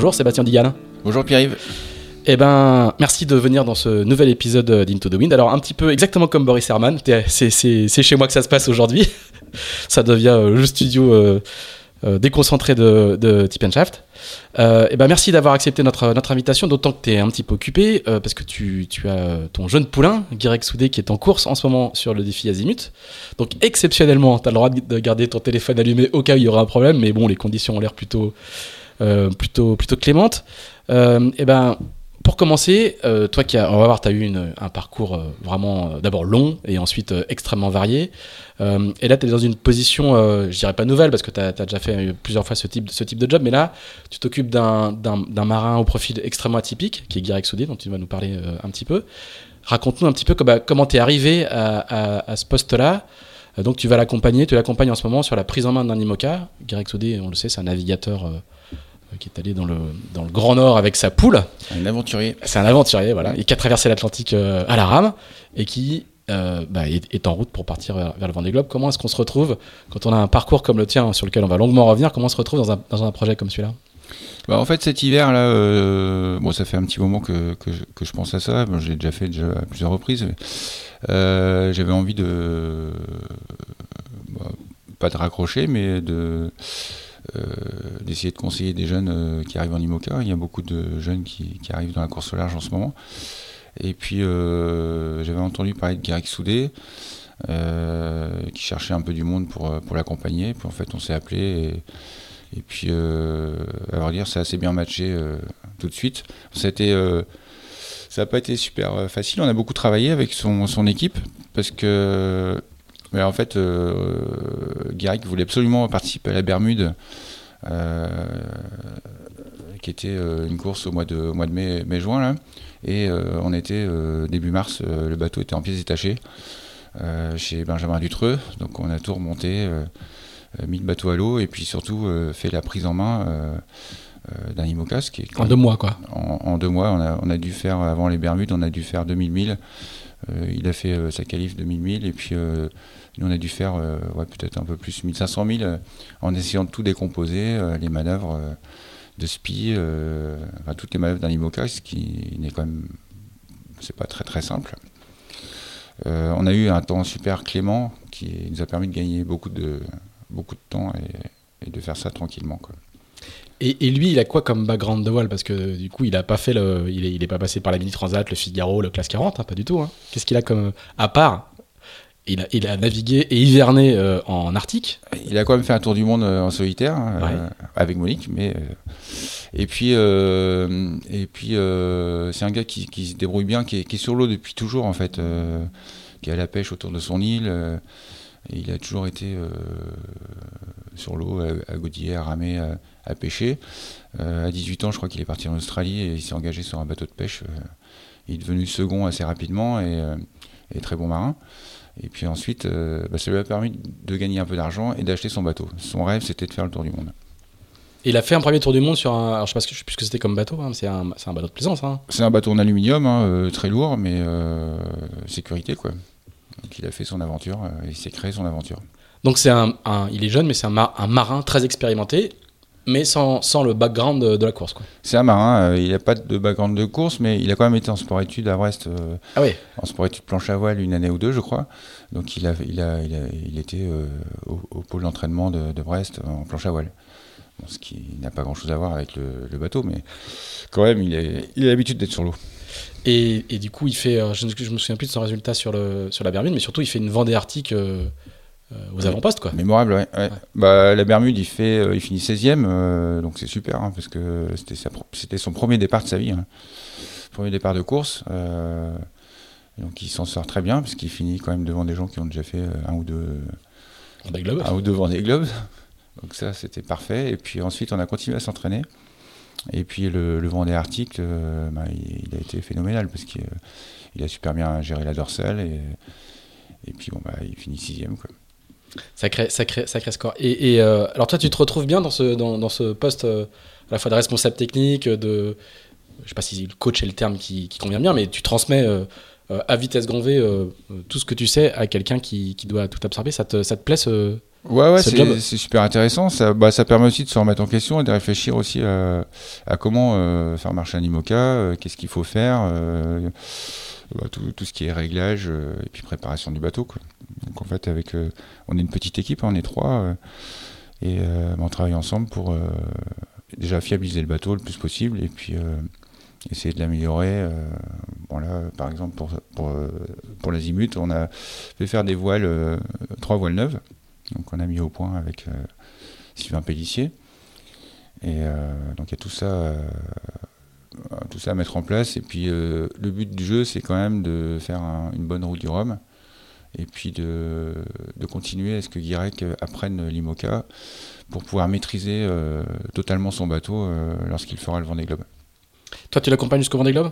Bonjour Sébastien Digal. Bonjour Pierre-Yves. Eh ben, merci de venir dans ce nouvel épisode d'Into the Wind. Alors, un petit peu exactement comme Boris Herman, c'est chez moi que ça se passe aujourd'hui. ça devient euh, le studio euh, euh, déconcentré de, de Tip Shaft. eh ben, merci d'avoir accepté notre, notre invitation, d'autant que tu es un petit peu occupé, parce que tu, tu, as ton jeune poulain, Guirec Soudé, qui est en course en ce moment sur le défi Azimut. Donc, exceptionnellement, tu as le droit de garder ton téléphone allumé au cas où il y aura un problème, mais bon, les conditions ont l'air plutôt, plutôt, plutôt clémentes. eh ben, pour commencer, euh, toi qui on va voir, tu as eu un parcours euh, vraiment euh, d'abord long et ensuite extrêmement varié. et là, tu es dans une position, je dirais pas nouvelle parce que tu as, déjà fait plusieurs fois ce type, ce type de job, mais là, tu t'occupes d'un marin au profil extrêmement atypique, qui est Guirec Soudé, dont tu vas nous parler un petit peu. Raconte-nous un petit peu bah, comment tu es arrivé à, ce poste-là. donc, tu vas l'accompagner, tu l'accompagnes en ce moment sur la prise en main d'un IMOCA. Guirec Soudé, on le sait, c'est un navigateur euh, qui est allé dans le, dans le Grand Nord avec sa poule. Un aventurier. C'est un aventurier, voilà, et qui a traversé l'Atlantique euh, à la rame et qui euh, bah, est, en route pour partir vers, le Vendée Globe. Comment est-ce qu'on se retrouve quand on a un parcours comme le tien, sur lequel on va longuement revenir Comment on se retrouve dans un, dans un projet comme celui-là? Bah, en fait, cet hiver là, bon, ça fait un petit moment que, que, je, que je pense à ça. Bon, J'ai déjà fait déjà à plusieurs reprises. J'avais envie de bah, pas de raccrocher, mais de euh, d'essayer de conseiller des jeunes euh, qui arrivent en IMOCA. Il y a beaucoup de jeunes qui, arrivent dans la course au large en ce moment. Et puis euh, j'avais entendu parler de Garrick Soudé, qui cherchait un peu du monde pour, pour l'accompagner. Puis en fait on s'est appelé et, puis à vrai dire c'est assez bien matché tout de suite. Ça n'a pas été super facile. On a beaucoup travaillé avec son, son équipe parce que mais en fait, euh, voulait absolument participer à la Bermude, euh, qui était euh, une course au mois de, mois de mai, mai juin là. Et euh, on était début mars, le bateau était en pièces détachées chez Benjamin Dutreux. Donc on a tout remonté, mis le bateau à l'eau et puis surtout fait la prise en main. d'un IMOCAS qui en deux mois quoi en, deux mois on a, on a, dû faire avant les Bermudes on a dû faire 2000 milles il a fait sa qualif 2000 milles et puis nous, on a dû faire euh, peut-être un peu plus, 1500 000, euh, en essayant de tout décomposer, euh, les manœuvres de SPI, enfin, toutes les manœuvres d'un IMOCA, ce qui n'est quand même, c'est pas très très simple. on a eu un temps super clément qui nous a permis de gagner beaucoup de, beaucoup de temps et, de faire ça tranquillement. Quoi. Et, lui, il a quoi comme background de voile? Parce que du coup, il a pas fait il il pas passé par la Mini Transat, le Figaro, le Classe 40, hein, pas du tout. Hein. Qu'est-ce qu'il a comme, à part il a, navigué et hiverné euh, en Arctique. Il a quand même fait un tour du monde euh, en solitaire hein, euh, avec Monique, mais et puis et puis c'est un gars qui, se débrouille bien, qui est, sur l'eau depuis toujours en fait, qui a la pêche autour de son île. et il a toujours été sur l'eau à, à à ramer, à, pêcher. à 18 ans, je crois qu'il est parti en Australie et il s'est engagé sur un bateau de pêche. il est devenu second assez rapidement et, et très bon marin. Et puis ensuite, euh, bah, ça lui a permis de gagner un peu d'argent et d'acheter son bateau. Son rêve, c'était de faire le tour du monde. Il a fait un premier tour du monde sur un. Alors je sais pas ce que, je sais plus ce que c'était comme bateau, hein, c'est un, bateau de plaisance. Hein. C'est un bateau en aluminium, hein, euh, très lourd, mais euh, sécurité quoi. Donc il a fait son aventure, il s'est créé son aventure. Donc c'est un, un- il est jeune, mais c'est un, mar- un marin très expérimenté, mais sans, sans le background de, de la course. Quoi. C'est un marin, euh, il n'a pas de background de course, mais il a quand même été en sport-études à Brest, euh, Ah oui. en sport-études planche à voile une année ou deux, je crois. Donc il a, il a, il a, il était euh, au, au pôle d'entraînement de, de Brest en planche à voile. Bon, ce qui n'a pas grand-chose à voir avec le, le bateau, mais quand même, il, est, il a l'habitude d'être sur l'eau. Et, et du coup, il fait. Je, ne- me souviens plus de son résultat sur, le, sur la Bermude, mais surtout, il fait une Vendée Arctic euh, aux Oui. avant-postes. Quoi. Mémorable, ouais. ouais. Ouais. Bah, la Bermude, il, fait, euh, il finit 16ème, euh, donc c'est super, hein, parce que c'était sa pro- c'était son premier départ de sa vie. hein. Premier départ de course. euh, donc il s'en sort très bien, parce qu'il finit quand même devant des gens qui ont déjà fait euh, un ou deux, Vendée Globe. un ou deux Vendée Globes. Donc ça, c'était parfait. Et puis ensuite, on a continué à s'entraîner. Et puis le, le Vendée Arctique, euh, bah, il, il a été phénoménal, parce qu'il euh, il a super bien géré la dorsale. Et, et puis bon, bah, il finit sixième. Quoi. Sacré, sacré, sacré score. Et, et, euh, alors toi, tu te retrouves bien dans ce, dans, dans ce poste euh, à la fois de responsable technique, de... Je sais pas si le coach est le terme qui, qui convient bien, mais tu transmets euh, euh, à vitesse grand V euh, euh, tout ce que tu sais à quelqu'un qui, qui doit tout absorber. Ça te, ça te plaît ce... Ouais, ouais, c'est super intéressant. Ça, bah, ça permet aussi de se remettre en question et de réfléchir aussi à, à comment euh, faire marcher un IMOCA, euh, qu'est-ce qu'il faut faire, euh, bah, tout, ce qui est réglage euh, et puis préparation du bateau. Quoi. Donc en fait, avec, euh, on est une petite équipe, hein, on est trois, euh, et on travaille ensemble pour déjà fiabiliser le bateau le plus possible et puis essayer de l'améliorer. bon là, par exemple, pour, pour, pour l'azimut, on a fait faire des voiles, trois voiles neuves. Donc on a mis au point avec Sylvain Pellissier. Et donc il y a tout ça, tout ça à mettre en place. Et puis euh, le but du jeu, c'est quand même de faire un- une bonne route du Rhum. Et puis de, de continuer à ce que Guirec apprenne l'IMOCA pour pouvoir maîtriser euh, totalement son bateau euh, lorsqu'il fera le Vendée Globe. Toi, tu l'accompagnes jusqu'au Vendée Globe?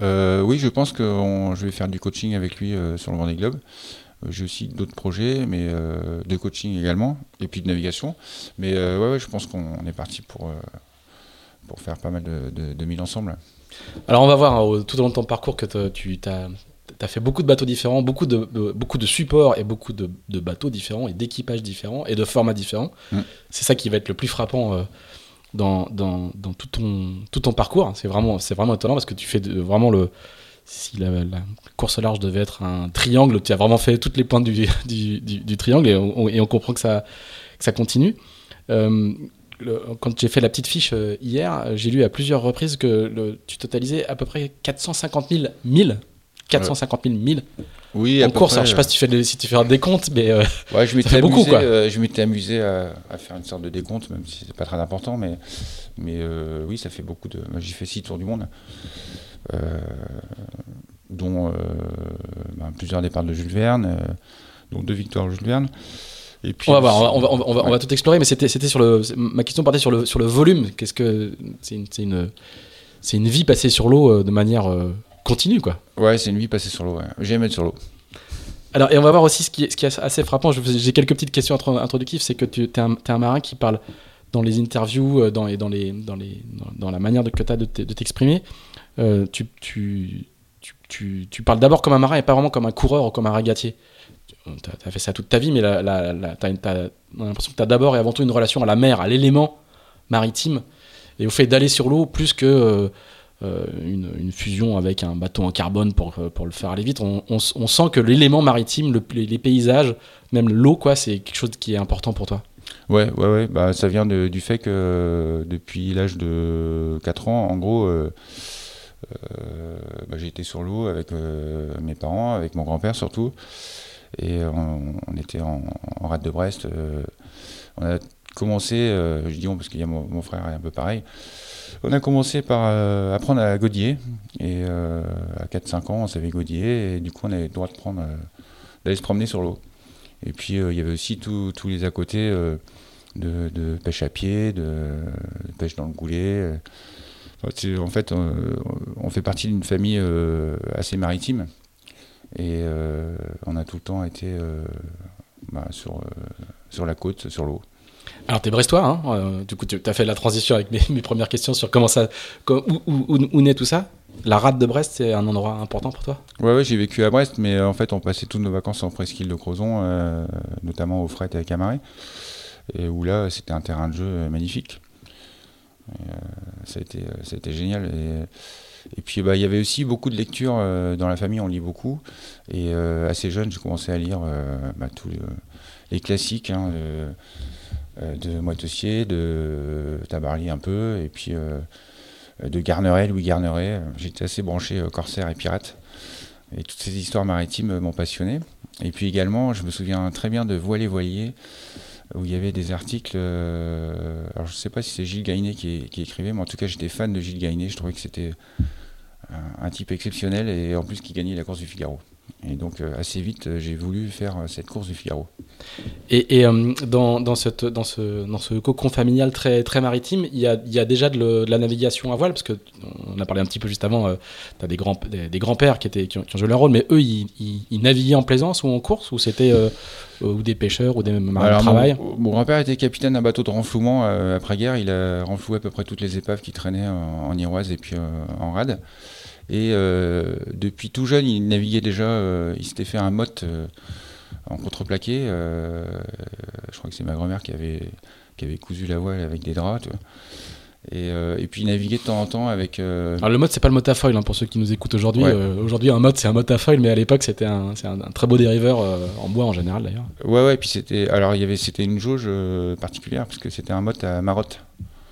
Oui, je pense que on- je vais faire du coaching avec lui sur le Vendée Globe. J'ai aussi d'autres projets, mais de coaching également, et puis de navigation. Mais ouais, ouais, je pense qu'on est parti pour, pour faire pas mal de, de, de milles ensemble. Alors on va voir hein, tout au long de ton parcours que tu as, fait beaucoup de bateaux différents, beaucoup de, de- beaucoup de supports et beaucoup de, de bateaux différents et d'équipages différents et de formats différents. Mm. C'est ça qui va être le plus frappant euh, dans, dans, dans tout, ton, tout ton parcours. C'est vraiment, c'est vraiment étonnant parce que tu fais de- vraiment le... Si la, la course large devait être un triangle, tu as vraiment fait toutes les pointes du, du, du- du triangle et on, et on comprend que ça, que ça continue. Euh, le- quand j'ai fait la petite fiche euh, hier, euh, j'ai lu à plusieurs reprises que le- tu totalisais à peu près 450 000 milles. 450 000 milles Oui, en course. Alors, je sais pas si tu fais, si tu fais un décompte, mais euh, Ouais, je m'étais beaucoup, amusé, quoi. euh, je m'étais amusé à, à faire une sorte de décompte, même si c'est pas très important, mais, mais euh, oui, ça fait beaucoup de. J'ai fait six tours du monde, euh, dont euh, ben, plusieurs départs de Jules Verne, euh, dont deux victoires de Jules Verne. Et puis on va voir, on va, on va, on va, on va Ouais. tout explorer. Mais c'était, c'était sur le. Ma question partait sur le, sur le volume. Qu'est-ce que c'est une, c'est une, c'est une vie passée sur l'eau euh, de manière euh, continue, quoi. Ouais, c'est une vie passée sur l'eau. Ouais. J'aime être sur l'eau. Alors, et on va voir aussi ce qui est, ce qui est assez frappant. Je- J'ai quelques petites questions intro- introductives. C'est que tu es un, marin qui parle dans les interviews euh, dans, et dans, les, dans, les, dans, dans la manière de, que tu as de, t'exprimer. euh, tu, tu, tu, tu, tu parles d'abord comme un marin et pas vraiment comme un coureur ou comme un ragatier. Tu as, fait ça toute ta vie, mais la, la, la- t'as t'as- l'impression que tu as d'abord et avant tout une relation à la mer, à l'élément maritime et au fait d'aller sur l'eau plus que. euh, euh, fusion avec un bateau en carbone pour, euh, pour le faire aller vite. On, sent que l'élément maritime, le- les, paysages, même l'eau, quoi, c'est quelque chose qui est important pour toi. Ouais, ouais, ouais. Bah, ça vient du fait que depuis l'âge de 4 ans, en gros, euh, bah, j'ai été sur l'eau avec mes parents, avec mon grand-père surtout. Et on, était en, rade de Brest. euh, on a commencé, euh, je dis on parce qu'il y a mon, frère est un peu pareil. On a commencé par euh, apprendre à godiller. Et à 4-5 ans, on savait godiller. Et du coup, on avait le droit de prendre, d'aller se promener sur l'eau. Et puis, il y avait aussi tous les à côté de, pêche à pied, de, pêche dans le goulet. En fait, on fait partie d'une famille assez maritime. Et on a tout le temps été bah, sur, sur la côte, sur l'eau. Alors, tu es brestois, hein du coup, tu as fait la transition avec mes, mes premières questions sur comment ça, où, où, où, naît tout ça? La rade de Brest, c'est un endroit important pour toi? Ouais, ouais j'ai vécu à Brest, mais en fait, on passait toutes nos vacances en presqu'île de Crozon, notamment au Fret et à Camaret, et où là, c'était un terrain de jeu magnifique. ça, a été, ça a été génial. Et, et puis bah, il y avait aussi beaucoup de lectures euh, dans la famille, on lit beaucoup. Et euh, assez jeune, j'ai commencé à lire euh, bah, tous les, classiques hein, de Moitessier, de Tabarly un peu, et puis de Garneret, Louis Garneret. J'étais assez branché corsaire et pirate. Et toutes ces histoires maritimes m'ont passionné. Et puis également, je me souviens très bien de Voilier Voilier, où il y avait des articles. alors je ne sais pas si c'est Gilles Gainé qui, qui, écrivait, mais en tout cas j'étais fan de Gilles Gainé. Je trouvais que c'était un, type exceptionnel et en plus qui gagnait la course du Figaro. Et donc euh, assez vite, euh, j'ai voulu faire euh, cette course du Figaro. Et, dans, dans, cette, dans, ce, dans ce cocon familial très, très maritime, il y a, il y a déjà de, la navigation à voile, parce qu'on a parlé un petit peu juste avant, tu as des, grands, des, grands-pères qui, étaient, qui ont, joué leur rôle, mais eux, ils, ils, naviguaient en plaisance ou en course, ou c'était ou des pêcheurs ou des marins de travail? Mon, grand-père était capitaine d'un bateau de renflouement après-guerre, il a renfloué à peu près toutes les épaves qui traînaient en, en Iroise et puis en rade. Et euh, depuis tout jeune, il naviguait déjà, euh, il s'était fait un motte euh, en contreplaqué. je crois que c'est ma grand-mère qui avait, qui avait cousu la voile avec des draps. Et, et, puis il naviguait de temps en temps avec. Alors le mode c'est pas le mot à foil hein, pour ceux qui nous écoutent aujourd'hui. aujourd'hui un mode c'est un mode à foil, mais à l'époque c'était un, un, un, très beau dériveur en bois en général d'ailleurs. Ouais ouais. Et puis c'était alors il y avait c'était une jauge particulière parce que c'était un mode à marotte.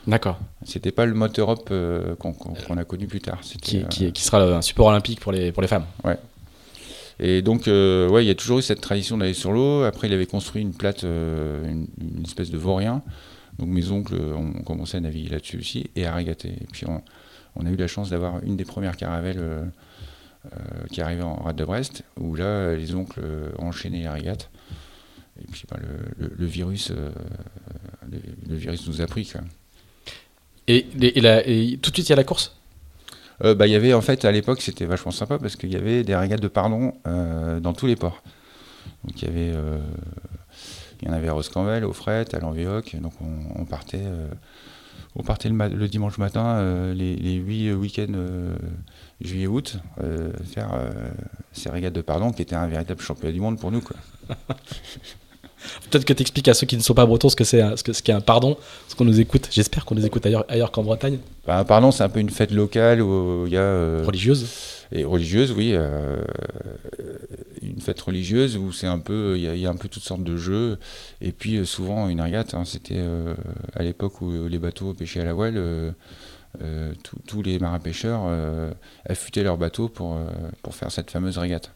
D'accord. C'était pas le mode Europe euh, qu'on a connu plus tard. Qui, qui, qui, sera un support olympique pour les, pour les femmes. Ouais. Et donc, euh, ouais, il y a toujours eu cette tradition d'aller sur l'eau. Après, il avait construit une plate, euh, une, espèce de vaurien. Donc, mes oncles ont commencé à naviguer là-dessus aussi et à régater. Et puis, on, a eu la chance d'avoir une des premières caravelles qui arrivait en rade de Brest, où là, les oncles ont enchaîné les régates. Et puis, bah, le, virus, le, virus nous a pris. Quoi. Et, tout de suite, il y a la course? Euh, bah, y avait en fait à l'époque c'était vachement sympa parce qu'il y avait des régates de pardon euh, dans tous les ports. Donc il y avait euh, il y en avait à Roscanvel, au Fret, à l'Envioc, donc on, partait on partait le, dimanche matin les, les 8 week-ends juillet août faire ces régates de pardon qui étaient un véritable championnat du monde pour nous quoi. Peut-être que tu expliques à ceux qui ne sont pas bretons ce que c'est ce, ce qu'est un pardon, ce qu'on nous écoute. J'espère qu'on nous écoute ailleurs, ailleurs qu'en Bretagne. Bah, un pardon, c'est un peu une fête locale où il y a. Euh, religieuse Et religieuse, oui. Euh, une fête religieuse où c'est un peu. Il y, a un peu toutes sortes de jeux. Et puis euh, souvent, une régate, hein, c'était à l'époque où les bateaux pêchaient à la voile. tous les marins pêcheurs affûtaient leurs bateaux pour, pour faire cette fameuse régate.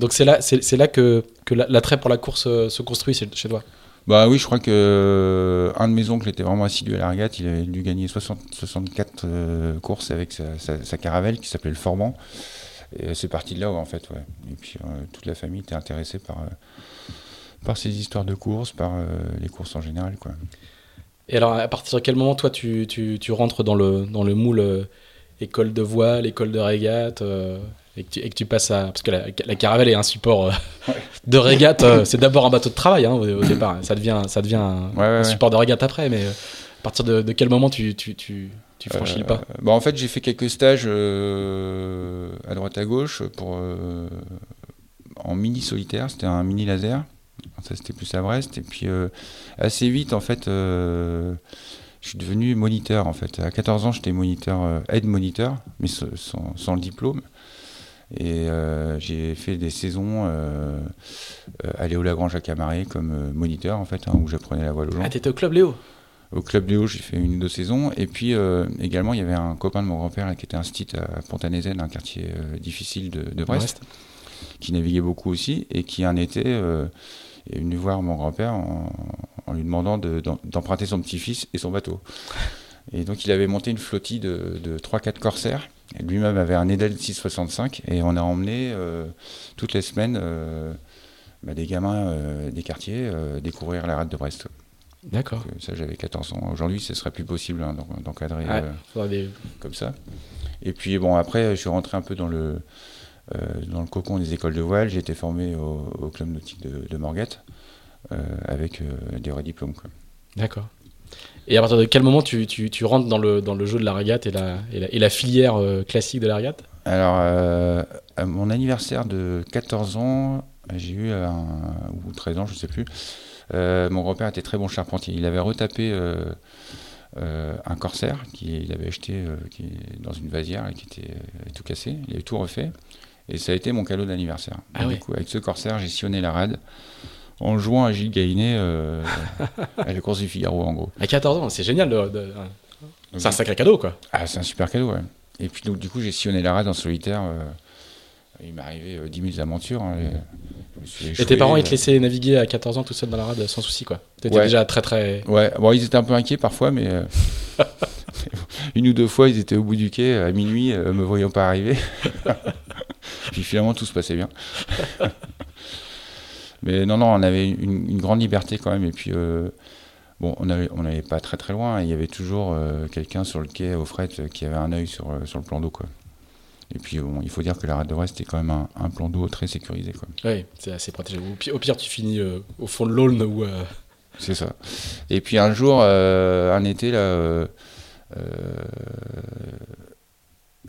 Donc c'est là, c'est, là que, que l'attrait pour la course euh, se construit chez toi bah oui, je crois que euh, un de mes oncles était vraiment assidu à la régate. Il avait dû gagner 60, 64 euh, courses avec sa, caravelle qui s'appelait le Formant. Et c'est parti de là, en fait. Ouais. Et puis toute la famille était intéressée par, par ces histoires de courses, par les courses en général. Quoi. Et alors, à partir de quel moment, toi, tu, tu, tu rentres dans le, dans le moule école de voile, école de régate et que, tu, passes à. Parce que la, caravelle est un support euh, de régate. Euh, c'est d'abord un bateau de travail hein, au, départ. Ça devient, ça devient un, support de régate après. Mais euh, à partir de, quel moment tu, tu, tu, tu franchis le pas? bah En fait, j'ai fait quelques stages à droite à gauche pour, en mini solitaire. C'était un mini laser. Ça, c'était plus à Brest. Et puis, assez vite, en fait je suis devenu moniteur en fait. À 14 ans, j'étais moniteur, aide moniteur, mais sans, sans, le diplôme. Et euh, j'ai fait des saisons euh, euh, à Léo Lagrange à Camaret comme moniteur, en fait, hein, où j'apprenais la voile aux gens. Ah, t'étais au Club Léo? Au Club Léo, j'ai fait une ou deux saisons. Et puis également, il y avait un copain de mon grand-père qui était un stit à Pontanézen, un quartier difficile de, Brest, qui naviguait beaucoup aussi, et qui un été est venu voir mon grand-père en, lui demandant d'emprunter son petit-fils et son bateau. Et donc il avait monté une flottille de, de 3-4 corsaires. Lui-même avait un Edel 665 et on a emmené euh, toutes les semaines euh, bah, des gamins euh, des quartiers découvrir la rade de Brest. D'accord. Ça, j'avais 14 ans. Aujourd'hui, ce serait plus possible hein, d'encadrer comme ça. Et puis, bon, après, je suis rentré un peu dans le, dans le cocon des écoles de voile, j'ai été formé au, club nautique de, de Morguette avec des vrais diplômes. D'accord. Et à partir de quel moment tu, tu, tu, rentres dans le, dans le jeu de la régate et la, et la, et la filière classique de la régate? Alors, à mon anniversaire de 14 ans, j'ai eu un, ou 13 ans, je ne sais plus. mon grand-père était très bon charpentier. Il avait retapé euh, un corsaire qu'il avait acheté euh, qui dans une vasière et qui était euh, tout cassé. Il avait tout refait. Et ça a été mon cadeau d'anniversaire. Ah du coup, avec ce corsaire, j'ai sillonné la rade en jouant à Gilles Gainé à la course du Figaro, en gros. À 14 ans, c'est génial. C'est un sacré cadeau, quoi. Ah, c'est un super cadeau, ouais. Et puis, donc, du coup, j'ai sillonné la rade en solitaire. il m'est arrivé 10 000 aventures. Hein, et tes parents, ils te euh, laissaient naviguer à 14 ans tout seul dans la rade sans souci, quoi. T'étais déjà très très. Ouais, bon, ils étaient un peu inquiets parfois, mais. Euh, une ou deux fois, ils étaient au bout du quai à minuit, euh, me voyant pas arriver. Puis finalement, tout se passait bien. Mais non, non, on avait une, grande liberté quand même. Et puis, bon, on n'allait on pas très très loin. Il y avait toujours quelqu'un sur le quai au fret qui avait un œil sur, sur le plan d'eau, quoi. Et puis, bon, il faut dire que la rade de Brest est quand même un, plan d'eau très sécurisé. Quoi. Oui, c'est assez protégé. Au pire, tu finis euh, au fond de l'Aulne ou. Euh, c'est ça. Et puis un jour, euh, un été, là,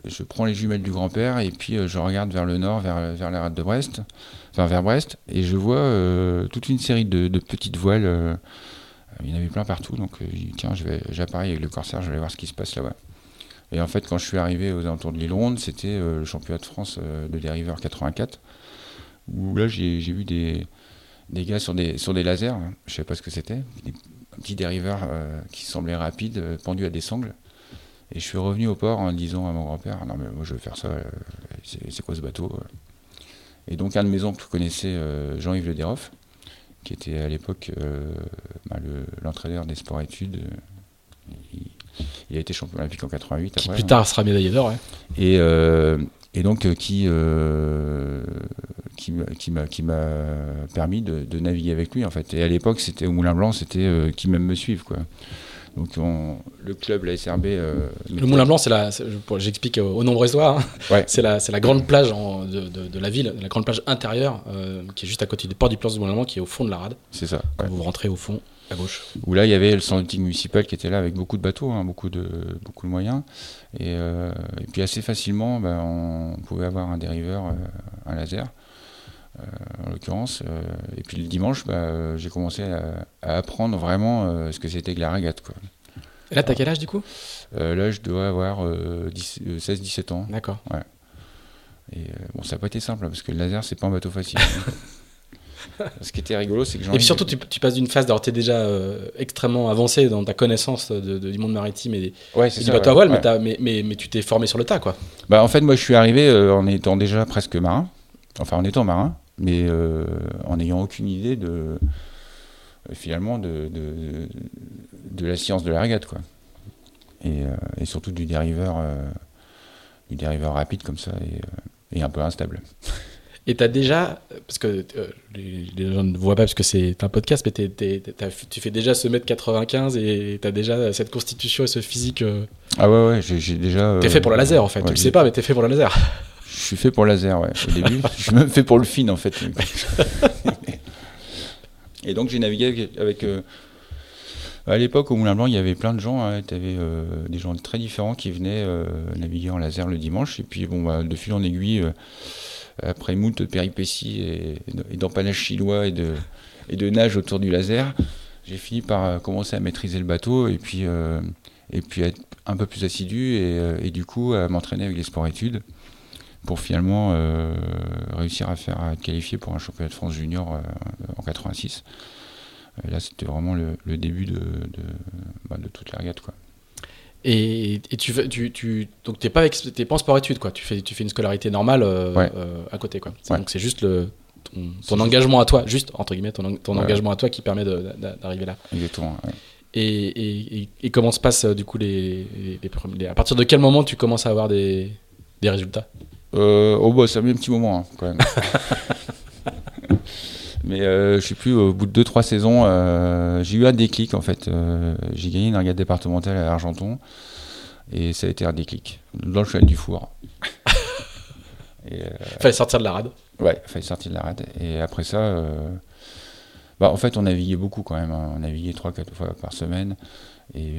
je prends les jumelles du grand-père et puis je regarde vers le nord, vers, vers la rade de Brest, enfin vers Brest, et je vois toute une série de, petites voiles. il y en avait plein partout, donc tiens, j'appareille avec le corsaire, je vais voir ce qui se passe là-bas. Et en fait, quand je suis arrivé aux alentours de l'île Ronde, c'était euh, le championnat de France euh, de dériveur 84, où là, j'ai vu des, des gars sur des, sur des lasers, hein. je ne savais pas ce que c'était, des petits dériveurs euh, qui semblaient rapides, pendus à des sangles. Et je suis revenu au port en disant à mon grand-père, non mais moi je veux faire ça, c'est quoi ce bateau Et donc un de mes oncles connaissait Jean-Yves Le Deroff, qui était à l'époque bah, l'entraîneur des sports-études. Il a été champion olympique en 88. Qui plus tard sera médaillé d'or. Et, euh, et donc euh, qui, euh, qui, m'a permis de, naviguer avec lui en fait. Et à l'époque, c'était au Moulin Blanc, c'était qui même me suivre quoi. Donc le club, la SRB. le Moulin Blanc, c'est la, j'explique aux nombreux hein. c'est la, la grande plage de, de, la ville, la grande plage intérieure qui est juste à côté du port du Place du Moulin Blanc, qui est au fond de la rade. C'est ça. Vous rentrez au fond, à gauche. Où là, il y avait le centre municipal qui était là avec beaucoup de bateaux, hein, beaucoup, de, beaucoup de moyens. Et, euh, et puis assez facilement, ben, on pouvait avoir un dériveur, euh, un laser, euh, en l'occurrence. et puis le dimanche, ben, j'ai commencé à, apprendre vraiment ce que c'était que la régate. Quoi. Et là, tu as quel âge du coup? Là, je dois avoir 16-17 ans. D'accord. Ouais. Et bon, ça n'a pas été simple, parce que le laser, c'est pas un bateau facile. Ce qui était rigolo, c'est que Et puis surtout, tu, passes d'une phase, alors tu es déjà euh, extrêmement avancé dans ta connaissance de, du monde maritime et, ouais, du bateau à voile, mais, mais, mais, tu t'es formé sur le tas, quoi. Bah, en fait, moi, je suis arrivé euh, en étant déjà presque marin, enfin en étant marin, mais euh, en n'ayant aucune idée de finalement de, de, de, la science de la régate, quoi. Et, et surtout du dériveur, du dériveur rapide comme ça et, et un peu instable. Et tu as déjà, parce que euh, les, gens ne voient pas parce que c'est un podcast, mais tu fais déjà ce mètre 95 et tu as déjà cette constitution et ce physique. Euh, ah ouais, ouais, j'ai déjà. Tu es fait pour le laser en fait, tu le sais pas, mais tu es fait pour le laser. Je suis fait pour le laser, ouais, au début. je suis même fait pour le fin en fait. et donc j'ai navigué avec. Euh, à l'époque, au Moulin Blanc, il y avait plein de gens. Hein, tu avais des gens très différents qui venaient naviguer en laser le dimanche. Et puis, bon, bah, de fil en aiguille après moult péripéties et, d'empannage chinois et de, et de nage autour du laser, j'ai fini par euh, commencer à maîtriser le bateau et puis, euh, et puis être un peu plus assidu et, euh, et du coup à m'entraîner avec les sports-études pour finalement réussir à faire à être qualifié pour un championnat de France junior en 86. Et là, c'était vraiment le, début de, de, bah, de toute la regate. Quoi. Et, et, tu, tu, tu donc t'es pas, t'es pas en sport études quoi. Tu fais, tu fais une scolarité normale euh, euh, à côté quoi. Donc c'est juste le ton, ton engagement à toi, juste entre guillemets ton, ton engagement à toi qui permet d'arriver là. Exactement. Et, et, et, comment se passe euh, du coup les, les, à partir de quel moment tu commences à avoir des, des résultats? Oh bah ça a mis un petit moment hein, quand même. Mais euh, je sais plus, au bout de 2-3 saisons, euh, j'ai eu un déclic en fait. Euh, j'ai gagné une regate départementale à Argenton et ça a été un déclic dans le cheval du four. Et, euh, Fallait sortir de la rade. Ouais, il fallait sortir de la rade. Et après ça, euh, bah, en fait, on naviguait beaucoup quand même. hein. On naviguait 3-4 fois par semaine. Et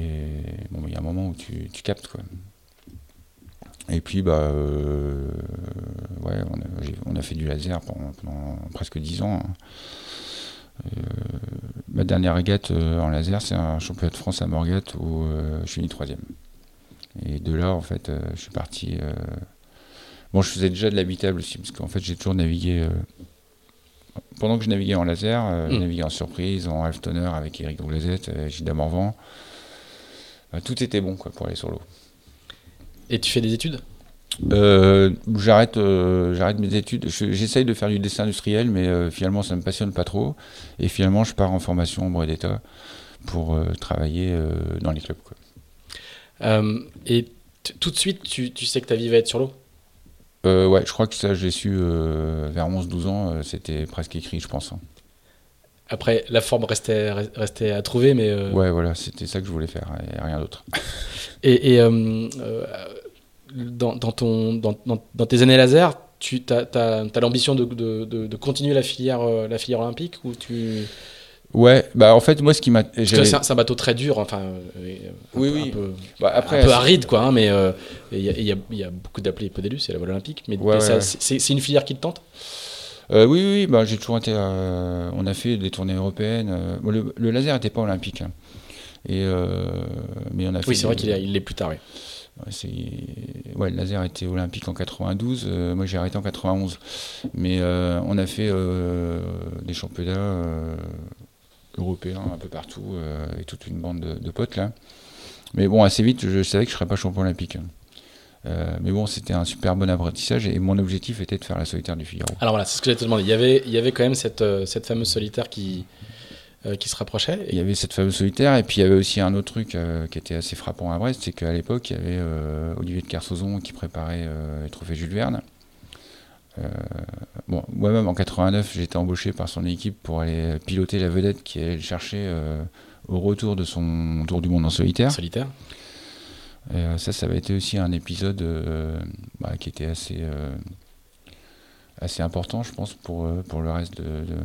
bon, il y a un moment où tu, tu captes, quoi. Et puis, bah, euh, ouais, on a, j'ai- on a fait du laser pendant, pendant presque 10 ans. hein. Euh, ma dernière régate euh, en laser, c'est un championnat de France à Morgate où euh, je suis mis troisième. Et de là, en fait, je suis parti. Bon, je faisais déjà de l'habitable aussi, parce qu'en fait, j'ai toujours navigué. Pendant que je naviguais en laser, euh, je Mm. naviguais en surprise, en half tonner avec Eric Douglasette, euh, Gilles Morvan. Euh, tout était bon quoi, pour aller sur l'eau. Et tu fais des études? Euh, j'arrête, euh, j'arrête mes études. Je- J'essaye de faire du dessin industriel, mais euh, finalement, ça me passionne pas trop. Et finalement, je pars en formation au d'État pour travailler dans les clubs. Quoi. Et tout de suite, tu, tu sais que ta vie va être sur l'eau? Ouais, je crois que ça, je l'ai su vers 11-12 ans. C'était presque écrit, je pense. hein. Après, la forme restait, restait à trouver, mais. Ouais, voilà, c'était ça que je voulais faire, et rien d'autre. Et, et, dans, dans ton, dans, dans- tes années laser, tu as, l'ambition de, de- de- de continuer la filière, euh, la filière olympique ou tu... Ouais, bah en fait, moi, ce qui m'a. C'est un, bateau très dur, enfin, euh, un, Oui, peu- oui. un peu, bah, après, un peu aride, quoi. hein, mais euh, il y, a- il y a- il y a beaucoup d'appelés et peu d'élus, c'est la voile olympique. Mais, Ouais, ouais, c'est- une filière qui te tente? Euh, oui, oui, bah, j'ai toujours été. euh, on a fait des tournées européennes. euh, bon, le, le laser n'était pas olympique. hein. Et, euh, mais on a fait. Oui, c'est vrai qu'il est, il l'est plus tard. oui. Ouais, le laser était olympique en 92, euh, moi j'ai arrêté en 91. Mais euh, on a fait euh, des championnats européens un peu partout, avec toute une bande de, potes là. Mais bon, assez vite, je savais que je ne serais pas champion olympique. Mais bon, c'était un super bon apprentissage et mon objectif était de faire la solitaire du Figaro. Alors voilà, c'est ce que j'allais te demander. Il y avait, il y avait quand même cette, cette fameuse solitaire qui, euh, qui se rapprochait. Il y avait cette fameuse solitaire, et puis il y avait aussi un autre truc euh, qui était assez frappant à Brest, c'est qu'à l'époque, il y avait euh, Olivier de Kersauzon qui préparait les trophées Jules Verne. Bon, moi-même en 89, j'ai été embauché par son équipe pour aller piloter la vedette qui allait le chercher au retour de son tour du monde en solitaire. Solitaire. Euh, ça, ça avait été aussi un épisode euh, bah, qui était assez, euh, assez important, je pense, pour, pour le reste de, de,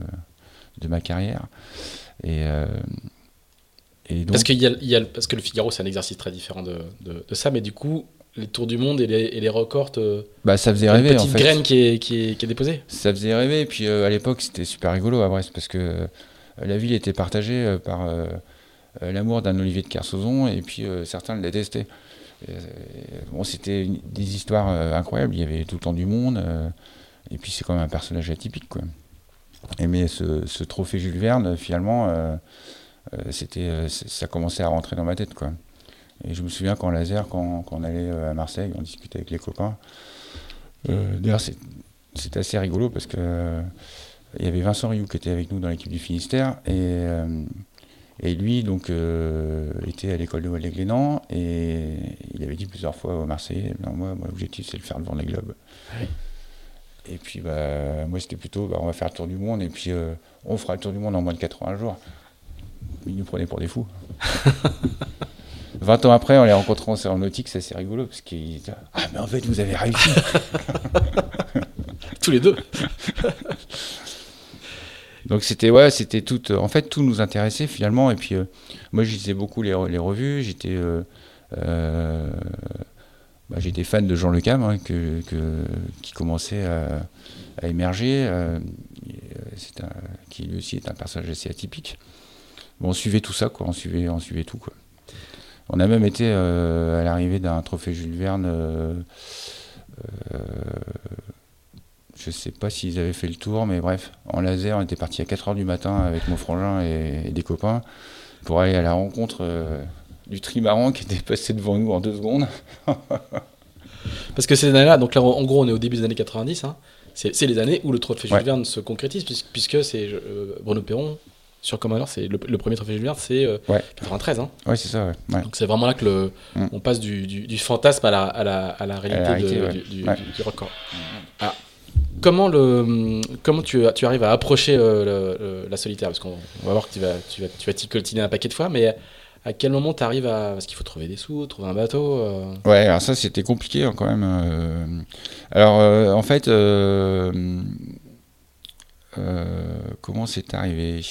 de ma carrière. Et, euh, et donc, Parce, qu'il y a, il y a- parce que le Figaro, c'est un exercice très différent de, de- de ça, mais du coup, les tours du monde et les, et les records, te- bah, ça faisait une rêver, en petite fait. graine qui est, qui, est, qui est déposée. Ça faisait rêver, et puis euh, à l'époque, c'était super rigolo à Brest, parce que euh, la ville était partagée euh, par euh, euh, l'amour d'un Olivier de Kersauzon, et puis euh, certains le détestaient. Euh, bon, c'était une- des histoires euh, incroyables, il y avait tout le temps du monde, euh, et puis c'est quand même un personnage atypique, quoi. Et mais ce, trophée Jules Verne, finalement, euh, euh, c'était, euh, ça commençait à rentrer dans ma tête, quoi. Et je me souviens qu'en laser, quand, on allait à Marseille, on discutait avec les copains. D'ailleurs, c'est- assez rigolo parce que il y avait Vincent Rioux qui était avec nous dans l'équipe du Finistère et, et lui donc était à l'école de voile des Glénans et il avait dit plusieurs fois aux Marseillais moi, moi l'objectif c'est de faire le vent des globes. Et puis bah, moi c'était plutôt bah, on va faire le tour du monde et puis euh, on fera le tour du monde en moins de 80 jours. Ils nous prenaient pour des fous. 20 ans après, on les rencontrant en nautique, c'est assez rigolo parce qu'ils Ah, mais en fait, vous avez réussi. Tous les deux. Donc c'était ouais, c'était tout. euh, en fait, tout nous intéressait finalement. Et puis euh, moi, je lisais beaucoup les, re- les revues. J'étais euh, bah, j'étais fan de Jean Le Cam, hein, que, qui commençait à, émerger. euh, euh, qui lui aussi est un personnage assez atypique. On suivait tout ça, quoi. On suivait, on suivait tout, quoi. On a même été euh, à l'arrivée d'un trophée Jules Verne. euh, je sais pas s'ils avaient fait le tour, mais bref, en laser, on était parti à 4h du matin avec mon frangin et, des copains pour aller à la rencontre du trimaran qui était passé devant nous en deux secondes. Parce que ces années-là, donc là, en gros, on est au début des années 90. hein. C'est les années où le trophée Jules Ouais. Verne se concrétise, puisque, puisque c'est euh, Bruno Perron sur Commodore, c'est le, le premier trophée Jules Verne, c'est euh, Ouais. 93. hein. Ouais, c'est ça, ouais. Donc c'est vraiment là que le, Mm. on passe du, du- du fantasme à la, à la, à la réalité, réalité, de- ouais. du, record. Alors, comment le, comment tu, tu arrives à approcher euh, le- la solitaire? Parce qu'on on va voir que tu vas, tu vas, tu vas t'y coltiner un paquet de fois, mais à quel moment tu arrives à. Parce qu'il faut trouver des sous, trouver un bateau. euh. Ouais, alors ça c'était compliqué hein, quand même. euh. Alors euh, en fait, comment c'est arrivé?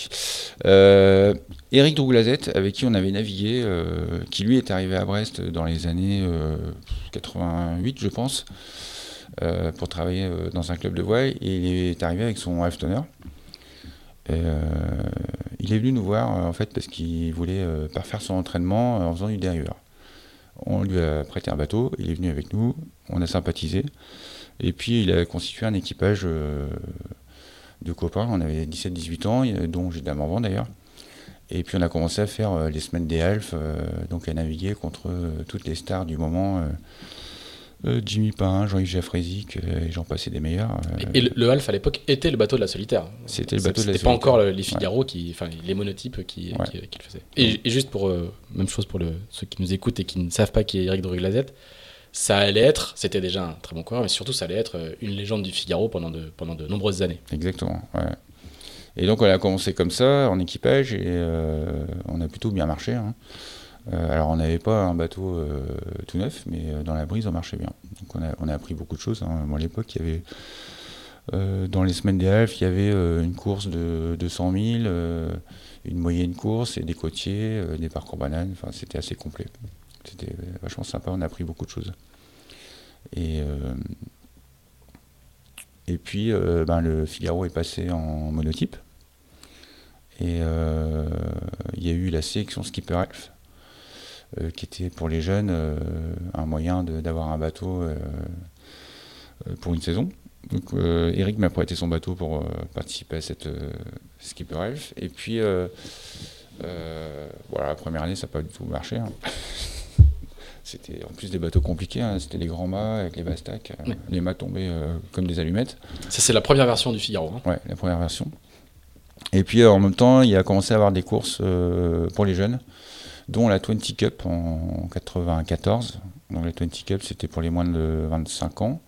Eric Drouglazette, avec qui on avait navigué, qui lui est arrivé à Brest dans les années euh, 88, je pense, pour travailler dans un club de voile, et il est arrivé avec son halftoner. Euh, il est venu nous voir en fait parce qu'il voulait euh, parfaire son entraînement en faisant du dériveur. On lui a prêté un bateau, il est venu avec nous, on a sympathisé. Et puis il a constitué un équipage euh, de copains, on avait 17-18 ans, il y a- dont Gilles Morvan d'ailleurs. Et puis on a commencé à faire euh, les semaines des Half, euh, donc à naviguer contre euh, toutes les stars du moment. Euh, Jimmy Pain, Jean-Yves Jaffrézic, euh, et j'en passais des meilleurs. euh, Et, et le, le Half à l'époque était le bateau de la solitaire. C'était le bateau de la C'était pas solitaire. encore le- les Figaro qui. Enfin, les monotypes qui, Ouais. qui, qui le faisaient. Et, et juste pour. euh, même chose pour le, ceux qui nous écoutent et qui ne savent pas qui est Eric Druglazette. Ça allait être, c'était déjà un très bon coureur, mais surtout ça allait être une légende du Figaro pendant de, pendant de nombreuses années. Exactement. ouais. Et donc on a commencé comme ça, en équipage, et euh, on a plutôt bien marché. hein. Euh, alors on n'avait pas un bateau euh, tout neuf, mais euh, dans la brise on marchait bien. Donc on a, appris beaucoup de choses. hein. Moi à l'époque, il y avait dans les semaines des halfs, il y avait une course de 200 000, euh, une moyenne course et des côtiers, des parcours bananes. Enfin, c'était assez complet. C'était vachement sympa. On a appris beaucoup de choses. Et et puis, ben, le Figaro est passé en monotype. Et il y a eu la sélection Skipper Elf, qui était pour les jeunes euh, un moyen de- d'avoir un bateau euh, euh, pour une saison. Donc, euh, Eric m'a prêté son bateau pour euh, participer à cette euh, Skipper Elf. Et puis, euh, euh, voilà, la première année, ça n'a pas du tout marché. hein. C'était en plus des bateaux compliqués, hein. c'était des grands mâts avec les bastacs. euh, Ouais. Les mâts tombaient euh, comme des allumettes. Ça, c'est la première version du Figaro. hein. Ouais, la première version. Et puis euh, en même temps, il a commencé à avoir des courses euh, pour les jeunes, dont la 20 Cup en 94. Donc la 20 Cup, c'était pour les moins de 25 ans.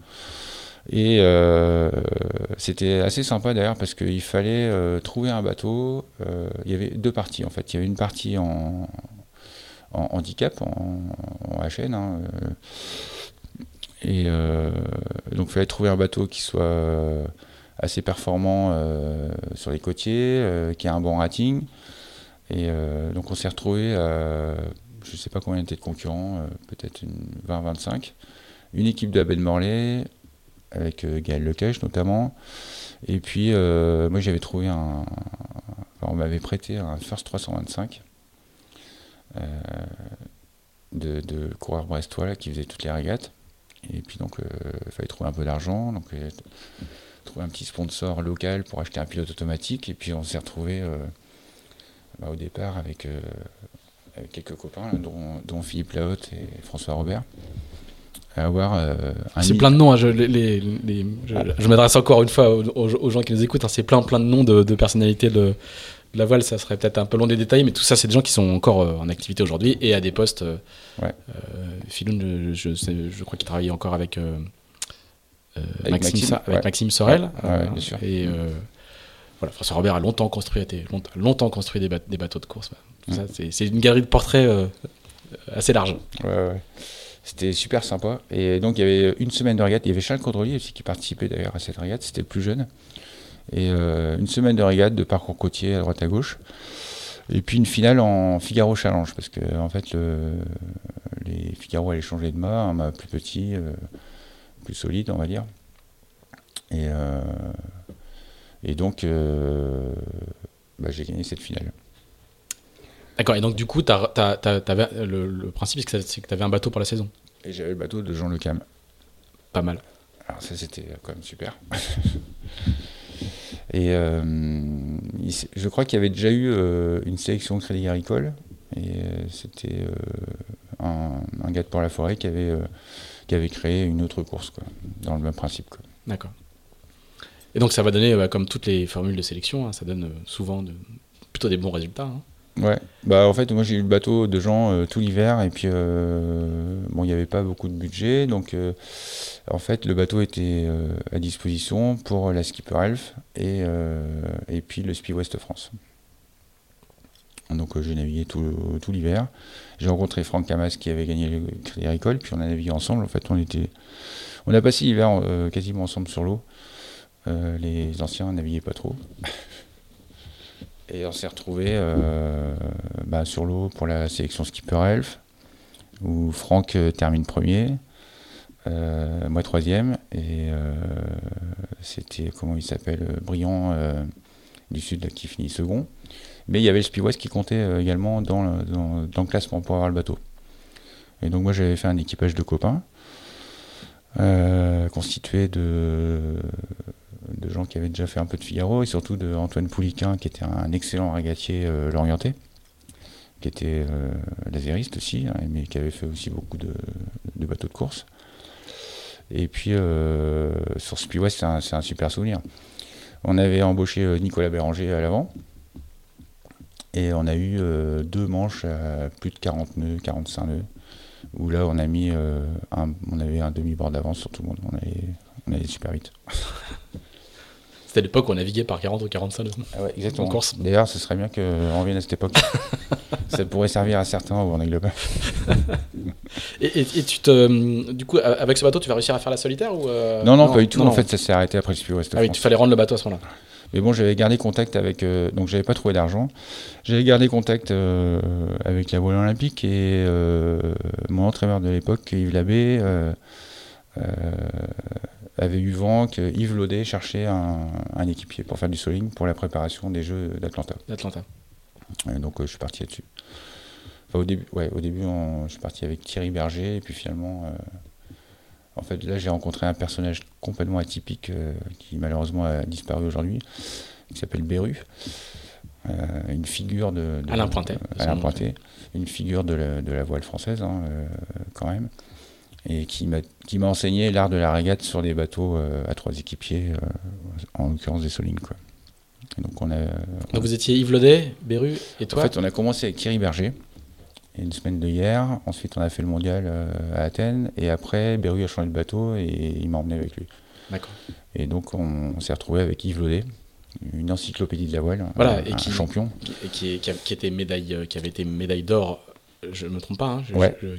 Et euh, c'était assez sympa d'ailleurs parce qu'il fallait euh, trouver un bateau. Euh, il y avait deux parties en fait. Il y avait une partie en, handicap, en, HN. hein, et donc il fallait trouver un bateau qui soit assez performant sur les côtiers, qui a un bon rating. Et euh, donc on s'est retrouvé à, je ne sais pas combien était de concurrents, euh, peut-être une 20-25. Une équipe de la baie de Morlaix, avec euh, Gaël Lecage notamment. Et puis moi j'avais trouvé un. enfin, on m'avait prêté un First 325 euh, de, de coureurs brestois qui faisait toutes les régates. Et puis donc, il fallait trouver un peu d'argent. Donc, trouver un petit sponsor local pour acheter un pilote automatique. Et puis, on s'est retrouvé bah, au départ avec, euh, avec quelques copains, là, dont, dont Philippe Lahotte et François Robert, à avoir euh, un C'est i- plein de noms. hein, je les- les- les- je, je m'adresse encore une fois aux, gens qui nous écoutent. hein, c'est plein, plein de noms de, de personnalités de, de la voile. Ça serait peut-être un peu long des détails, mais tout ça, c'est des gens qui sont encore euh, en activité aujourd'hui et à des postes. Ouais. euh, Philoun, je, je, crois qu'il travaille encore avec, Avec Maxime, Maxime, Sa- avec ouais. Maxime Sorel. Ouais, ouais, bien sûr. Et voilà, François Robert a longtemps construit, a été longtemps, longtemps construit des, ba- des bateaux de course. Mm. c'est, une galerie de portraits euh, assez large. Ouais, ouais. C'était super sympa. Et donc, il y avait une semaine de régate. Il y avait Charles Caudrelier aussi qui participait d'ailleurs à cette régate. C'était le plus jeune. Et euh, une semaine de régate, de parcours côtier à droite à gauche. Et puis une finale en Figaro Challenge. Parce que, en fait, le, les Figaro allaient changer de mât. Un mât plus petit, euh, plus solide, on va dire. Et, euh, et donc, euh, bah, j'ai gagné cette finale. D'accord, et donc du coup, t'avais- le, le principe, c'est que, tu avais un bateau pour la saison. Et j'avais le bateau de Jean Le Cam. Pas mal. Alors ça c'était quand même super. et euh, il je crois qu'il y avait déjà eu euh, une sélection Crédit Agricole. Et euh, c'était euh, un, un gars de Port-la-Forêt qui avait, euh, qui avait créé une autre course, quoi, dans le même principe. D'accord. Et donc ça va donner, bah, comme toutes les formules de sélection, hein, ça donne euh, souvent plutôt des bons résultats. hein. Ouais, bah en fait moi j'ai eu le bateau de gens euh, tout l'hiver et puis euh, bon il n'y avait pas beaucoup de budget donc en fait le bateau était à disposition pour la Skipper Elf et, et puis le Spi West France. Donc j'ai navigué tout, tout l'hiver. J'ai rencontré Franck Camas qui avait gagné le Crédit puis on a navigué ensemble. En fait, on était, on a passé l'hiver quasiment ensemble sur l'eau. Les anciens naviguaient pas trop. Et on s'est retrouvé bah, sur l'eau pour la sélection Skipper Elf, où Franck termine premier. Euh, moi troisième, et euh, c'était, comment il s'appelle, euh, Briand du Sud qui finit second. Mais il y avait le Speed qui comptait également dans le, dans, le, classement pour avoir le bateau. Et donc moi j'avais fait un équipage de copains, constitué de, de gens qui avaient déjà fait un peu de Figaro, et surtout de Antoine Pouliquin, qui était un excellent régatier l'orienté qui était laseriste aussi, hein, mais qui avait fait aussi beaucoup de, bateaux de course. Et puis euh, sur Speedway, c'est un, super souvenir. On avait embauché euh, Nicolas Béranger à l'avant. Et on a eu euh, deux manches à plus de 40 nœuds, 45 nœuds. Où là, on a mis on avait un demi-bord d'avance sur tout le monde. On allait super vite. C'était l'époque où on naviguait par 40 ou 45 nœuds. Ah ouais, exactement. D'ailleurs, ce serait bien qu'on revienne à cette époque. ça pourrait servir à certains où on pas. et, et, tu te, du coup, avec ce bateau, tu vas réussir à faire la solitaire ou euh, non, non, pas du tout. en fait, ça s'est arrêté après le West. Ah oui, il fallait rendre le bateau à ce moment-là. Mais bon, j'avais gardé contact avec. Euh, donc, j'avais pas trouvé d'argent. J'avais gardé contact euh, avec la voile olympique et mon entraîneur de l'époque, Yves Labbé, avait eu vent que Yves Laudet cherchait un, un, équipier pour faire du soling pour la préparation des Jeux d'Atlanta. D'Atlanta. donc, je suis parti là-dessus au début, ouais, au début je suis parti avec Thierry Berger, et puis finalement, euh, en fait, là, j'ai rencontré un personnage complètement atypique euh, qui malheureusement a disparu aujourd'hui, qui s'appelle Beru. Euh, une figure de, Alain Pointet, une figure de la, voile française hein, quand même, et qui m'a enseigné l'art de la régate sur des bateaux à trois équipiers, en l'occurrence des Solines quoi. donc on a. Donc vous étiez Yves Laudet, Beru et toi. En fait, on a commencé avec Thierry Berger une semaine de hier. Ensuite, on a fait le mondial euh, à Athènes. Et après, Beru a changé de bateau et il m'a emmené avec lui. D'accord. Et donc, on, s'est retrouvé avec Yves Laudet, une encyclopédie de la voile, voilà, un, et qui, champion. Et qui, qui, était médaille, euh, qui avait été médaille d'or je ne me trompe pas, hein,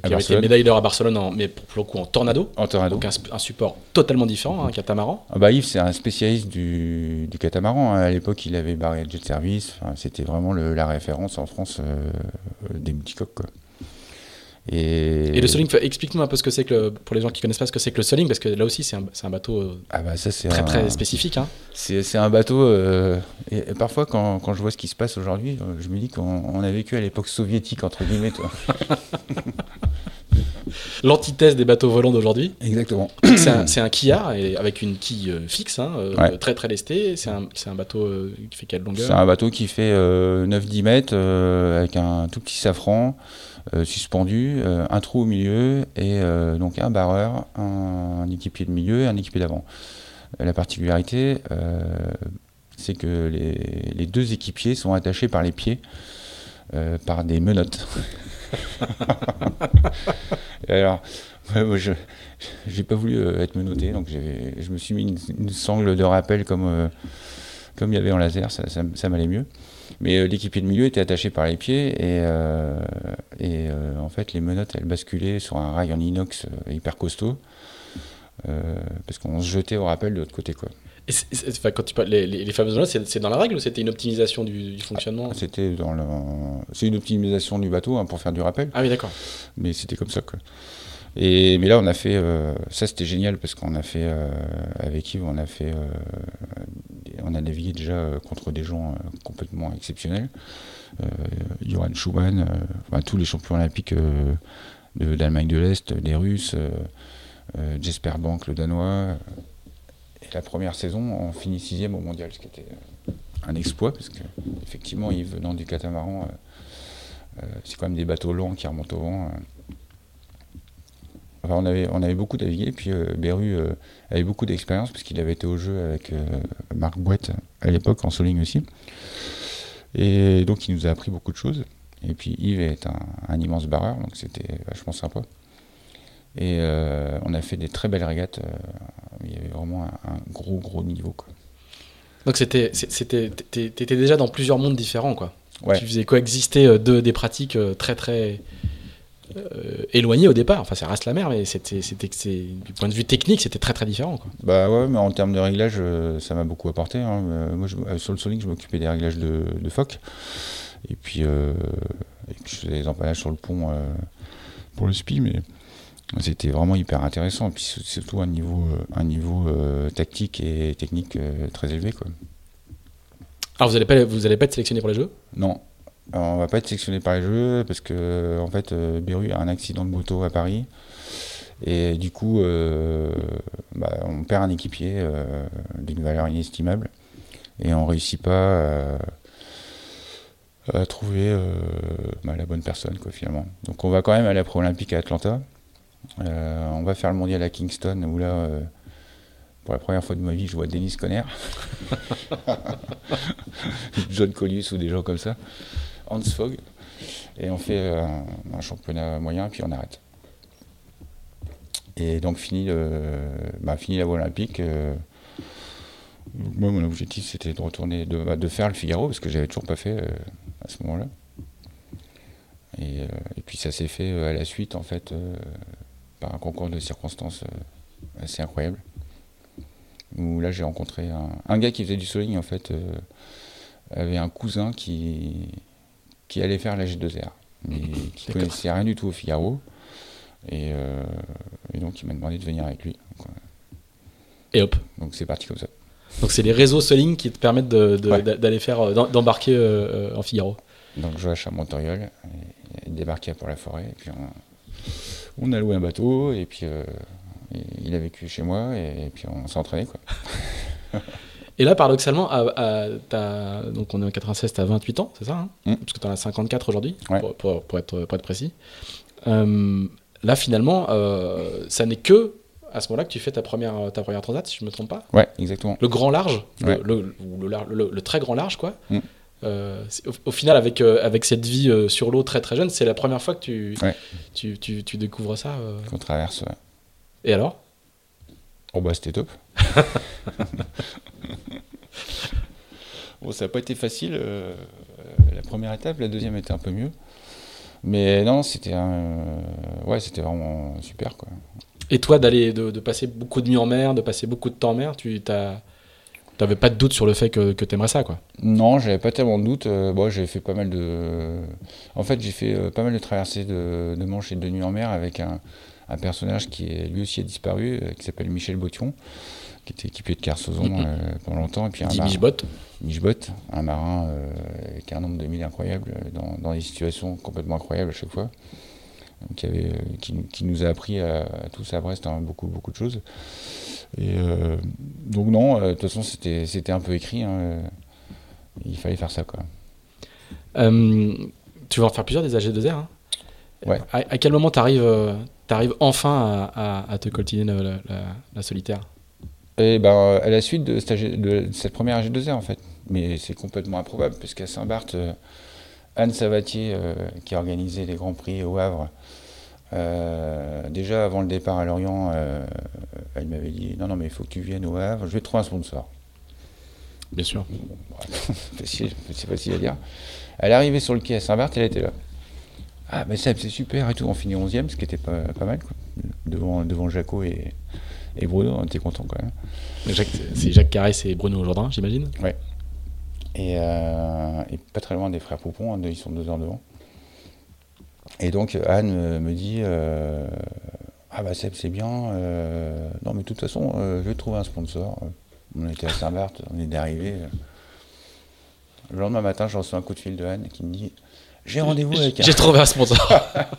qui avait été médaille d'or à Barcelone, mais pour, le coup en tornado. En tornado. Donc un, support totalement différent, un catamaran. Ah bah Yves, c'est un spécialiste du, du catamaran. À l'époque, il avait barré Jet Service. C'était vraiment la référence en France euh, des multicoques. Et, le soling, explique-nous un peu ce que c'est que pour les gens qui connaissent pas ce que c'est que le soling, parce que là aussi c'est un, un, bateau euh, ah bah ça, très, très spécifique. Hein. C'est un bateau. Euh, et, parfois, quand, quand, je vois ce qui se passe aujourd'hui, euh, je me dis qu'on a vécu à l'époque soviétique, entre guillemets. L'antithèse des bateaux volants d'aujourd'hui. Exactement. C'est un, un, quillard avec une quille fixe, hein, très très lestée. C'est un, un, bateau qui fait quelle longueur? C'est un bateau qui fait 9-10 mètres avec un tout petit safran. Euh, suspendu, euh, un trou au milieu et euh, donc un barreur, un, équipier de milieu et un équipier d'avant. La particularité, c'est que les, deux équipiers sont attachés par les pieds par des menottes. alors, je n'ai pas voulu être menotté, donc je me suis mis une, sangle de rappel comme, comme il y avait en laser, ça m'allait mieux. Mais euh, l'équipier de milieu était attaché par les pieds et, euh, et euh, en fait les menottes elles basculaient sur un rail en inox hyper costaud parce qu'on se jetait au rappel de l'autre côté quoi. Et quand tu parles les, les, fameuses menottes, c'est dans la règle ou c'était une optimisation du, fonctionnement? Ah, C'était dans le, c'est une optimisation du bateau hein, pour faire du rappel. Ah oui d'accord. Mais c'était comme ça quoi. Mais là, on a fait. ça, c'était génial parce qu'on a fait. avec Yves, on a fait on a navigué déjà euh, contre des gens euh, complètement exceptionnels. Euh, Johan Schumann, tous les champions olympiques d'Allemagne de, l'Est, les Russes, Jesper Bank, le Danois. Et la première saison, on finit sixième au mondial, ce qui était un exploit, parce qu'effectivement, Yves venant du catamaran, c'est quand même des bateaux longs qui remontent au vent on, avait, on avait beaucoup navigué, puis euh, Beru euh, avait beaucoup d'expérience, parce qu'il avait été au jeu avec euh, Marc Bouette à l'époque, en soling aussi. Et donc il nous a appris beaucoup de choses. Et puis Yves est un, immense barreur, donc c'était vachement sympa. Et on a fait des très belles régates. il y avait vraiment un, gros, gros niveau. Quoi. Donc c'était, c'était, t'étais déjà dans plusieurs mondes différents, quoi. Ouais. Tu faisais coexister deux, des pratiques très très euh, éloignées au départ. Enfin, ça reste la mer, mais c'était, du point de vue technique, c'était très très différent. Quoi. Bah ouais, mais en termes de réglage, euh, ça m'a beaucoup apporté. hein. Euh, Moi, je- sur le Sonic, je m'occupais des réglages de, de phoque. Et puis, et je faisais des emballages sur le pont pour le SPI, mais c'était vraiment hyper intéressant. Et puis c'est- surtout un niveau, un niveau tactique et technique très élevé. Quoi. Alors, vous n'allez pas, vous allez pas être sélectionné pour les jeux? Non, on va pas être sélectionné par les jeux parce que en fait, euh, Beru a un accident de moto à Paris. Et du coup, euh, bah, on perd un équipier euh, d'une valeur inestimable et on réussit pas à, à trouver bah, la bonne personne, quoi, finalement. Donc, on va quand même aller à Pro-Olympique à Atlanta. On va faire le mondial à Kingston où là, pour la première fois de ma vie, je vois Denis Conner, John Collius ou des gens comme ça, Hans Fogg, et on fait euh, un championnat moyen, puis on arrête. Et donc fini, le, bah, fini la voie olympique. euh, moi, mon objectif, c'était de retourner, de, bah, de faire le Figaro, parce que j'avais toujours pas fait euh, à ce moment-là. Et, puis ça s'est fait à la suite, en fait, par un concours de circonstances assez incroyable. Où là, j'ai rencontré un, gars qui faisait du soling, en fait, avait un cousin qui, qui allait faire la G2R, mais qui D'accord. connaissait rien du tout au Figaro. Et, euh, et donc, il m'a demandé de venir avec lui. Donc, Et hop. Donc, c'est parti comme ça. Donc, c'est les réseaux Soling qui te permettent de- de- Ouais. d'aller faire, euh, d'em- d'embarquer euh, en Figaro. Donc, Joach à Montoriol, et, et débarqué à Port-la-Forêt. Et puis, on, on a loué un bateau, et puis euh, et il a vécu chez moi, et, puis on s'est entraîné. Quoi. Et là, paradoxalement, à- à- t'as- donc on est en 96, tu as 28 ans, c'est ça hein Mm. Parce que tu en as 54 aujourd'hui, Ouais. pour, pour- pour être, pour être précis. Euh, là, finalement, euh, ça n'est que à ce moment-là que tu fais ta première, ta première transat, si je ne me trompe pas. Ouais, exactement. Le grand large, le- Ouais. le, ou le, lar- le- le très grand large, quoi. Mm. Euh, au, au final, avec, euh, avec cette vie euh, sur l'eau très très jeune, c'est la première fois que tu, Ouais. tu, tu, tu découvres ça. Qu'on traverse. ouais. Et alors? Oh bah c'était top. Bon, ça n'a pas été facile. euh, euh, la première étape, la deuxième était un peu mieux. Mais non, c'était un, euh, ouais, c'était vraiment super quoi. Et toi, d'aller de, de passer beaucoup de nuits en mer, de passer beaucoup de temps en mer, tu n'avais pas de doute sur le fait que, que tu aimerais ça, quoi? Non, j'avais pas tellement de doutes. Euh, bon, j'ai fait pas mal de. En fait, j'ai fait pas mal de traversées de, de Manche et de nuit en mer avec un, un personnage qui est, lui aussi a disparu, qui s'appelle Michel Bottion, qui était équipé de Carsozon Mhm. euh, pendant longtemps. Et puis un Michbot. Michbot, un marin euh, avec un nombre de milles incroyable, euh, dans, dans des situations complètement incroyables à chaque fois. Y avait, qui, nous- qui nous a appris à, à tous à Brest hein, beaucoup, beaucoup de choses. Et euh, donc non, euh, de toute façon c'était c'était un peu écrit. hein, il fallait faire ça quoi. Euh, tu vas en faire plusieurs des AG2R. Hein Ouais. À, à quel moment tu arrives, enfin à, à- à te coltiner la, la- la- la solitaire? Et ben à la suite de cette, de cette première AG2R en fait. Mais c'est complètement improbable parce qu'à Saint-Barth, euh, Anne Savatier euh, qui a organisé les Grands Prix au Havre, euh, déjà avant le départ à Lorient, elle m'avait dit non non mais il faut que tu viennes au Havre, je vais te trouver un sponsor. Bien sûr. C'est facile à dire. Elle est arrivée sur le quai à Saint-Barth, elle était là. Ah mais Seb, c'est super et tout, on finit 11 e ce qui était pas, pas mal quoi. Devant, devant Jaco et, et Bruno, on était contents quand même. Jacques- C'est Jacques Carès et Bruno Jourdain, j'imagine Et, euh, et pas très loin des frères Poupon, hein, ils sont deux heures devant. Et donc Anne me dit euh, Ah bah Seb, c'est bien. euh, non, mais de toute façon, je vais trouver un sponsor. On était à Saint-Barth, on est arrivé. Le lendemain matin, je reçois un coup de fil de Anne qui me dit J'ai rendez-vous avec un. J'ai trouvé un sponsor.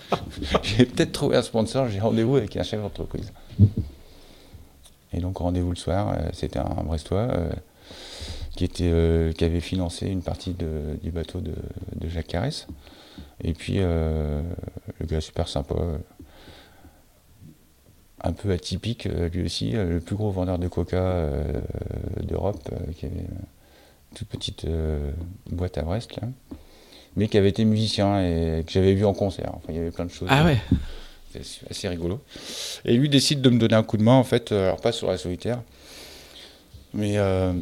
J'ai peut-être trouvé un sponsor, j'ai rendez-vous avec un chef d'entreprise. Et donc rendez-vous le soir, euh, c'était un Brestois euh, qui, était, euh, qui avait financé une partie de- du bateau de, de Jacques Carès. Et puis le gars super sympa, un peu atypique lui aussi, le plus gros vendeur de coca d'Europe, qui avait une toute petite boîte à Brest là, mais qui avait été musicien et que j'avais vu en concert. Enfin, il y avait plein de choses. ah ouais C'est assez rigolo. Et lui décide de me donner un coup de main, en fait, euh, alors pas sur la solitaire, mais euh,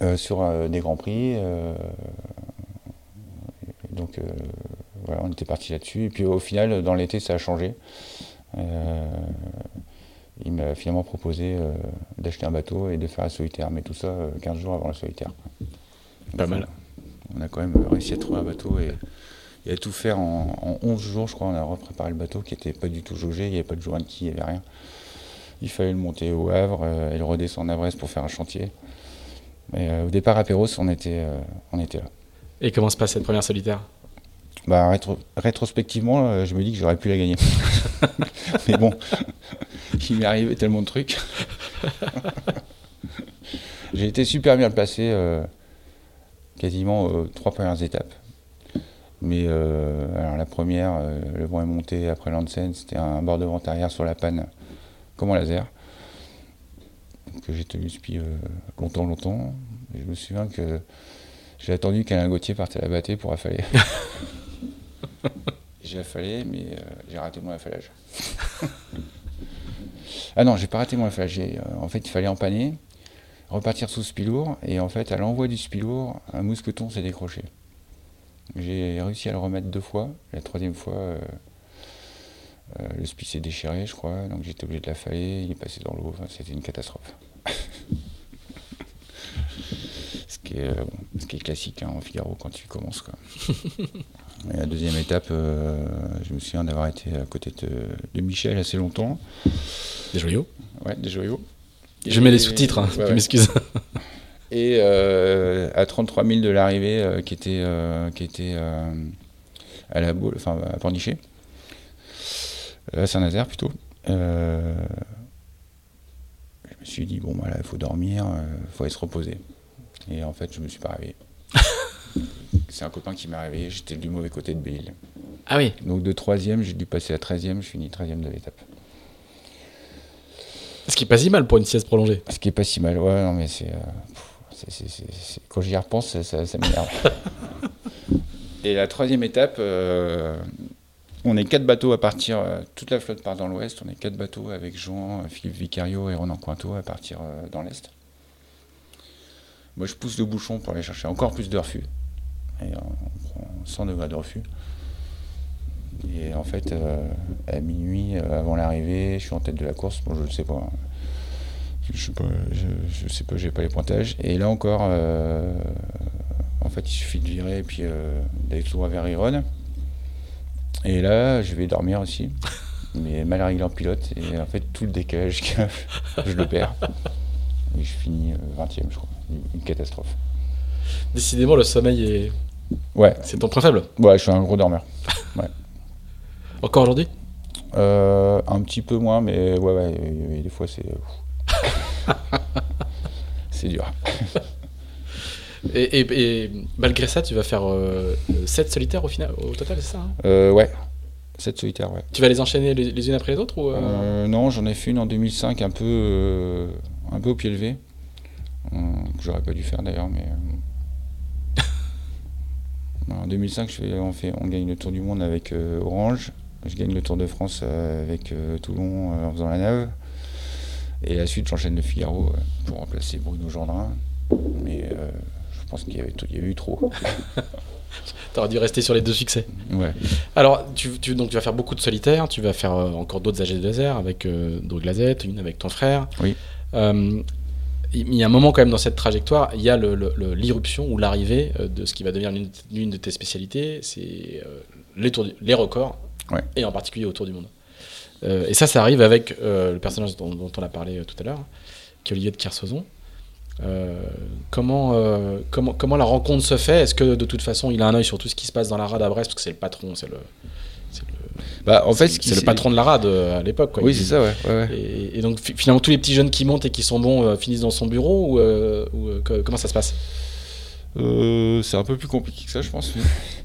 euh, sur euh, des grands prix. Donc voilà, on était parti là-dessus. Et puis au final, dans l'été, ça a changé. il m'a finalement proposé d'acheter un bateau et de faire la solitaire, mais tout ça 15 jours avant la solitaire. Pas mal. On a quand même réussi à trouver un bateau et, à tout faire en, 11 jours, je crois. On a repréparé le bateau qui n'était pas du tout jaugé, il n'y avait pas de joint qui, il n'y avait rien. Il fallait le monter au Havre euh, et le redescendre à Brest pour faire un chantier. Mais euh, au départ à Perros, on était, euh, on était là. Et comment se passe cette première solitaire? Bah, rétrospectivement, je me dis que j'aurais pu la gagner. Mais bon, il m'est arrivé tellement de trucs. J'ai été super bien placé quasiment aux trois premières étapes. Mais alors la première, le vent est monté après Lansen, c'était un bord de vent arrière sur la panne comme un laser, que j'ai tenu depuis euh, longtemps, longtemps. je me souviens que j'ai attendu qu'Alain Gauthier parte à la bâtée pour affaler. j'ai affalé, mais euh, j'ai raté mon affalage. ah non, j'ai pas raté mon affalage. Euh, en fait, il fallait empanner, repartir sous spilour, et en fait, à l'envoi du spilour, un mousqueton s'est décroché. J'ai réussi à le remettre deux fois. La troisième fois, euh, le spi s'est déchiré, je crois, donc j'étais obligé de la failler, il est passé dans l'eau, c'était une catastrophe. ce, qui est, euh, ce, qui est, classique hein, en Figaro quand tu commences. Quoi. Et la deuxième étape, euh, je me souviens d'avoir été à côté de, Michel assez longtemps. Des joyaux? Ouais, des joyaux. je mets les sous-titres, hein, tu m'excuses. Et à 33 000 de l'arrivée, qui était, qui était à la boule, enfin à Pornichet à Saint-Nazaire plutôt. Euh, je me suis dit, bon, voilà, il faut dormir, il euh, faut aller se reposer. Et en fait, je me suis pas réveillé. C'est un copain qui m'a réveillé, j'étais du mauvais côté de Belle. Ah oui Donc de troisième, j'ai dû passer à 13e, je finis 13e de l'étape. Ce qui est pas si mal pour une sieste prolongée. Ce qui est pas si mal, ouais, non mais c'est. Euh, quand j'y repense, ça, ça m'énerve. Et la troisième étape, on est quatre bateaux à partir, euh, toute la flotte part dans l'ouest, on est quatre bateaux avec Jean, Philippe Vicario et Ronan Cointeau à partir euh, dans l'est. Moi je pousse le bouchon pour aller chercher encore plus de refus. On prend 100 degrés de refus. Et en fait, euh, à minuit, avant l'arrivée, je suis en tête de la course. Bon, je ne sais pas. Je sais pas, je, sais pas, j'ai pas les pointages. Et là encore, en fait, il suffit de virer et puis d'aller tout droit vers Iron. Et là, je vais dormir aussi. Mais mal réglé en pilote. Et en fait, tout le décalage, je le perds. Et je finis 20 e je crois. Une catastrophe. Décidément, le sommeil est. Ouais. C'est ton point faible Ouais, je suis un gros dormeur. Ouais. Encore aujourd'hui? Euh, Un petit peu moins, mais ouais, ouais, des fois c'est. c'est dur. Et, malgré ça, tu vas faire 7 euh, solitaires au, final, au total, c'est ça hein? Euh, Ouais, 7 solitaires, ouais. Tu vas les enchaîner les, unes après les autres ou euh Non, j'en ai fait une en 2005 un peu, un peu au pied levé. que j'aurais pas dû faire d'ailleurs, mais. en 2005, je fais, on, fait, on gagne le Tour du Monde avec Orange. Je gagne le Tour de France avec Toulon en faisant la nave. Et la suite, j'enchaîne le Figaro pour remplacer Bruno Gendrin. Mais je pense qu'il y, avait, il y avait eu trop. T'aurais dû rester sur les deux succès. Ouais. Alors, tu, donc, tu vas faire beaucoup de solitaires, tu vas faire euh, encore d'autres AG de laser avec euh, Glazette, une avec ton frère. Oui. Euh, il y a un moment quand même dans cette trajectoire, il y a l'irruption ou l'arrivée euh, de ce qui va devenir l'une de tes spécialités, c'est les, les records, ouais. et en particulier autour du monde. Et ça, ça arrive avec le personnage dont, dont, on a parlé tout à l'heure, qui est Olivier de Kersauzon. Euh, comment, euh, comment, comment la rencontre se fait? Est-ce que de toute façon il a un œil sur tout ce qui se passe dans la rade à Brest? Parce que c'est le patron, c'est le. Bah, en fait, c'est le patron de la rade euh, à l'époque. Oui, c'est ça, ouais. ouais, Et, donc finalement, tous les petits jeunes qui montent et qui sont bons finissent dans son bureau ou, comment ça se passe? C'est un peu plus compliqué que ça, je pense.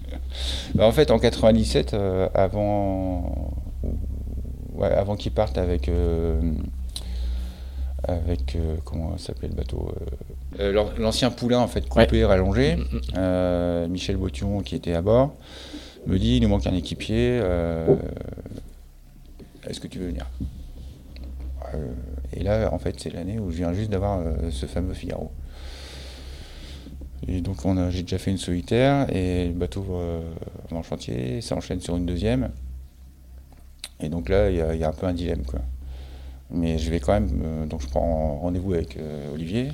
bah, en fait, en 97, avant, avant qu'ils partent avec avec euh, comment s'appelait le bateau euh, euh, L'ancien poulain en fait coupé, rallongé. Mm, mm, mm. Michel Bottion qui était à bord me dit il nous manque un équipier. Est-ce que tu veux venir? Et là, en fait, c'est l'année où je viens juste d'avoir ce fameux Figaro. Et donc j'ai déjà fait une solitaire et le bateau euh, va en chantier, ça enchaîne sur une deuxième. Et donc là, il y, a- il y a un peu un dilemme. Quoi. Mais je vais quand même, euh, donc je prends rendez-vous avec euh, Olivier.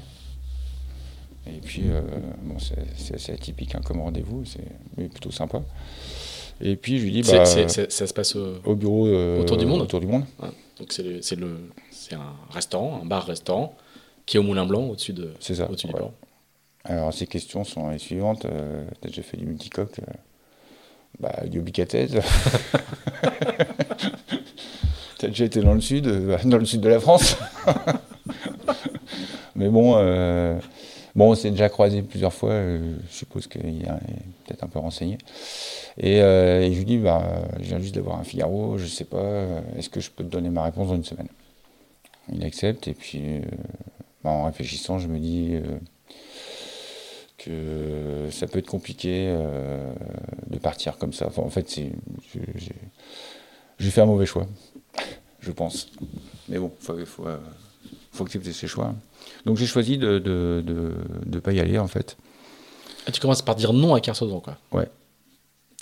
Et puis, euh, bon, c'est, assez atypique hein, comme rendez-vous, c'est plutôt sympa. Et puis je lui dis, bah, ça se passe au. au bureau Autour du monde autour du monde. Donc c'est un restaurant, un bar-restaurant qui est au Moulin Blanc au-dessus de, C'est ça. du ouais. port. Alors, ces questions sont les suivantes. T'as déjà fait du multicoque Bah, Guillaume-Bicathèse. T'as déjà été dans le sud, euh, dans le sud de la France. Mais bon, euh, bon, on s'est déjà croisé plusieurs fois. euh, je suppose qu'il est peut-être un peu renseigné. Et, euh, et je lui dis, bah, je viens juste d'avoir un Figaro, je sais pas, est-ce que je peux te donner ma réponse dans une semaine? Il accepte, et puis bah, en réfléchissant, je me dis que ça peut être compliqué euh, de partir comme ça. Enfin, en fait, j'ai, fait un mauvais choix, je pense. Mais bon, il faut, faut, euh, faut accepter ses choix. Donc j'ai choisi de ne de, de, de pas y aller, en fait. Ah, tu commences par dire non à Kersozon, quoi.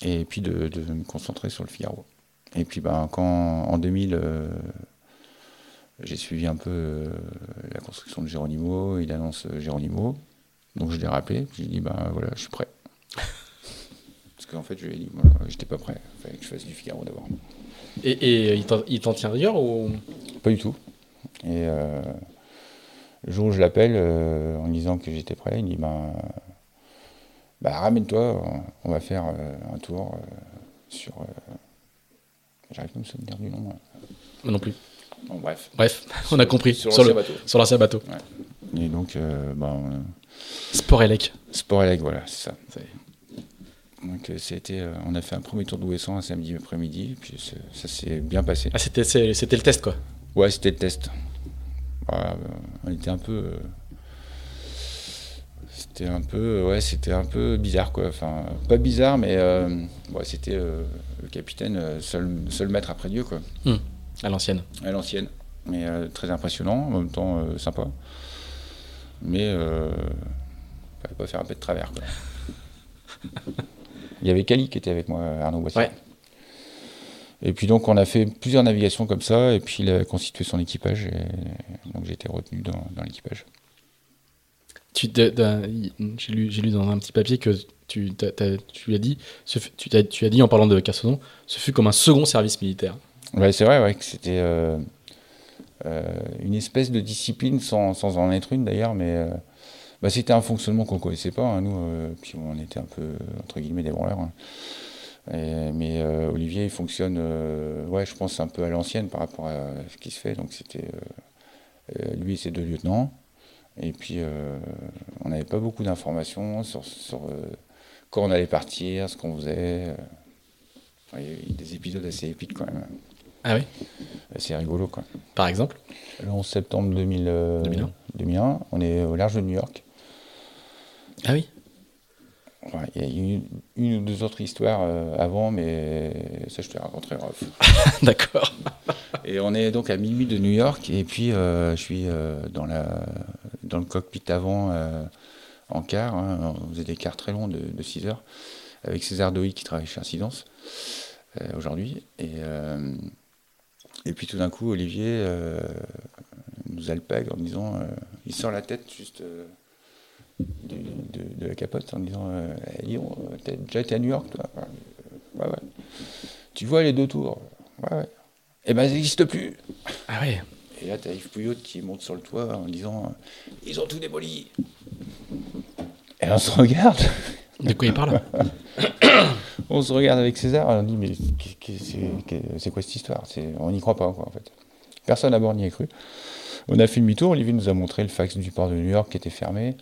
et puis de, de me concentrer sur le Figaro. Et puis ben, quand en 2000, euh, j'ai suivi un peu euh, la construction de Géronimo, il annonce Géronimo, donc je l'ai rappelé, j'ai dit ben voilà, je suis prêt. Parce qu'en fait, je lui ai dit, voilà, j'étais pas prêt, il fallait que je fasse du Figaro d'abord. Et, et il t'en- tient rigueur ou? Pas du tout. Et euh, le jour où je l'appelle euh, en disant que j'étais prêt, il dit ben, bah, ramène-toi, on- va faire euh, un tour euh, sur. euh, J'arrive pas à me souvenir du nom. Moi non plus. Bon, bref. Bref, on a compris. Sur, Sur, l'ancien bateau. sur l'ancien bateau. Et donc, euh, ben, euh, Sport Elec. Sport Elec, voilà, c'est ça. Donc, euh, c'était, euh, on a fait un premier tour de Ouessant un samedi après-midi, puis ça s'est bien passé. Ah, c'était, c'était le test, quoi. Ouais, c'était le test. Voilà, euh, on était un peu. euh, C'était un peu. Ouais, c'était un peu bizarre, quoi. Enfin, pas bizarre, mais euh, ouais, c'était le capitaine, seul, seul maître après Dieu, quoi. À l'ancienne. À l'ancienne. Mais très impressionnant, en même temps sympa. Mais. Euh, fallait pas faire un peu de travers, quoi. Il y avait Cali qui était avec moi, Arnaud Boissier. Ouais. Et puis donc on a fait plusieurs navigations comme ça, et puis il a constitué son équipage, et donc j'ai été retenu dans, dans l'équipage. Tu, j'ai, lu, dans un petit papier que tu, as dit, ce fut- tu, t'as- tu as dit en parlant de Kersozon, ce fut comme un second service militaire. Ouais, c'est vrai ouais, que c'était euh, une espèce de discipline sans, sans en être une d'ailleurs, mais euh, bah, c'était un fonctionnement qu'on ne connaissait pas, hein, nous, euh, puis on était un peu, entre guillemets, des branleurs. hein. Et- mais euh, Olivier, il fonctionne, euh, ouais, je pense, un peu à l'ancienne par rapport à ce qui se fait. Donc c'était, euh, euh, lui, c'est deux lieutenants. Et puis, euh, on n'avait pas beaucoup d'informations sur, euh, quand on allait partir, ce qu'on faisait. euh. Il y a eu des épisodes assez épiques quand même. Ah oui C'est rigolo, quoi. Par exemple Le 11 septembre 2000, euh, 2001. 2001, on est au large de New York. Ah oui Ouais, Il y a eu une, une ou deux autres histoires euh, avant, mais ça, je te raconterai off. D'accord. Et on est donc à minuit de New York, et puis euh, je suis euh, dans, la, dans le cockpit avant, euh, en quart. hein. on faisait des quarts très longs de, de 6 heures, avec César Doï qui travaille chez Incidence euh, aujourd'hui. Et, euh, et puis tout d'un coup, Olivier euh, nous alpague en disant euh, il sort la tête juste euh, de, de la capote en disant dis donc, euh, t'as déjà été à New York, toi Ouais, ouais. Tu vois les deux tours. Ouais, ouais. Eh ben, ça n'existe plus. Ah ouais. Et là, t'as Yves Pouillot qui monte sur le toit en disant Ils ont tout démoli. Et on se regarde, De quoi il parle on se regarde avec César, on dit Mais c'est quoi cette histoire? On n'y croit pas, quoi, en fait. Personne à bord n'y a cru. On a fait demi-tour, Olivier nous a montré le fax du port de New York qui était fermé.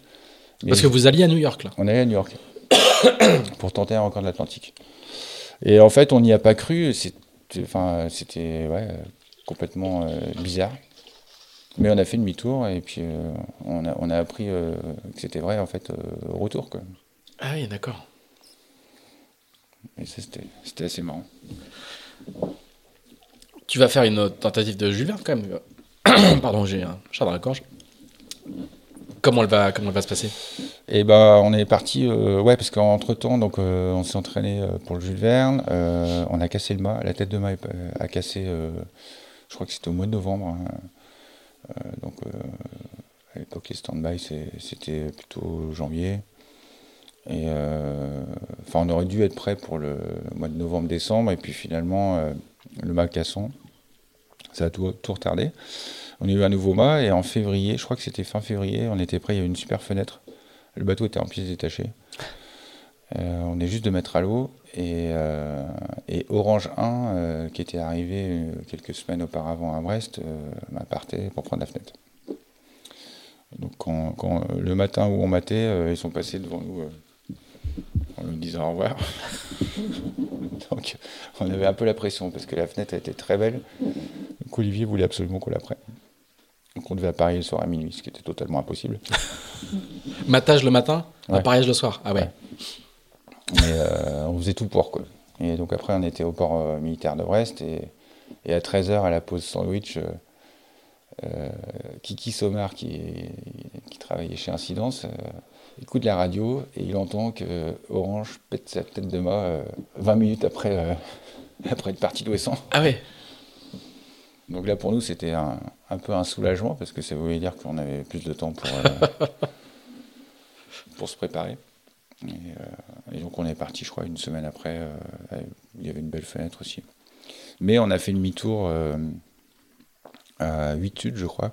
Parce que vous alliez à New York, là. On allé à New York pour tenter un record de l'Atlantique. Et en fait, on n'y a pas cru. C'était, enfin, c'était ouais, complètement euh, bizarre. Mais on a fait demi-tour et puis euh, on, a, on a appris euh, que c'était vrai en fait au retour. Quoi. Ah oui, d'accord. Et ça, c'était, c'était assez marrant. Tu vas faire une tentative de Jules Verne, quand même. Pardon, j'ai un chat dans la gorge. Comment elle va, comment elle va se passer? Et ben on est parti, ouais, parce qu'entre temps, donc on s'est entraîné pour le Jules Verne. on a cassé le mât, la tête de mât a cassé. je crois que c'était au mois de novembre. Hein. donc à l'époque les stand-by c'était plutôt janvier. Et enfin, on aurait dû être prêt pour le mois de novembre-décembre, et puis finalement, le mât cassant, ça a tout, retardé. On a eu un nouveau mât et en février, je crois que c'était fin février, on était prêt, il y avait une super fenêtre. Le bateau était en pièces détachées. Euh, on est juste de mettre à l'eau et, euh, Orange 1, euh, qui était arrivé quelques semaines auparavant à Brest, parté pour prendre la fenêtre. Donc quand, le matin où on matait, ils sont passés devant nous en nous disant au revoir. Donc on avait un peu la pression parce que la fenêtre était très belle. Donc Olivier voulait absolument qu'on la prenne. Donc on devait apparaître le soir à minuit, ce qui était totalement impossible. Matage le matin, appareillage le soir. Ah ouais. Mais euh, on faisait tout pour quoi. Et donc après on était au port euh, militaire de Brest et, à 13h à la pause sandwich, euh, Kiki Somar qui, qui, travaillait chez Incidence écoute la radio et il entend que Orange pète sa tête de mât 20 minutes après, après être parti d'Ouessant. Ah ouais donc là, pour nous, c'était un, peu un soulagement parce que ça voulait dire qu'on avait plus de temps pour, euh, pour se préparer. Euh, et, donc on est parti, je crois, une semaine après. Euh, il y avait une belle fenêtre aussi. Mais on a fait demi-tour à 8 sud, je crois,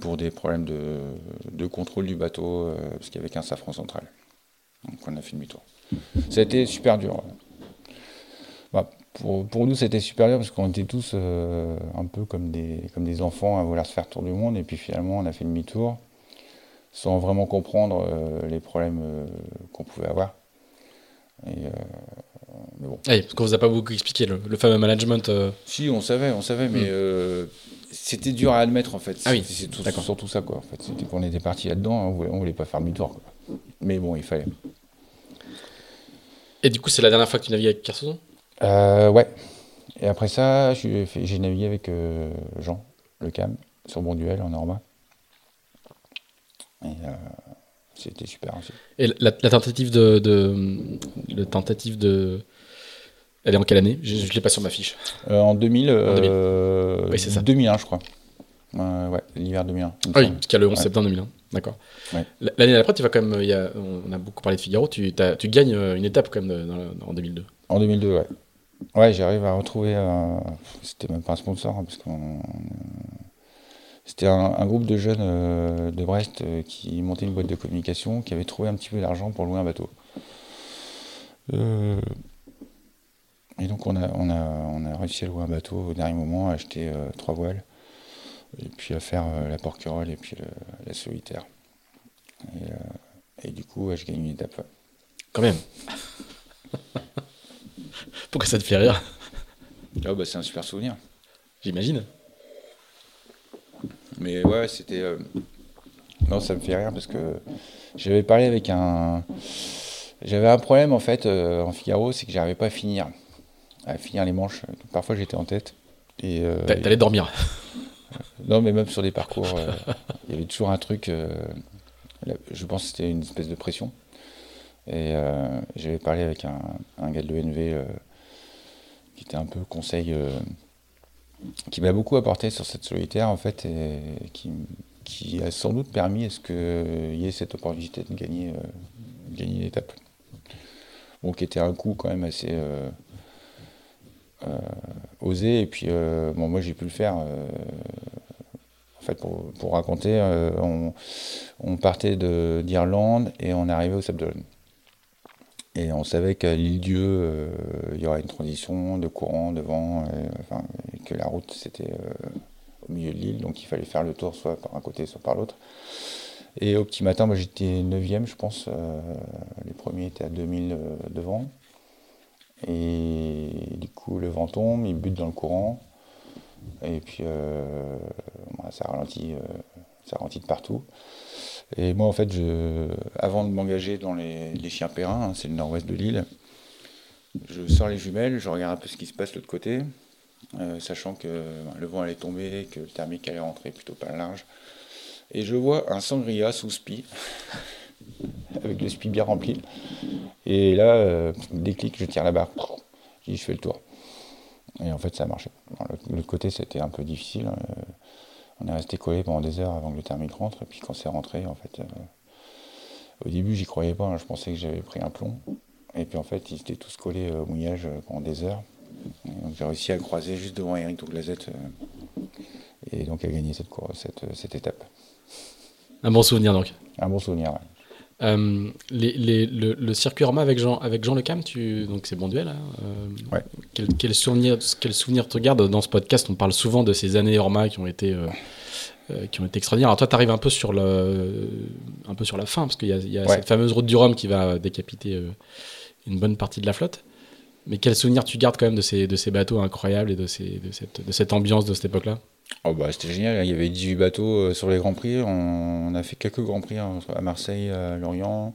pour des problèmes de, contrôle du bateau, parce qu'il y avait qu'un safran central. Donc on a fait demi-tour. Ça a été super dur. Bah, pour, nous, c'était super dur parce qu'on était tous euh, un peu comme des, enfants à vouloir se faire tour du monde. Et puis finalement, on a fait demi-tour sans vraiment comprendre euh, les problèmes euh, qu'on pouvait avoir. Mais bon. parce qu'on vous a pas beaucoup expliqué le, fameux management. Si, on savait, on savait, mais hmm. c'était dur à admettre en fait. Ah oui, c'est surtout ça quoi. En fait, c'était qu'on était parti là-dedans, hein, on, voulait, voulait pas faire demi-tour. Mais bon, il fallait. Et du coup, c'est la dernière fois que tu navigues avec Kersozon euh, ouais. Et après ça, j'ai navigué avec euh, Jean, le CAM, sur Bonduel en Norma. Et euh, c'était super aussi. Et la, tentative de, de, tentative de. Elle est en quelle année? Je ne l'ai pas sur ma fiche. Euh, en 2000. En 2000. oui, c'est ça. 2001, je crois. ouais, l'hiver 2001. Ah oui, parce qu'il y a le 11 septembre 2001. D'accord. L'année d'après, tu vas quand même. Y a, on a beaucoup parlé de Figaro. Tu, tu gagnes une étape quand même en 2002. En 2002, ouais. Ouais, j'arrive à retrouver. C'était même pas un sponsor, hein, parce qu'on. C'était un, groupe de jeunes euh, de Brest euh, qui montait une boîte de communication, qui avait trouvé un petit peu d'argent pour louer un bateau. Euh, et donc on a, on, a, on a réussi à louer un bateau au dernier moment, à acheter trois voiles, et puis à faire la porquerolles et puis la solitaire. Et, et, du coup, je gagne une étape. Quand même Pourquoi ça te fait rire? Ah, bah, C'est un super souvenir. J'imagine. Mais ouais, c'était. Euh, non, ça me fait rire parce que j'avais parlé avec un. J'avais un problème en fait euh, en Figaro, c'est que j'arrivais pas à finir, à finir les manches. Parfois j'étais en tête. Et euh, t'allais dormir. non, mais même sur des parcours, il y avait toujours un truc. je pense que c'était une espèce de pression. Et j'avais parlé avec un, un gars de l'ENV qui était un peu conseil euh, qui m'a beaucoup apporté sur cette solitaire en fait et qui, a sans doute permis à ce qu'il y ait cette opportunité de gagner, euh, l'étape. Bon, qui était un coup quand même assez euh, osé et puis bon, moi j'ai pu le faire. en fait, pour, raconter, on, partait d'Irlande et on arrivait au Sable et on savait qu'à l'île Dieu, euh, il y aurait une transition de courant, de vent, euh, et, que la route c'était euh, au milieu de l'île, donc il fallait faire le tour soit par un côté, soit par l'autre. Et au petit matin, moi j'étais 9 je pense. les premiers étaient à 2000 de vent. Et du coup, le vent tombe, il bute dans le courant. Et puis, ça ralentit, ça ralentit de partout. Et moi, en fait, je, avant de m'engager dans les, chiens périns, hein, c'est le nord-ouest de l'île, je sors les jumelles, je regarde un peu ce qui se passe de l'autre côté, euh, sachant que ben, le vent allait tomber, que le thermique allait rentrer plutôt pas large. Et je vois un sangria sous spi avec le spi bien rempli. Et là, euh, déclic, je tire la barre, je fais le tour. Et en fait, ça a marché. L'autre côté, c'était un peu difficile. Euh, on est resté collé pendant des heures avant que le thermique rentre. Et puis quand c'est rentré, en fait, euh, au début, j'y croyais pas. Hein. je pensais que j'avais pris un plomb. Et puis en fait, ils étaient tous collés au mouillage pendant des heures. donc j'ai réussi à le croiser juste devant Eric Douglazette. et donc à gagner cette, cette, cette étape. Un bon souvenir donc. Un bon souvenir, euh, les, le, circuit Orma avec Jean, avec Jean Lecam, tu, donc c'est bon duel. Hein, euh, ouais. quel, quel, souvenir, quel souvenir te gardes dans ce podcast? On parle souvent de ces années Orma qui ont été, euh, qui ont été extraordinaires. Alors toi, tu arrives un peu sur le, un peu sur la fin parce qu'il y a, y a cette fameuse route du Rhum qui va décapiter une bonne partie de la flotte. Mais quel souvenir tu gardes quand même de ces, de ces bateaux incroyables et de, ces, de, cette, de cette ambiance de cette époque-là? Oh bah, c'était génial, il y avait 18 bateaux euh, sur les Grands Prix, on, a fait quelques Grands Prix hein, à Marseille, à Lorient,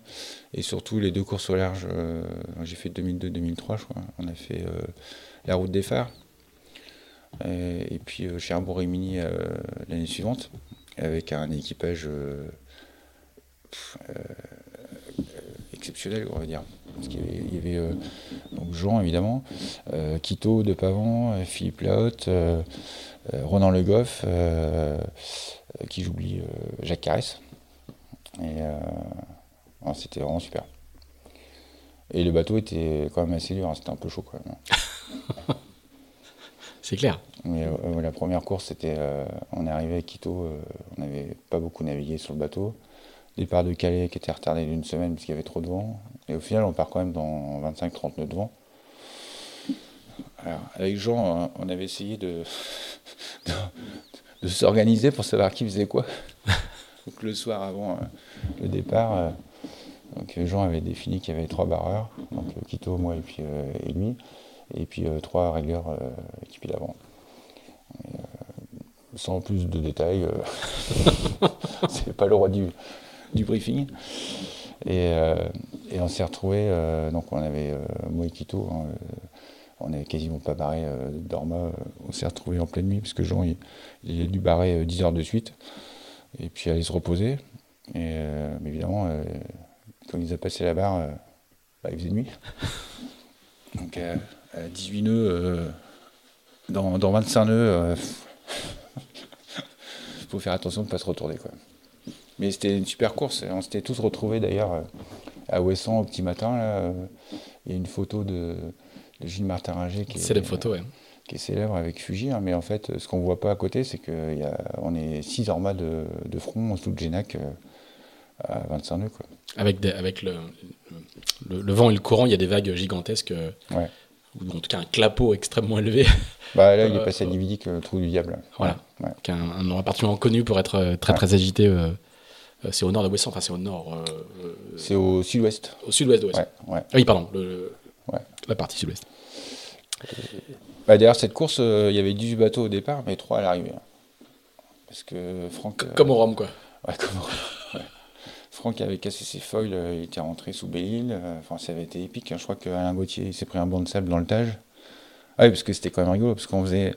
et surtout les deux courses au large, euh, j'ai fait 2002-2003 je crois, on a fait euh, la route des phares, et, puis Cherbourg-Rimini l'année suivante, avec un équipage exceptionnel on va dire. Parce qu'il y avait, donc Jean évidemment, Quito de Pavant, Philippe Lahotte, euh, Ronan Le Goff, euh, euh, qui j'oublie, Jacques Carès. Et c'était vraiment super. Et le bateau était quand même assez dur, hein, c'était un peu chaud quand même. C'est clair. Mais la première course, c'était, on est arrivé à Quito, on n'avait pas beaucoup navigué sur le bateau. Départ de Calais qui était retardé d'une semaine parce qu'il y avait trop de vent. Et au final, on part quand même dans 25-30 nœuds de vent. Alors, avec Jean, on avait essayé de, de, s'organiser pour savoir qui faisait quoi. donc le soir avant euh, le départ, euh, donc Jean avait défini qu'il y avait trois barreurs, donc euh, Quito, moi et puis et lui, et puis trois régleurs équipés d'avant. sans plus de détails, c'est pas le roi du, du briefing. Et, et on s'est retrouvé, donc on avait moi et Quito, hein, on n'avait quasiment pas barré euh, d'Orma. Euh, on s'est retrouvé en pleine nuit parce que Jean il, a dû barrer 10 euh, heures de suite et puis aller se reposer. Et, mais évidemment, quand il a passé la barre, bah, il faisait nuit. Donc à, 18 nœuds, dans, 25 nœuds, il faut faire attention de ne pas se retourner. Quoi. Mais c'était une super course. On s'était tous retrouvés d'ailleurs à Ouessant au petit matin. Il y a une photo de, Gilles Martin Ringer qui est, photo, qui est célèbre avec Fuji. Hein, mais en fait, ce qu'on ne voit pas à côté, c'est qu'on est six ormas de, de front en dessous de Génac euh, à 25 nœuds. Quoi. Avec, avec le, le, vent et le courant, il y a des vagues gigantesques. Euh, ouais. Ou en tout cas un clapot extrêmement élevé. Bah, là, il est euh, passé à Dividic, le trou du diable. Voilà. Qui est un, un endroit particulièrement connu pour être très très agité. c'est au nord de Wesson, enfin c'est au nord. c'est au sud-ouest. Au sud-ouest de Wesson. Ouais, ah oui, pardon, le, la partie sud-ouest. Bah, derrière cette course, euh, il y avait 18 bateaux au départ, mais 3 à l'arrivée. Parce que Franck. comme au Rhum, quoi. Ouais, comme au Rhum. Franck avait cassé ses foils, euh, il était rentré sous Belle-Île. Euh, enfin, ça avait été épique. Hein. Je crois qu'Alain Gauthier s'est pris un banc de sable dans le Tage. Ah oui, parce que c'était quand même rigolo, parce qu'on faisait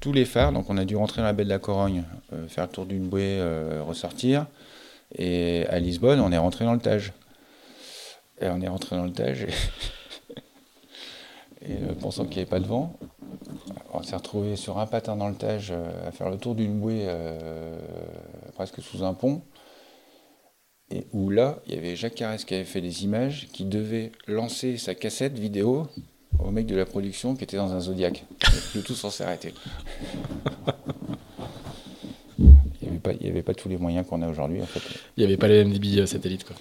tous les phares, donc on a dû rentrer dans la baie de la Corogne, faire le tour d'une bouée, ressortir. Et à Lisbonne, on est rentré dans le Tage. Et on est rentré dans le Tage. Et et euh, pensant qu'il n'y avait pas de vent. On s'est retrouvé sur un patin dans le Tage euh, à faire le tour d'une bouée euh, presque sous un pont. Et où là, il y avait Jacques Carès qui avait fait des images, qui devait lancer sa cassette vidéo au mec de la production qui était dans un Zodiac. Le tout s'en s'est arrêté. Il n'y avait, pas tous les moyens qu'on a aujourd'hui. En fait. Il n'y avait pas les MDB satellites. Quoi.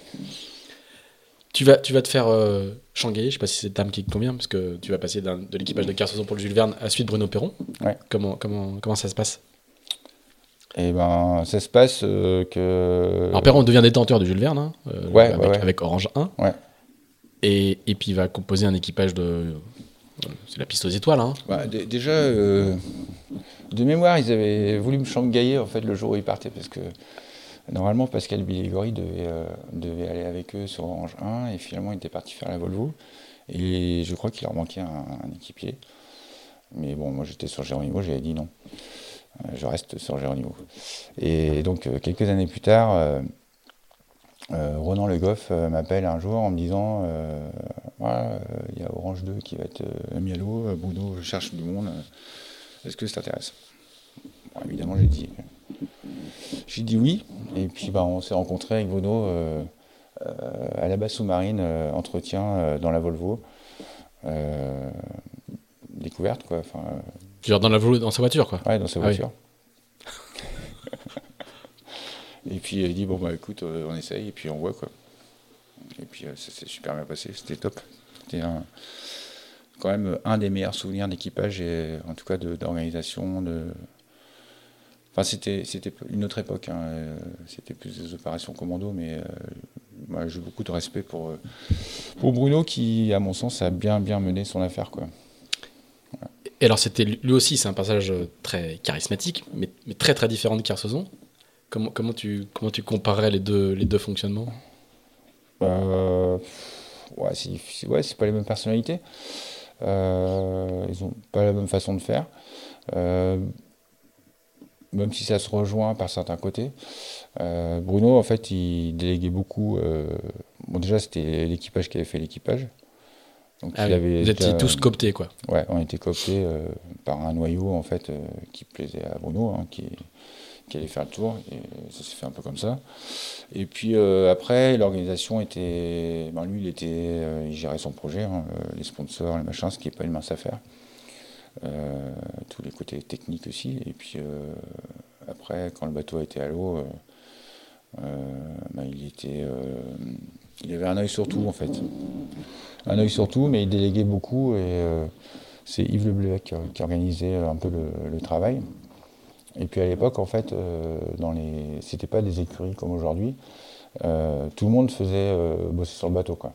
Tu vas, tu vas te faire euh, je sais pas si c'est le terme qui te convient, parce que tu vas passer de l'équipage de Carcassonne pour le Jules Verne à suite Bruno Perron. Ouais. Comment, comment, comment ça se passe? Eh ben, ça se passe euh, que. Alors Perron devient détenteur du Jules Verne, hein, euh, ouais, avec, avec, Orange 1. Ouais. Et, et, puis il va composer un équipage de. C'est la piste aux étoiles. Hein. Bah, déjà, euh, de mémoire, ils avaient voulu me changailler en fait, le jour où ils partaient, parce que Normalement, Pascal Billigori devait, euh, devait aller avec eux sur Orange 1 et finalement il était parti faire la Volvo. Et je crois qu'il leur manquait un, équipier. Mais bon, moi j'étais sur Géronimo, j'avais dit non. Euh, je reste sur Géronimo. Et donc euh, quelques années plus tard, Ronan Le Goff m'appelle un jour en me disant voilà, il y a Orange 2 qui va être mis à l'eau, Bruno cherche du monde, est-ce que ça t'intéresse? Évidemment, j'ai dit, j'ai dit oui, et puis bah, on s'est rencontré avec Bruno à la base sous-marine, entretien dans la Volvo. découverte quoi. Enfin, Genre dans, la, dans sa voiture, quoi. Ouais, dans sa ah voiture. et puis il dit bon bah écoute, euh, on essaye et puis on voit quoi. Et puis euh, ça s'est super bien passé, c'était top. C'était quand même un des meilleurs souvenirs d'équipage et en tout cas d'organisation. De, Enfin, c'était, c'était une autre époque, hein, euh, c'était plus des opérations commando, mais moi j'ai beaucoup de respect pour, pour Bruno qui, à mon sens, a bien bien mené son affaire. Quoi. Et alors, c'était lui aussi, c'est un passage euh, très charismatique, mais, très très différent de Kersozon. Comment, comment, tu, comment tu comparerais les deux, les deux fonctionnements? Euh, Ouais, c'est ouais, pas les mêmes personnalités. Euh, ils ont pas la même façon de faire. Euh, même si ça se rejoint par certains côtés. Bruno, en fait, il déléguait beaucoup. bon, déjà, c'était l'équipage qui avait fait l'équipage. Ah vous étiez tous cooptés, quoi. Ouais, on était cooptés euh, par un noyau, en fait, euh, qui plaisait à Bruno, hein, qui, qui, allait faire le tour, et ça s'est fait un peu comme ça. Et puis euh, après, l'organisation était... Ben, lui, il, était, il gérait son projet, hein, les sponsors, les machins, ce qui n'est pas une mince affaire. Tous les côtés techniques aussi. Et puis après, quand le bateau été à l'eau, ben, il était... il avait un œil sur tout, en fait un œil sur tout, mais il déléguait beaucoup et euh, c'est Yves Le qui, qui, organisait un peu le, travail. Et puis à l'époque, en fait, euh, dans les, c'était pas des écuries comme aujourd'hui. Euh, tout le monde faisait bosser sur le bateau, quoi.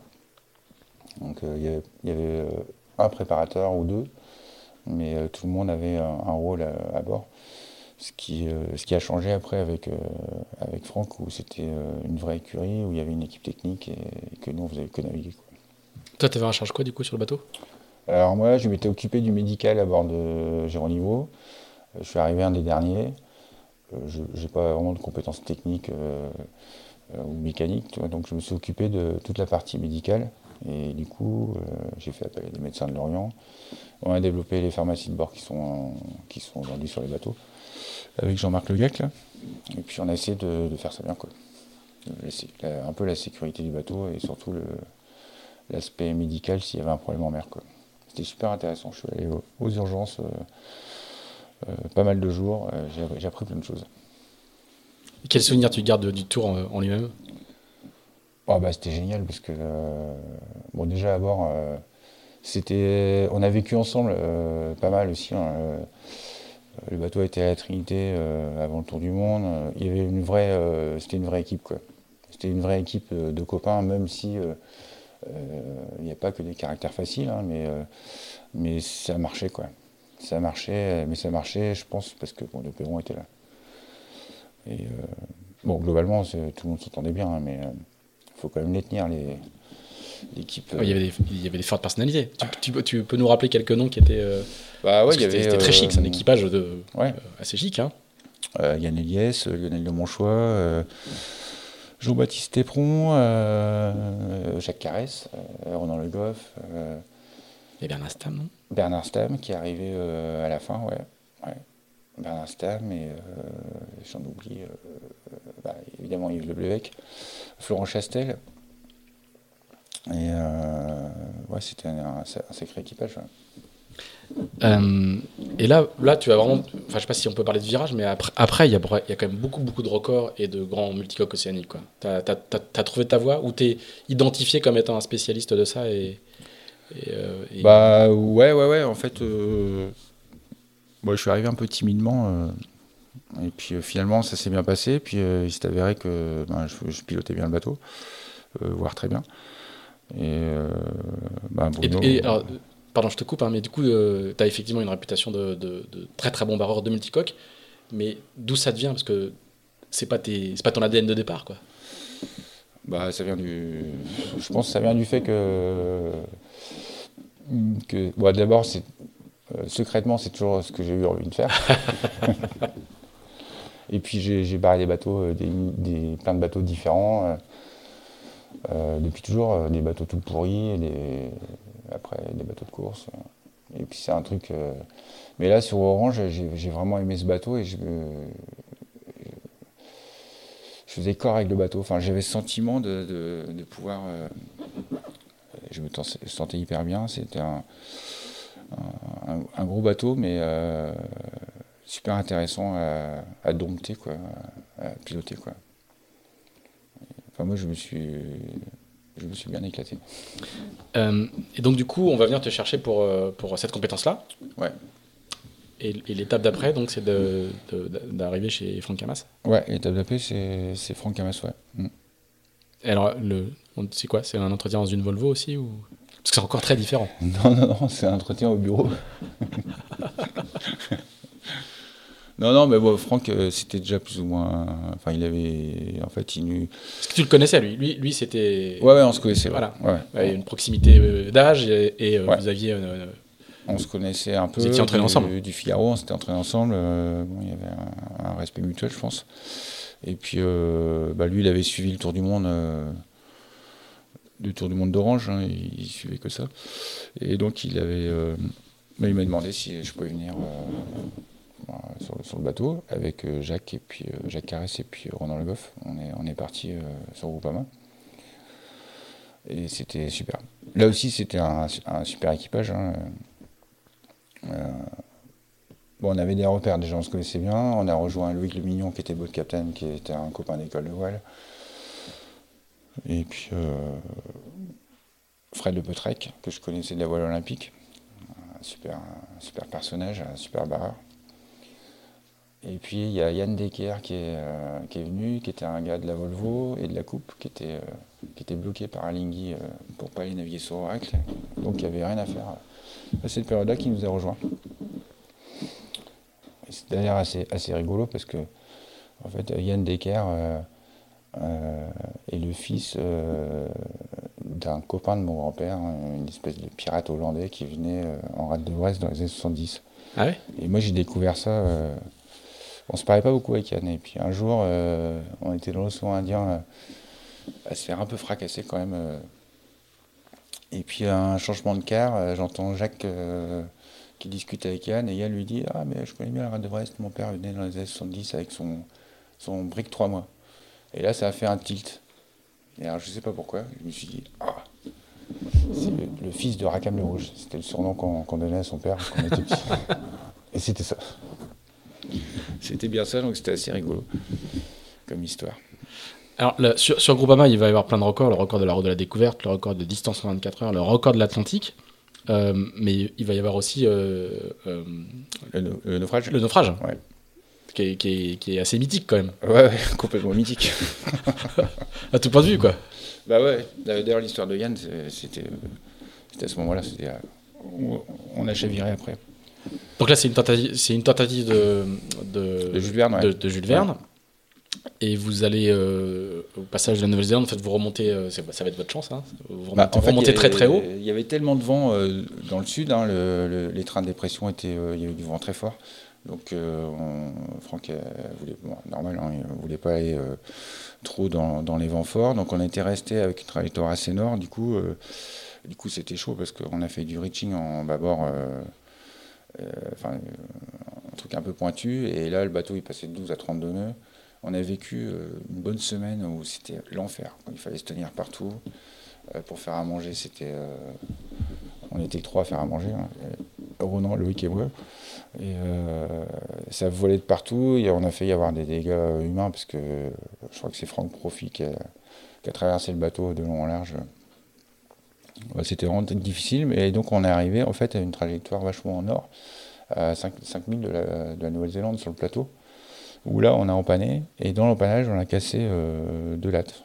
Donc il y avait, un préparateur ou deux, mais tout le monde avait un, rôle à, bord. Ce qui, ce qui a changé après avec, avec Franck, où c'était une vraie écurie, où il y avait une équipe technique et, que nous, on faisait que naviguer. Toi, tu avais un charge quoi du coup sur le bateau? Alors moi, je m'étais occupé du médical à bord de Géronimo. Euh, je suis arrivé un des derniers. Euh, je n'ai pas vraiment de compétences techniques euh, ou mécaniques, donc je me suis occupé de toute la partie médicale. Et du coup, j'ai fait appel à des médecins de Lorient. On a développé les pharmacies de bord qui sont, qui sont aujourd'hui sur les bateaux, avec Jean-Marc Le Là. Et puis on a essayé de, faire ça bien. Quoi. Un peu la sécurité du bateau et surtout l'aspect médical s'il y avait un problème en mer. C'était super intéressant. Je suis allé aux, urgences euh, euh, pas mal de jours. Euh, j'ai appris plein de choses. quel souvenir tu gardes du tour en, lui-même? Oh, bah, C'était génial parce que, bon, déjà à bord, c'était, on a vécu ensemble pas mal aussi. Hein, le bateau été à la Trinité avant le Tour du Monde. Il y avait une vraie, c'était une vraie équipe, quoi. C'était une vraie équipe de copains, même si il n'y a pas que des caractères faciles, hein, mais, euh, mais ça marchait quoi. Ça marchait, mais ça marchait, je pense, parce que le Perron était là. Et euh, bon, globalement, tout le monde s'entendait bien, hein, mais euh, faut quand même les tenir, les, l'équipe. il, y avait des, il y avait des fortes personnalités. Tu, tu, peux nous rappeler quelques noms qui étaient. bah ouais, c'était très chic, c'est un équipage de, assez chic. Hein. Yann Eliès, Lionel de Monchois. Jean-Baptiste Tépron, euh, Jacques Carès, euh, Ronan Le Goff. Euh, et Bernard Stam, non? Bernard Stam, qui est arrivé à la fin, ouais. Bernard Stam et j'en oublie, bah, évidemment Yves Leblevec, Florent Chastel. Et ouais, c'était un, sacré équipage. Euh, et là, là, tu as vraiment. Enfin, je sais pas si on peut parler de virage, mais après, après il y, a, y a quand même beaucoup, beaucoup de records et de grands multicoques océaniques. Tu as, as, trouvé ta voie ou tu es identifié comme étant un spécialiste de ça et, euh, Bah ouais, ouais, ouais. En fait, euh, je suis arrivé un peu timidement. Et puis finalement, ça s'est bien passé. Puis il s'est avéré que ben, je, pilotais bien le bateau, voire très bien. Et, ben, et alors, Pardon, je te coupe, hein, mais du coup, euh, tu as effectivement une réputation de, très très bon barreur de multicoque. Mais d'où ça devient Parce que c'est pas, pas ton ADN de départ, quoi. Bah, ça vient du. Je pense que ça vient du fait que. que... Bon, D'abord, c'est. Euh, secrètement, c'est toujours ce que j'ai eu envie de faire. Et puis j'ai barré des bateaux, euh, des, plein de bateaux différents. depuis toujours, des bateaux tout pourris, et après des bateaux de course. Et puis c'est un truc. Mais là, sur Orange, j'ai vraiment aimé ce bateau et je, faisais corps avec le bateau. Enfin, j'avais ce sentiment de, pouvoir. je me sentais hyper bien. C'était un, gros bateau, mais super intéressant à, dompter, quoi, à piloter. Quoi. Enfin, moi, je me suis, je me suis bien éclaté. Euh, et donc, du coup, on va venir te chercher pour, euh, pour cette compétence-là. Ouais. Et, l'étape d'après, donc, c'est d'arriver chez Franck Camas Ouais, l'étape d'après, c'est Franck Camas, ouais. Mm. Et alors, c'est quoi? C'est un entretien dans une Volvo aussi ou... Parce que c'est encore très différent. Non, non, non, c'est un entretien au bureau. Non, non, mais bon, Franck, euh, c'était déjà plus ou moins. Enfin, il avait. En fait, il. Est-ce que tu le connaissais, lui Lui, lui c'était. Ouais, ouais, on se connaissait. Voilà. Ouais. une proximité euh, d'âge et, euh, vous aviez. on se connaissait un peu. Vous étiez entraînés ensemble Du Figaro, on s'était entraînés ensemble. bon, il y avait un, respect mutuel, je pense. Et puis, bah, lui, il avait suivi le Tour du Monde. le Tour du Monde d'Orange, hein, il, suivait que ça. Et donc, il avait. Bah, il m'a demandé si je pouvais venir sur, le bateau avec euh, Jacques et puis euh, Jacques Carès et puis Ronan Leboeuf. On est, on est parti euh, sur Groupama. Et c'était super. Là aussi, c'était un, super équipage. Hein. bon, on avait des repères, déjà on se connaissait bien. On a rejoint Louis Le Mignon qui était boat captain, qui était un copain d'école de voile. Et puis Fred Le Petrec, que je connaissais de la voile olympique. Un super, super personnage, un super barreur. Et puis il y a Yann Decker qui est, euh, qui est venu, qui était un gars de la Volvo et de la Coupe, qui était, euh, qui était bloqué par Alinghi euh, pour pas aller naviguer sur Oracle. Donc il n'y avait rien à faire à cette période-là qui nous a rejoints. C'est d'ailleurs assez, assez rigolo parce que en fait, Yann Decker est le fils d'un copain de mon grand-père, une espèce de pirate hollandais qui venait en rade de l'Ouest dans les années 70. Ah ouais? Et moi j'ai découvert ça on se parlait pas beaucoup avec Yann. Et puis un jour, euh, on était dans l'océan Indien euh, à se faire un peu fracasser quand même. Euh. Et puis un changement de quart, j'entends Jacques qui discute avec Yann et Yann lui dit Ah, mais je connais bien la rade de Brest, mon père venait dans les années 70 avec son, son brick 3 mois. Et là, ça a fait un tilt. Et alors, je sais pas pourquoi, je me suis dit Ah, c'est le, fils de Rakam le Rouge. C'était le surnom qu'on donnait à son père quand on était petit. et c'était ça. C'était bien ça, donc c'était assez rigolo comme histoire. Alors, sur, sur, Groupama, il va y avoir plein de records le record de la route de la découverte, le record de distance en 24 heures, le record de l'Atlantique. Euh, mais il va y avoir aussi euh, euh, le, naufrage. Le naufrage. Ouais. Qui est, qui, est, assez mythique quand même. Ouais, complètement mythique. à tout point de vue, quoi. Bah ouais, d'ailleurs l'histoire de Yann, c'était à ce moment-là, on a chaviré après. Donc là, c'est une tentative, c'est une tentative de, de, Jules Verne. De, Jules Verne. Et vous allez euh, au passage de la Nouvelle-Zélande, en fait, vous remontez, euh, ça va être votre chance, hein, vous bah, remontez, très très haut. Il y avait tellement de vent euh, dans le sud, hein, les trains de dépression étaient, il y avait du vent très fort. Donc Franck voulait, normal, hein, il voulait pas aller trop dans, dans, les vents forts. Donc on était resté avec une trajectoire assez nord. Du coup, du coup c'était chaud parce qu'on a fait du reaching en bâbord enfin, un truc un peu pointu. Et là, le bateau, il passait de 12 à 32 nœuds. On a vécu euh, une bonne semaine où c'était l'enfer. Il fallait se tenir partout. Euh, pour faire à manger, c'était. on était trois à faire à manger. Hein. Ronan, Loïc et moi. Et ça volait de partout. Et on a fait y avoir des dégâts humains parce que je crois que c'est Franck Profi qui a, qui a, traversé le bateau de long en large c'était vraiment difficile, mais donc on est arrivé en fait à une trajectoire vachement en nord, à 5000 de la, Nouvelle-Zélande sur le plateau, où là on a empanné, et dans l'empannage on a cassé euh, deux lattes.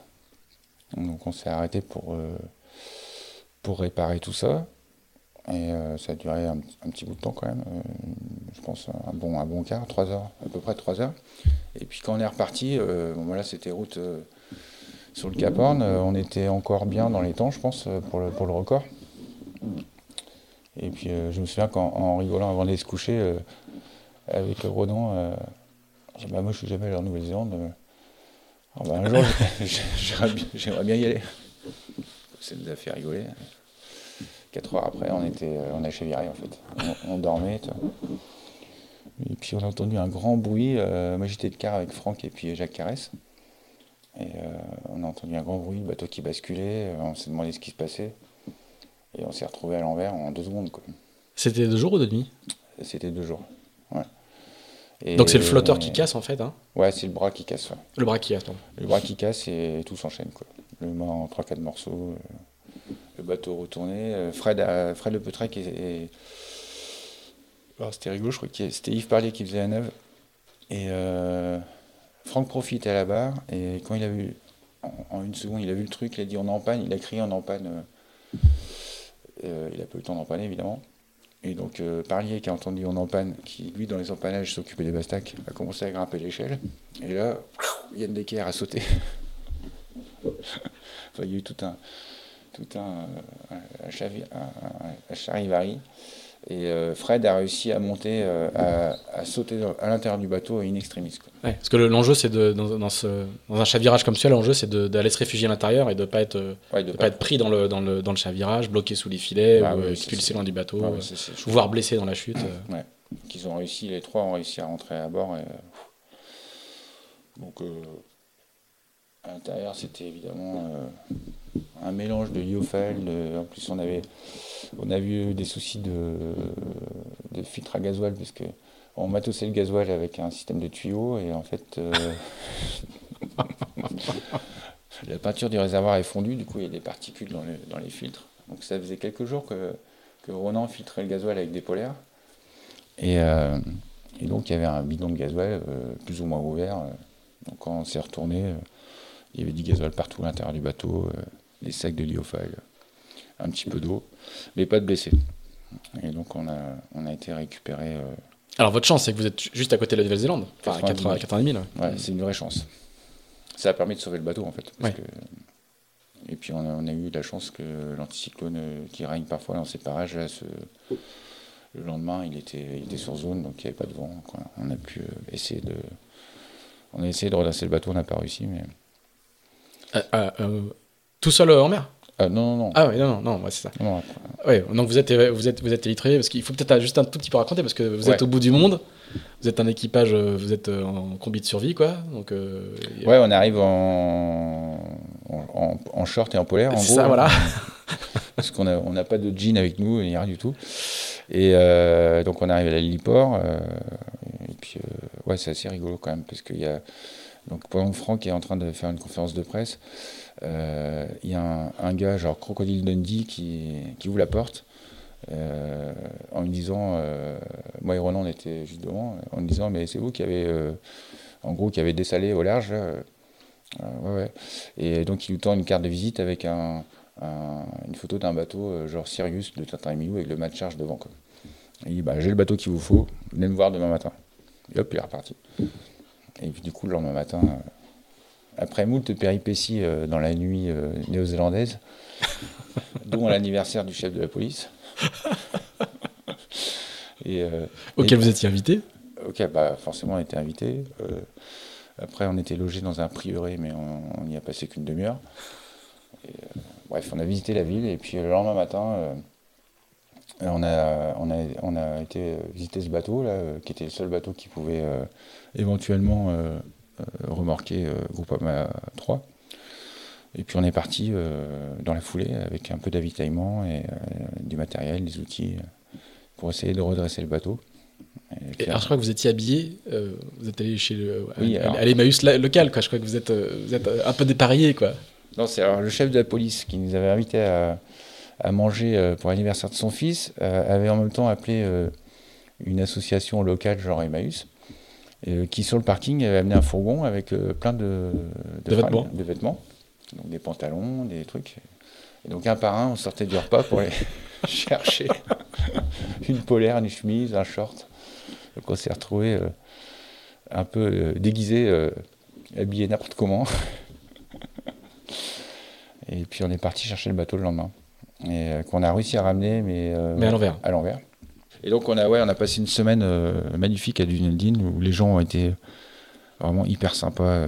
Donc on s'est arrêté pour, euh, pour réparer tout ça, et euh, ça a duré un, petit bout de temps quand même, je pense un bon, un bon quart, 3 heures, à peu près 3 heures. Et puis quand on est reparti, bon c'était route sur le Cap Horn, euh, on était encore bien dans les temps, je pense, euh, pour le, pour le record. Et puis euh, je me souviens qu'en rigolant avant d'aller se coucher avec Ronan, bah, moi je suis jamais allé en Nouvelle-Zélande. Ah, bah, un jour j'aimerais bien, y aller. ça nous a fait rigoler. Quatre heures après, on était, on a chaviré en fait. On, dormait. Et puis on a entendu un grand bruit. moi j'étais de car avec Franck et puis Jacques Carès. Et on a entendu un grand bruit, le bateau qui basculait. On s'est demandé ce qui se passait. Et on s'est retrouvé à l'envers en deux secondes. C'était deux jours ou deux demi C'était deux jours. Ouais. Donc c'est le flotteur qui casse en fait hein? Ouais, c'est le bras qui casse. Le bras qui casse, pardon. Le bras qui casse et tout s'enchaîne. Quoi. Le mât en 3-4 morceaux, euh, le bateau retourné. Euh, Fred, Fred Le Petrec et. c'était rigolo, je crois que c'était Yves Parlier qui faisait la neuve. Et euh, Franck profite à la barre et quand il a vu, en, une seconde, il a vu le truc, il a dit on en panne, il a crié on en panne. il a pas eu le temps d'en panner évidemment. Et donc euh, Parlier qui a entendu on en panne, qui lui dans les empannages s'occupait des bastacs, a commencé à grimper l'échelle. Et là, Yann Decker a sauté. enfin, il y a eu tout un, tout un, un, charivari. Et euh, Fred a réussi à monter, euh, à, sauter à l'intérieur du bateau in extremis. Ouais, parce que l'enjeu, c'est de, dans, ce, dans, un chavirage comme celui-là, l'enjeu, c'est d'aller se réfugier à l'intérieur et de ne pas, être, de pas, être pris dans le, dans, le, dans le chavirage, bloqué sous les filets, bah ou expulsé loin du bateau, voire blessé dans la chute. Ouais. Qu'ils ont réussi, les trois ont réussi à rentrer à bord. Et... Donc, à l'intérieur, c'était évidemment un mélange de Liofeld. En plus, on avait on a vu des soucis de, filtre à gasoil, puisque on matossait le gasoil avec un système de tuyaux, et en fait, euh, la peinture du réservoir est fondue, du coup, il y a des particules dans, les filtres. Donc ça faisait quelques jours que, que Ronan filtrait le gasoil avec des polaires. Et, euh, et donc, il y avait un bidon de gasoil euh, plus ou moins ouvert. Donc, quand on s'est retourné, il y avait du gasoil partout à l'intérieur du bateau, des sacs de lyophile un petit peu d'eau, mais pas de blessés. Et donc on a, on a été récupéré. Euh, Alors votre chance, c'est que vous êtes juste à côté de la Nouvelle-Zélande, enfin à 90 000. Ouais, c'est une vraie chance. Ça a permis de sauver le bateau en fait. Et puis on a, eu la chance que l'anticyclone euh, qui règne parfois dans ces parages, là, le lendemain, il était, il était sur zone, donc il n'y avait pas de vent. On a pu euh, essayer de, on a essayé de redresser le bateau, on n'a pas réussi, mais. tout seul en mer? Ah, non, non, non. Ah oui, non, non, non c'est ça. ouais, donc vous êtes, vous êtes, vous êtes élitré, parce qu'il faut peut-être juste un tout petit peu raconter, parce que vous êtes au bout du monde, vous êtes un équipage, euh, vous êtes euh, en combi de survie, quoi. Donc, euh, Ouais, on arrive en, en, short et en polaire, en gros. ça, voilà. parce qu'on n'a on a pas de jean avec nous, il n'y a rien du tout. Et donc on arrive à la Lilliport, et puis, ouais, c'est assez rigolo quand même, parce qu'il y a. Donc pendant que Franck est en train de faire une conférence de presse, il euh, y a un, gars, genre Crocodile Dundee, qui, qui ouvre la porte euh, en me disant, euh, moi et Ronan on était juste devant, en me disant, mais c'est vous qui avez, en gros, qui avez dessalé au large. ouais. Et donc il nous tend une carte de visite avec un, une photo d'un bateau genre Sirius de Tintin et Milou avec le mat de charge devant. Quoi. Il dit bah, J'ai le bateau qu'il vous faut, venez me voir demain matin. Et hop, il est reparti. Et puis du coup, le lendemain matin, après moult péripéties euh, dans la nuit euh, néo-zélandaise, dont l'anniversaire du chef de la police. et, euh, Auquel vous étiez invité Ok, bah, forcément on était invité. après on était logé dans un prieuré, mais on n'y a passé qu'une demi-heure. bref, on a visité la ville et puis le lendemain matin, on, a, on, a, on a été visiter ce bateau, là, qui était le seul bateau qui pouvait éventuellement remorqué euh, Groupama 3. Et puis on est parti euh, dans la foulée avec un peu d'avitaillement et du matériel, des outils pour essayer de redresser le bateau. Et alors, je crois que vous étiez habillé, vous êtes allé chez le, à, l'Emmaüs local, quoi. Je crois que vous êtes, vous êtes un peu dépareillé, quoi. Non, c'est alors le chef de la police qui nous avait invité à, à manger pour l'anniversaire de son fils, avait en même temps appelé une association locale, genre Emmaüs, euh, qui sur le parking avait amené un fourgon avec euh, plein de, de, vêtements. de, vêtements. donc des pantalons, des trucs. Et donc un par un, on sortait du repas pour aller chercher une polaire, une chemise, un short. Donc on s'est retrouvé euh, un peu déguisé, habillé n'importe comment. Et puis on est parti chercher le bateau le lendemain. Et qu'on a réussi à ramener, mais, mais à l'envers. À l'envers. Et donc on a, ouais, on a passé une semaine euh, magnifique à Dunedin où les gens ont été vraiment hyper sympas.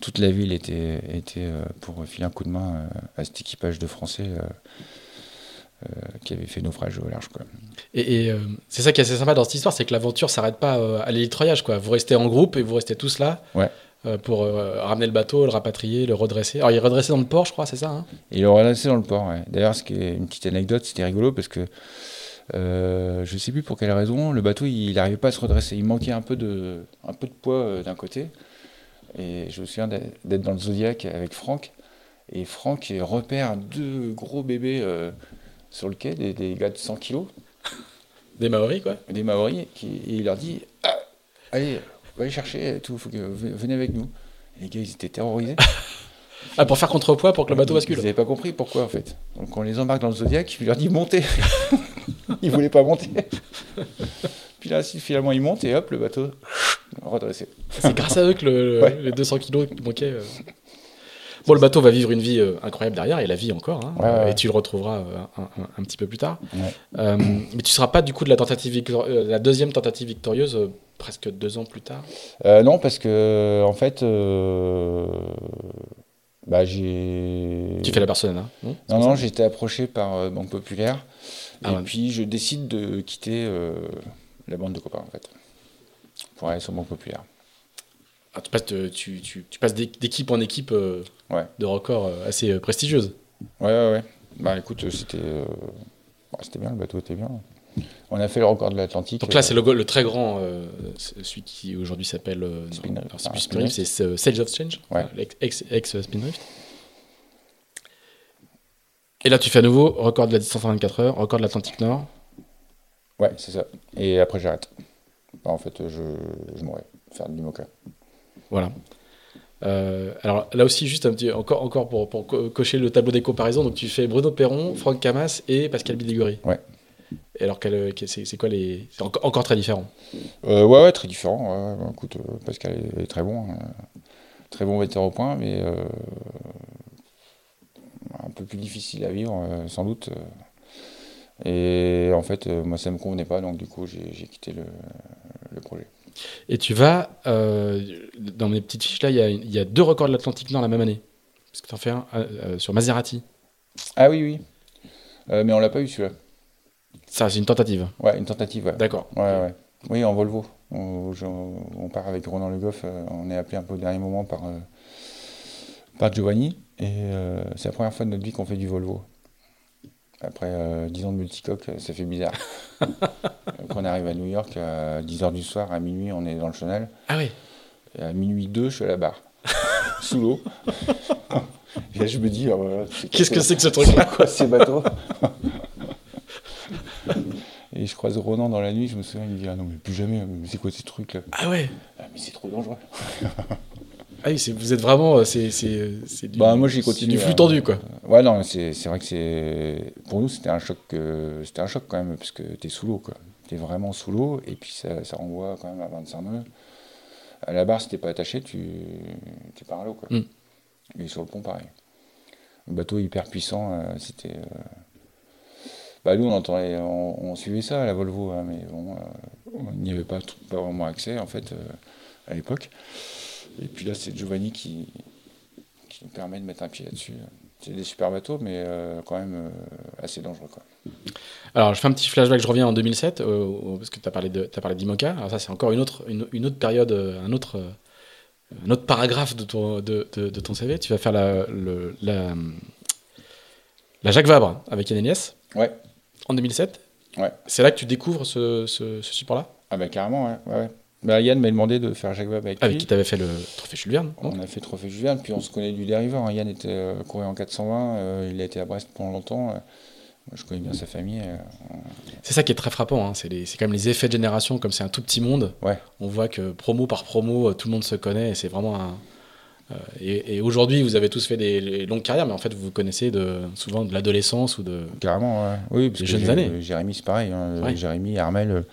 toute la ville était, était pour filer un coup de main à cet équipage de Français qui avait fait naufrage au large. Quoi. Et, c'est ça qui est assez sympa dans cette histoire, c'est que l'aventure s'arrête pas à l'hélitroyage. Quoi. Vous restez en groupe et vous restez tous là. Ouais. Euh, pour euh, ramener le bateau, le rapatrier, le redresser. Alors il est redressé dans le port, je crois, c'est ça hein? Il est redressé dans le port, ouais. D'ailleurs, ce qui est une petite anecdote, c'était rigolo parce que euh, je sais plus pour quelle raison, le bateau il n'arrivait pas à se redresser. Il manquait un peu de, un peu de poids euh, d'un côté. Et je me souviens d'être dans le Zodiac avec Franck. Et Franck repère deux gros bébés sur le quai, des, gars de 100 kilos. Des Maoris, quoi Des Maoris. Qui, et il leur dit ah, Allez, va aller chercher tout, faut que, venez avec nous. les gars, ils étaient terrorisés. ah, pour faire contrepoids pour que le bateau bascule Ils n'avaient pas compris pourquoi en fait. Donc on les embarque dans le Zodiac, je leur dis montez. ils voulaient pas monter. Puis là, finalement, ils montent et hop, le bateau redressé. C'est grâce à eux que le, les 200 kilos qui manquaient. Euh, Bon, le bateau va vivre une vie euh, incroyable derrière, et la vie encore, hein, et tu le retrouveras euh, un, petit peu plus tard. Mais tu ne seras pas du coup de la, tentative la deuxième tentative victorieuse presque deux ans plus tard? Non, parce que en fait, bah, j'ai. Tu fais la personne, hein Non, non, non j'ai été approché par Banque Populaire, ah et puis je décide de quitter la bande de copains en fait, pour aller sur Banque Populaire. Ah, tu passes, tu, tu, tu passes d'équipe en équipe euh, de records euh, assez euh, prestigieuses. Ouais, ouais, ouais. Bah écoute, c'était c'était bien, le bateau était bien. On a fait le record de l'Atlantique. Donc là, c'est le, le, très grand, celui qui aujourd'hui s'appelle. Spinrift, c'est Sage of Change, ouais. ex-Spinrift. Et là, tu fais à nouveau record de la distance en 24 heures, record de l'Atlantique Nord. Ouais, c'est ça. Et après, j'arrête. Bah, en fait, je, je mourrais. Faire de l'IMOCA. Voilà. Euh, alors là aussi, juste un petit, encore, encore pour, pour, cocher le tableau des comparaisons, donc tu fais Bruno Perron, Franck Camas et Pascal Biligori. Ouais. Et alors, c'est quoi les. C'est encore, très différent euh, ouais, ouais, très différent. écoute, euh, Pascal est, très bon. Hein. très bon metteur au point, mais un peu plus difficile à vivre, sans doute. Et en fait, moi, ça me convenait pas, donc du coup, j'ai quitté le projet. Et tu vas, euh, dans mes petites fiches là, il y, a, deux records de l'Atlantique Nord la même année. Parce que tu en fais un euh, euh, sur Maserati. Ah oui, oui. mais on l'a pas eu celui-là. Ça, c'est une tentative. Ouais, une tentative. Ouais. D'accord. Ouais, ouais. Oui, en Volvo. On, part avec Ronan Le Goff. on est appelé un peu au dernier moment par, par Giovanni. Et c'est la première fois de notre vie qu'on fait du Volvo. Après 10 ans de multicoque, ça fait bizarre. Quand on arrive à New York, à 10h du soir, à minuit, on est dans le Chanel. Ah oui Et à minuit 2, je suis à la barre, sous l'eau. Et là, je me dis, oh, qu'est-ce que c'est que ce truc-là quoi ces bateaux? Et je croise Ronan dans la nuit, je me souviens, il dit Ah non, mais plus jamais, c'est quoi ces trucs-là Ah ouais? Ah, Mais c'est trop dangereux. Ah oui, vous êtes vraiment. Euh, c'est, du, bah, moi, j'ai continué. du flux tendu, quoi. Ouais, non, c'est, vrai que c'est. Pour nous, c'était un choc, euh, c'était un choc quand même, parce que t'es sous l'eau, quoi. T'es vraiment sous l'eau, et puis ça, ça renvoie quand même à 25 nœuds. À la barre, si t'es pas attaché, tu es par l'eau, quoi. Mm. Et sur le pont, pareil. Le bateau hyper puissant, euh, c'était. Bah, nous, on, entendait, on, suivait ça à la Volvo, hein, mais bon, on n'y avait pas, pas vraiment accès, en fait, à l'époque. Et puis là, c'est Giovanni qui, qui nous permet de mettre un pied là-dessus. C'est des super bateaux, mais euh, quand même euh, assez dangereux. Quoi. Alors, je fais un petit flashback, je reviens en 2007, euh, parce que tu as parlé d'IMOCA. Alors, ça, c'est encore une autre, une, autre période, un autre, un autre paragraphe de ton, de, de, ton CV. Tu vas faire la, la, la, Jacques Vabre avec Yann Elias. Ouais. En 2007. Ouais. C'est là que tu découvres ce, ce, ce support-là? Ah, bah carrément, ouais. ouais, ouais. Bah, Yann m'a demandé de faire Jacques Vabre avec ah, lui. Avec qui t'avais fait le trophée Jules Verne On a fait le trophée Jules Verne, puis on se connaît du dérivant. Yann était euh, couru en 420, euh, il a été à Brest pendant longtemps. Euh, je connais bien sa famille. c'est ça qui est très frappant, hein. c'est, quand même les effets de génération, comme c'est un tout petit monde. Ouais. On voit que promo par promo, tout le monde se connaît, et c'est vraiment un. Et, aujourd'hui, vous avez tous fait des longues carrières, mais en fait, vous vous connaissez de, souvent de l'adolescence ou de. Carrément, ouais. oui, parce des jeunes années. Jérémy, c'est pareil. Hein. Jérémy, Armel,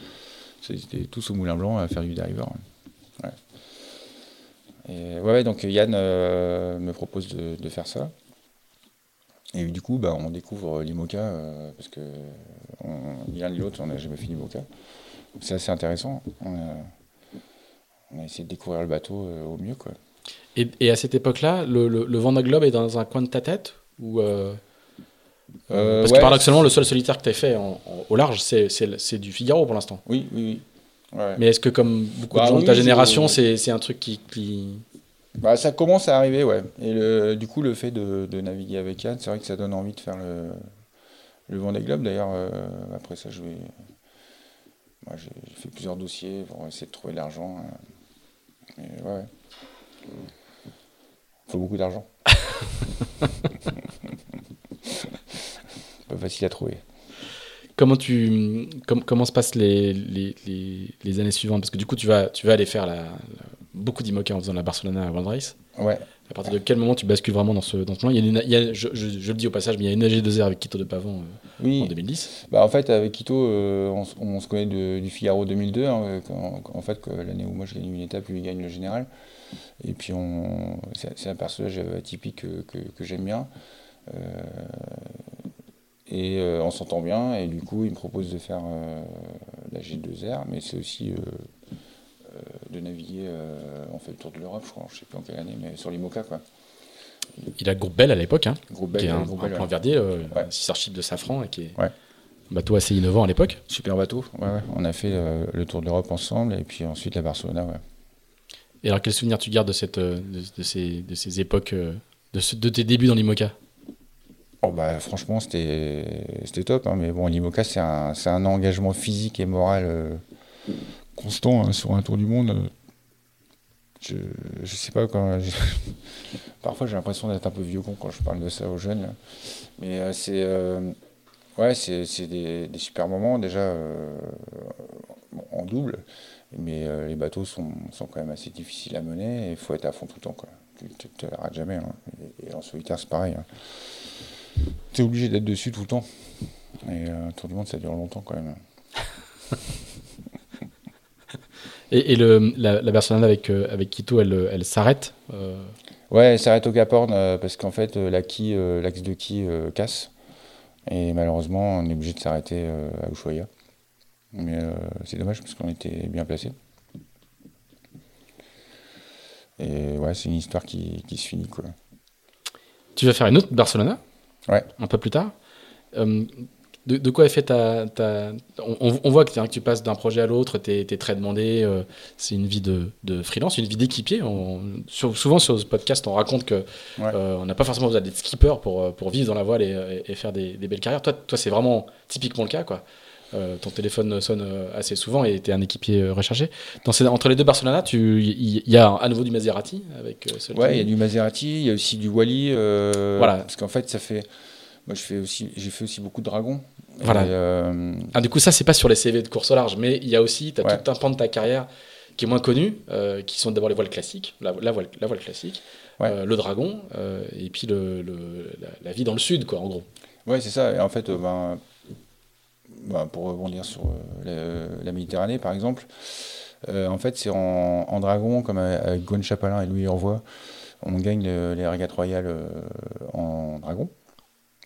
c'était tous au Moulin Blanc à faire du dériveur. Et ouais, donc Yann euh, me propose de, faire ça. Et du coup, bah, on découvre l'IMOCA, euh, parce que l'un ni l'autre, on n'a jamais fait l'IMOCA. C'est assez intéressant. On a, essayé de découvrir le bateau euh, au mieux. Quoi. Et, et à cette époque-là, le, le, le Vendée Globe est dans un coin de ta tête ou euh, Euh, Parce ouais, que paradoxalement, le seul solitaire que tu as fait en- en- au large, c'est- du Figaro pour l'instant. Oui, oui, oui. Ouais. Mais est-ce que, comme beaucoup Bah de gens de ta génération, c'est c'est un truc qui. qui- Bah, ça commence à arriver, ouais. Et le, du coup, le fait de, de naviguer avec Yann, c'est vrai que ça donne envie de faire le, le Vendée Globe. D'ailleurs, euh, après ça, je vais. Moi, j'ai fait plusieurs dossiers pour essayer de trouver de l'argent. euh. Ouais. Il faut beaucoup d'argent. Pas facile à trouver. Comment, tu, com- comment se passent les, les, les, les années suivantes? Parce que du coup, tu vas, tu vas aller faire la, la- beaucoup d'IMOCA en faisant la Barcelona à World Race. Ouais. À partir de quel moment tu bascules vraiment dans ce, dans ce plan? Il y a une- il y a- je, je- je le dis au passage, mais il y a une AG2R avec Quito de Pavon euh, Oui. en 2010. Bah, en fait, avec Quito, euh, on, se connaît de- du Figaro 2002, hein, euh, quand- en fait, l'année où moi je gagne une étape, lui il gagne le général. Et puis, on, c'est, un personnage atypique que, que- que j'aime bien. Euh, et euh, on s'entend bien, et du coup, il me propose de faire euh, la G2R, mais c'est aussi de naviguer. on fait le tour de l'Europe, je crois, je sais plus en quelle année, mais sur l'IMOCA, quoi. Il a groupe Bell à l'époque, hein, Groupe qui est Bell, un, groupe un Bell, plan ouais. verdier, Ouais. sistership de Safran, et qui est Ouais. un bateau assez innovant à l'époque. Super bateau. On a fait le tour de l'Europe ensemble, et puis ensuite la Barcelona, ouais. Et alors, quel souvenir tu gardes de, cette, euh, de, ces, de ces époques, euh, de, tes débuts dans l'IMOCA? Oh bah, franchement, c'était top. hein, mais bon, l'IMOCA, c'est un, un engagement physique et moral euh, constant hein, sur un tour du monde. Je, je sais pas quand. Parfois, j'ai l'impression d'être un peu vieux con quand je parle de ça aux jeunes. Mais c'est. ouais, c'est des, des super moments. Déjà, en double. Mais euh, les bateaux sont, sont quand même assez difficiles à mener et il faut être à fond tout le temps. Quoi. Tu ne l'arrêtes jamais. hein. Et, et en solitaire, c'est pareil. hein. Tu es obligé d'être dessus tout le temps. Et euh, tour du monde, ça dure longtemps quand même. Et, et le, la, la Barcelona avec, euh, avec Quito, elle, elle s'arrête euh, Ouais, elle s'arrête au Cap Horn euh, parce qu'en fait, euh, euh, l'axe de quille euh, casse. Et malheureusement, on est obligé de s'arrêter euh, à Ushuaia. Mais euh, c'est dommage parce qu'on était bien placé. Et ouais, c'est une histoire qui, qui se finit quoi. Tu vas faire une autre Barcelona? Ouais. Un peu plus tard? Euh, de, de quoi est fait ta. ta- on, voit que, tiens, que tu passes d'un projet à l'autre, tu es, très demandé. euh, c'est une vie de, de freelance, une vie d'équipier. Souvent sur ce podcast, on raconte que Ouais. euh, on n'a pas forcément besoin d'être skipper pour, pour vivre dans la voile et, et- et faire des, des belles carrières. Toi, toi c'est vraiment typiquement le cas. Quoi. Euh, ton téléphone sonne euh, assez souvent et tu es un équipier euh, recherché. Dans ces- entre les deux Barcelona, il y, y a à nouveau du Maserati avec Ouais, il y a du Maserati, il y a aussi du Wally. Voilà. Parce qu'en fait, ça fait. Moi, je fais aussi, j'ai fait aussi beaucoup de dragons. Voilà. Ah, du coup, ça, c'est pas sur les CV de course au large, mais il y a aussi, tu as Ouais. tout un pan de ta carrière qui est moins connu, euh, qui sont d'abord les voiles classiques, la, la voile, la voile classique, Ouais. euh, le dragon, euh, et puis le, le- la, la vie dans le sud, quoi, en gros. Ouais, c'est ça. Et en fait, ben, ben, pour rebondir sur euh, la, la Méditerranée, par exemple, euh, en fait, c'est en, en dragon, comme avec Gwen Chapalin et Louis Envoy, on gagne le- les régates royales euh, en dragon,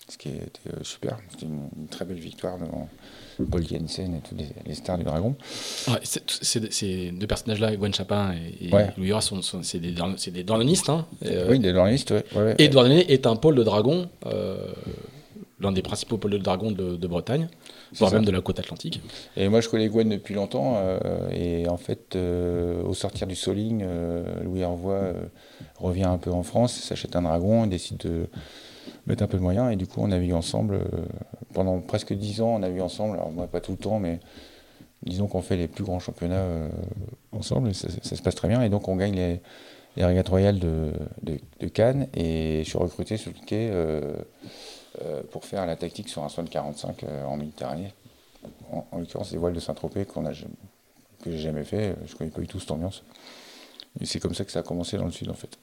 ce qui était euh, super. C'était une, une très belle victoire devant Paul Jensen et tous les, les stars du dragon. Ouais, Ces deux personnages-là, Gwen Chapin et, et Ouais. Louis Horace, sont, sont- c'est des, des. Hein, et, euh, oui, des journalistes, ouais. et Douarnenez est un pôle de dragon, euh, l'un des principaux pôles de dragon de, de Bretagne, voire même de la côte atlantique. Et moi, je connais Gwen depuis longtemps. euh, et en fait, euh, au sortir du Soling, euh, Louis euh, revient un peu en France, s'achète un dragon, et décide de mettre un peu de moyens. Et du coup, on navigue ensemble. euh, pendant presque dix ans, on navigue ensemble. Alors, moi, pas tout le temps, mais disons qu'on fait les plus grands championnats ensemble. Et ça, ça se passe très bien. Et donc, on gagne les, les régates royales de, de- de Cannes. Et je suis recruté sur le quai pour faire la tactique sur un Swan 45 euh, en Méditerranée en, en l'occurrence des voiles de Saint-Tropez qu'on a que j'ai jamais fait, euh, je connais pas du tout cette ambiance. Et c'est comme ça que ça a commencé dans le sud en fait.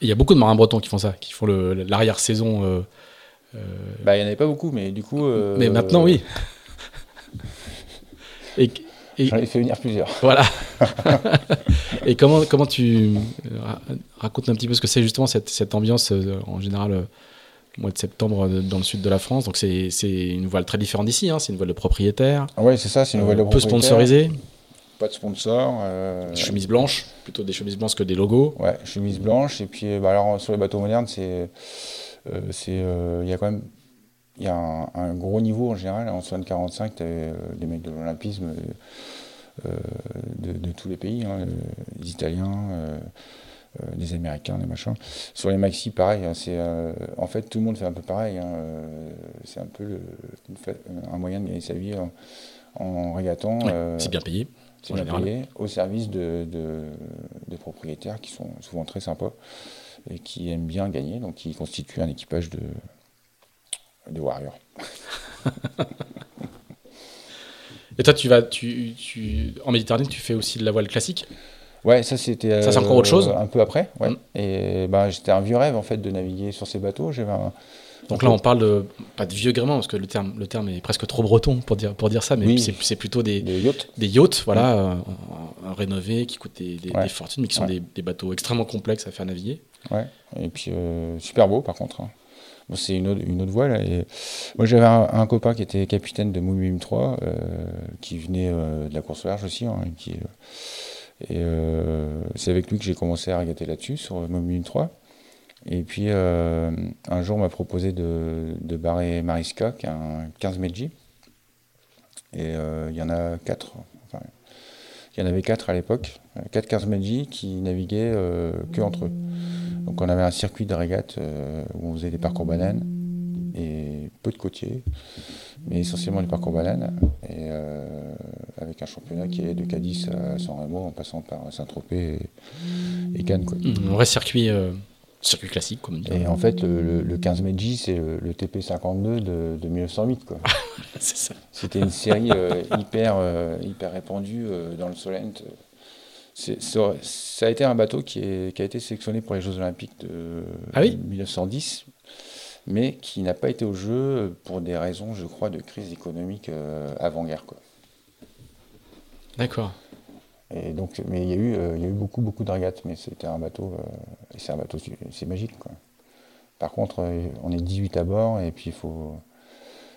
Il y a beaucoup de marins bretons qui font ça, qui font l'arrière-saison. euh, euh, Bah il n'y en avait pas beaucoup, mais du coup. euh, mais maintenant, oui. et, et- J'en ai fait venir plusieurs. Voilà. et comment, comment tu euh, ra- racontes un petit peu ce que c'est justement cette, cette ambiance euh, en général euh, mois de septembre euh, dans le sud de la France. Donc c'est c'est une voile très différente d'ici. hein. C'est une voile de propriétaire, Ah ouais, c'est ça, c'est une euh, nouvelle de peu propriétaire. sponsorisée. pas de sponsor. Des chemises blanches, plutôt des chemises blanches que des logos. Ouais, chemises blanches. Et puis, bah, alors, sur les bateaux modernes, c'est. Il y a quand même il y a un, gros niveau en général. En 45, tu avais des mecs de l'Olympisme de, tous les pays, hein, les Italiens, euh, des Américains, des machins. Sur les maxi, pareil. Hein, c'est, euh, en fait, tout le monde fait un peu pareil. Hein, euh, c'est un peu un moyen de gagner sa vie en, en régatant. c'est bien payé. C'est bien payé au service de, de, propriétaires qui sont souvent très sympas et qui aiment bien gagner, donc qui constituent un équipage de, de warriors. et toi, tu vas, tu, tu, en Méditerranée, tu fais aussi de la voile classique Ouais, ça c'était. Ça c'est encore autre chose. Euh, un peu après, ouais. Mm. Et ben j'étais un vieux rêve en fait de naviguer sur ces bateaux. J'avais Donc là, on parle de pas de vieux gréement parce que le terme, le terme est presque trop breton pour dire pour dire ça, mais c'est plutôt des, des yachts, des yachts, voilà, mm. euh, rénovés qui coûtent des, fortunes, mais qui sont des, bateaux extrêmement complexes à faire naviguer. Ouais. Et puis euh, super beau par contre. Hein. C'est une autre, voile. Et... Moi, j'avais un, copain qui était capitaine de Moumim 3, qui venait de la course large aussi, hein, euh, c'est avec lui que j'ai commencé à regatter là-dessus, sur Mobile 3. Et puis euh, un jour, on m'a proposé de, barrer Mariska, qui est un 15 Meiji. Et euh, il y en a 4. Il y en avait 4 à l'époque, 4 15 Meiji qui naviguaient que entre eux. Donc on avait un circuit de régate où on faisait des parcours bananes et peu de côtiers, mais essentiellement des parcours bananes. Et avec un championnat qui est de Cadiz à San Remo en passant par Saint-Tropez et, Cannes. Un vrai circuit, euh, circuit classique, comme on dit. Et en fait, le, 15 Meiji, c'est le, TP52 de, de 1908. Quoi. c'est ça. C'était une série euh, hyper, euh, hyper répandue dans le Solent. ça a été un bateau qui, est, qui, a été sélectionné pour les Jeux Olympiques de ah oui? 1910 mais qui n'a pas été au jeu pour des raisons, je crois, de crise économique avant-guerre. Quoi. D'accord. Et donc, mais il y a eu, euh, il y a eu beaucoup, beaucoup de régates, mais c'était un bateau, euh, et c'est un bateau, c'est magique, quoi. Par contre, euh, on est 18 à bord, et puis il faut,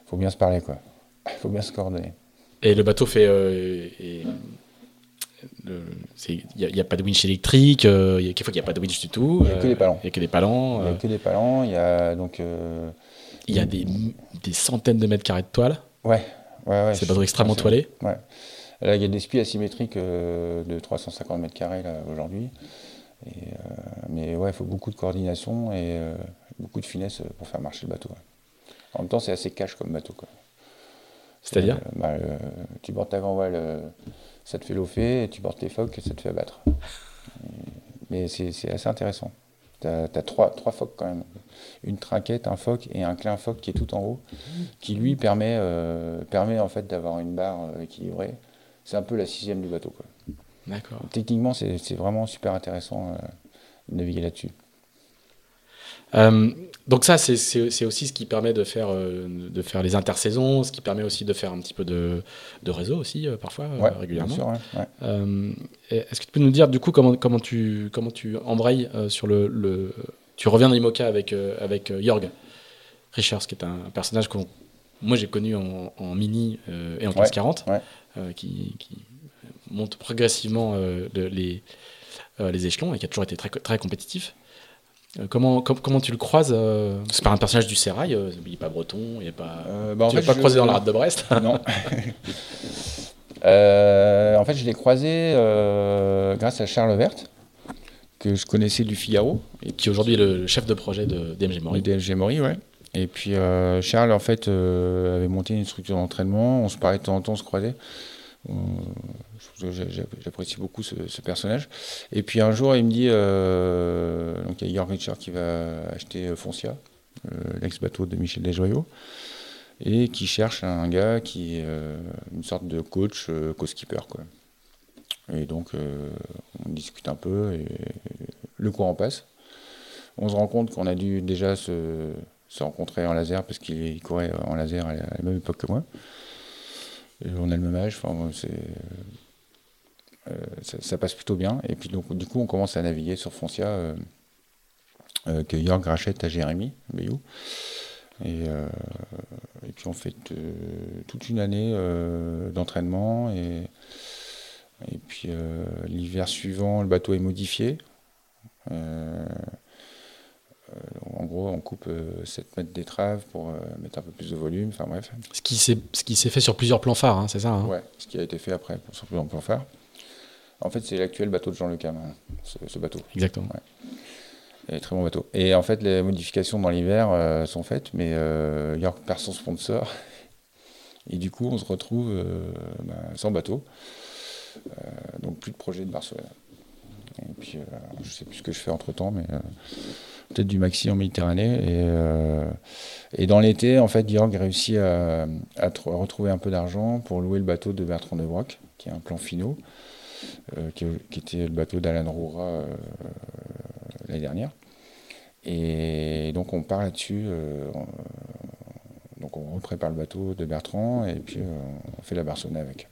faut bien se parler, quoi. Il faut bien se coordonner. Et le bateau fait, il n'y a, pas de winch électrique, il y a quelquefois qu'il n'y a pas de winch du tout. Il n'y a que des palans. Il n'y a que des palans. Il n'y a que des palans, il y a donc... il y a des, des, centaines de mètres carrés de toile. Ouais, ouais, ouais. C'est bateau extrêmement toilé. Ouais. Là, il y a des spies asymétriques euh, de 350 mètres carrés aujourd'hui. Euh, mais ouais, il faut beaucoup de coordination et euh, beaucoup de finesse pour faire marcher le bateau. En même temps, c'est assez cash comme bateau. C'est-à-dire bah, Tu portes ta grand-voile, ça te fait l'offet, et tu portes tes phoques, ça te fait abattre. mais c'est assez intéressant. Tu as, trois, trois phoques quand même. Une trinquette, un phoque et un clin phoque qui est tout en haut, qui lui permet, permet en fait d'avoir une barre équilibrée c'est un peu la sixième du bateau. D'accord. Techniquement, c'est vraiment super intéressant euh, de naviguer là-dessus. Euh, donc ça, c'est aussi ce qui permet de faire, euh, de faire les intersaisons, ce qui permet aussi de faire un petit peu de, de réseau aussi, parfois, régulièrement. Est-ce que tu peux nous dire, du coup, comment, comment, tu, comment tu embrayes sur le, le, Tu reviens dans l'IMOCA avec, avec Jorg Richards, qui est un personnage que moi j'ai connu en, mini et en 1540. Euh, qui, monte progressivement euh, les, euh, les échelons et qui a toujours été très, très compétitif. Comment, comment tu le croises C'est pas un personnage du Sérail, il n'est pas breton, il n'est pas. Bah, tu l'as pas croisé dans la rade de Brest Non. en fait, je l'ai croisé grâce à Charles Vert, que je connaissais du Figaro. Et qui aujourd'hui est le chef de projet de DMG Mori. DMG Mori, ouais. Et puis Charles, en fait, avait monté une structure d'entraînement. On se parlait de temps en temps, on se croisait. J'apprécie beaucoup ce, personnage. Et puis un jour, il me dit euh, donc il y a Jörg Richard qui va acheter Foncia, euh, l'ex-bateau de Michel Desjoyaux, et qui cherche un gars qui est euh, une sorte de coach, co-skipper. Et donc, on discute un peu et le courant passe. On se rend compte qu'on a dû déjà se, rencontrer en laser parce qu'il courait en laser à la même époque que moi on a le même âge, enfin, euh, ça, passe plutôt bien. Et puis donc, du coup, on commence à naviguer sur Foncia, euh, euh, que Jörg rachète à Jérémy Bayou. Et, et, puis on fait toute une année d'entraînement et Et puis l'hiver suivant, le bateau est modifié. En gros, on coupe 7 mètres d'étrave pour mettre un peu plus de volume. Enfin bref. Ce qui s'est fait sur plusieurs plans phares, hein, c'est ça hein? Ouais, ce qui a été fait après sur plusieurs plans phares. En fait, c'est l'actuel bateau de Jean Le Cam, ce, bateau. Exactement. Et très bon bateau. Et en fait, les modifications dans l'hiver euh, sont faites, mais euh, York perd son sponsor. Et du coup, on se retrouve euh, bah, sans bateau. donc, plus de projet de Barcelone. Et puis, je sais plus ce que je fais entre temps, mais peut-être du maxi en Méditerranée. Et, et dans l'été, en fait, York réussit à, retrouver un peu d'argent pour louer le bateau de Bertrand de Broc, qui est un plan finaux. Euh, qui, était le bateau d'Alan Roura euh, l'année dernière. Et donc on part là-dessus. Euh, donc on reprépare le bateau de Bertrand et puis on fait la Barcelone avec.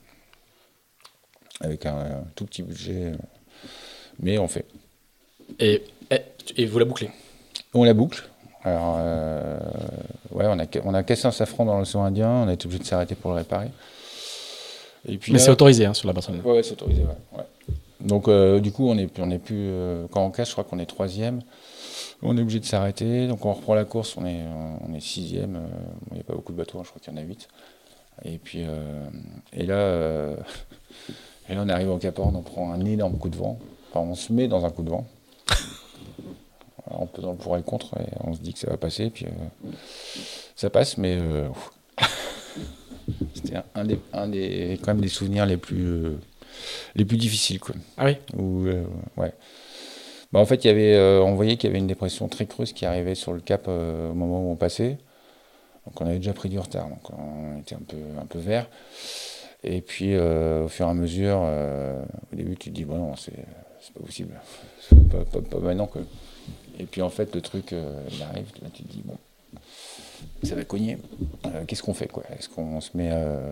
Avec un, tout petit budget. mais on fait. Et, et, vous la bouclez? On la boucle. Alors, ouais, on a, on a cassé un safran dans l'océan Indien, on a été obligé de s'arrêter pour le réparer. Mais c'est autorisé hein, sur la Barcelone. Oui, c'est autorisé. Ouais, Donc, euh, du coup, on est, on est plus. Euh, quand on casse, je crois qu'on est troisième. On est obligé de s'arrêter. Donc, on reprend la course. On est, on est sixième. Euh, il n'y a pas beaucoup de bateaux. Hein, je crois qu'il y en a huit. Et puis, et là, et là, on arrive au Cap Horn. On prend un énorme coup de vent. Enfin, on se met dans un coup de vent. On peut dans le pour et le contre. Et on se dit que ça va passer. Puis, ça passe, mais. C'était un des, un des, quand même des souvenirs les plus, euh, les plus difficiles. Quoi. Ah oui euh, ouais. Bah, en fait, il y avait, euh, on voyait qu'il y avait une dépression très creuse qui arrivait sur le cap au moment où on passait. Donc on avait déjà pris du retard, donc on était un peu, un peu vert. Et puis au fur et à mesure, au début tu te dis, bon non, c'est pas possible, pas, pas, pas, maintenant. que Et puis en fait, le truc, il arrive, tu te dis, bon, ça va cogner. Euh, qu'est-ce qu'on fait quoi? Est-ce qu'on se met euh,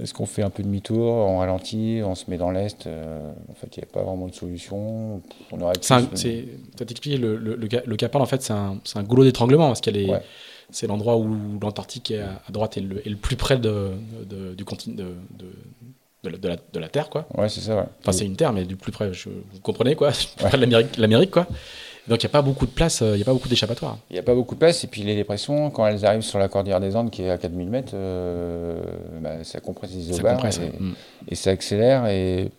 est-ce qu'on fait un peu demi-tour, on ralentit, on se met dans l'est euh, En fait, il n'y a pas vraiment de solution. On aurait Tu as expliqué, le, le, le, Capard, en fait, c'est un, un, goulot d'étranglement, parce qu'elle est, c'est l'endroit où l'Antarctique est à, droite et le, le, plus près de, du continent de, de, de, la, de, la, Terre, quoi. Ouais, c'est ça, ouais. Enfin, c'est une Terre, mais du plus près, je, vous comprenez, quoi, l'Amérique, quoi. Donc il n'y a pas beaucoup de place, euh, il n'y a pas beaucoup d'échappatoires. Il n'y a pas beaucoup de place, et puis les dépressions, quand elles arrivent sur la cordillère des Andes qui est à 4000 mètres, euh, bah, ça compresse les isobars mm. et, ça accélère. Et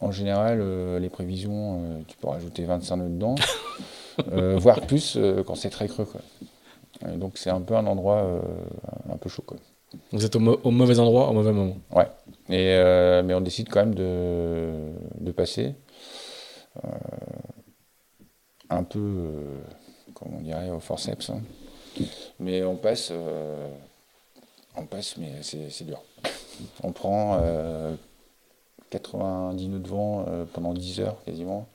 en général, euh, les prévisions, tu peux rajouter 25 nœuds dedans, voire plus quand c'est très creux. donc c'est un peu un endroit un peu chaud. Quoi. Vous êtes au, mauvais endroit au mauvais moment. Ouais. Et, mais on décide quand même de, de passer un peu, euh, comme on dirait, au forceps. Hein. Mais on passe, euh, on passe, mais c'est dur. On prend 90 euh, nœuds de vent pendant 10 heures quasiment,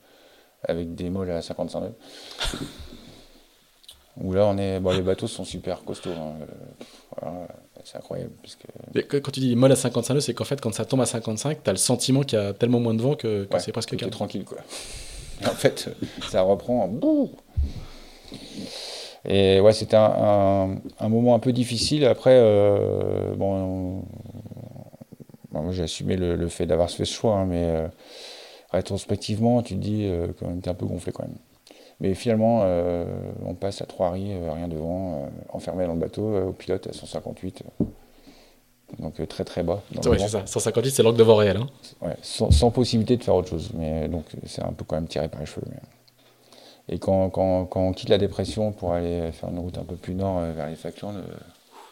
avec des molles à 55 nœuds. Où là, on est, bon, les bateaux sont super costauds. Hein. c'est incroyable. quand tu dis molle à 55 nœuds, c'est qu'en fait, quand ça tombe à 55, tu as le sentiment qu'il y a tellement moins de vent que, c'est presque calme. tranquille, quoi en fait, ça reprend. Et ouais, c'était un, moment un peu difficile. Après, euh, bon, j'ai assumé le, fait d'avoir fait ce choix, hein, mais euh, rétrospectivement, tu te dis euh, même, t'es un peu gonflé quand même. Mais finalement, on passe à trois riz, rien devant, enfermé dans le bateau, au pilote à 158 donc euh, très très bas. Oui, c'est ça. 158, c'est l'angle de vent réel. Hein. Ouais, sans, possibilité de faire autre chose. Mais donc c'est un peu quand même tiré par les cheveux. Et quand, quand, quand, on quitte la dépression pour aller faire une route un peu plus nord euh, vers les Falklands, euh,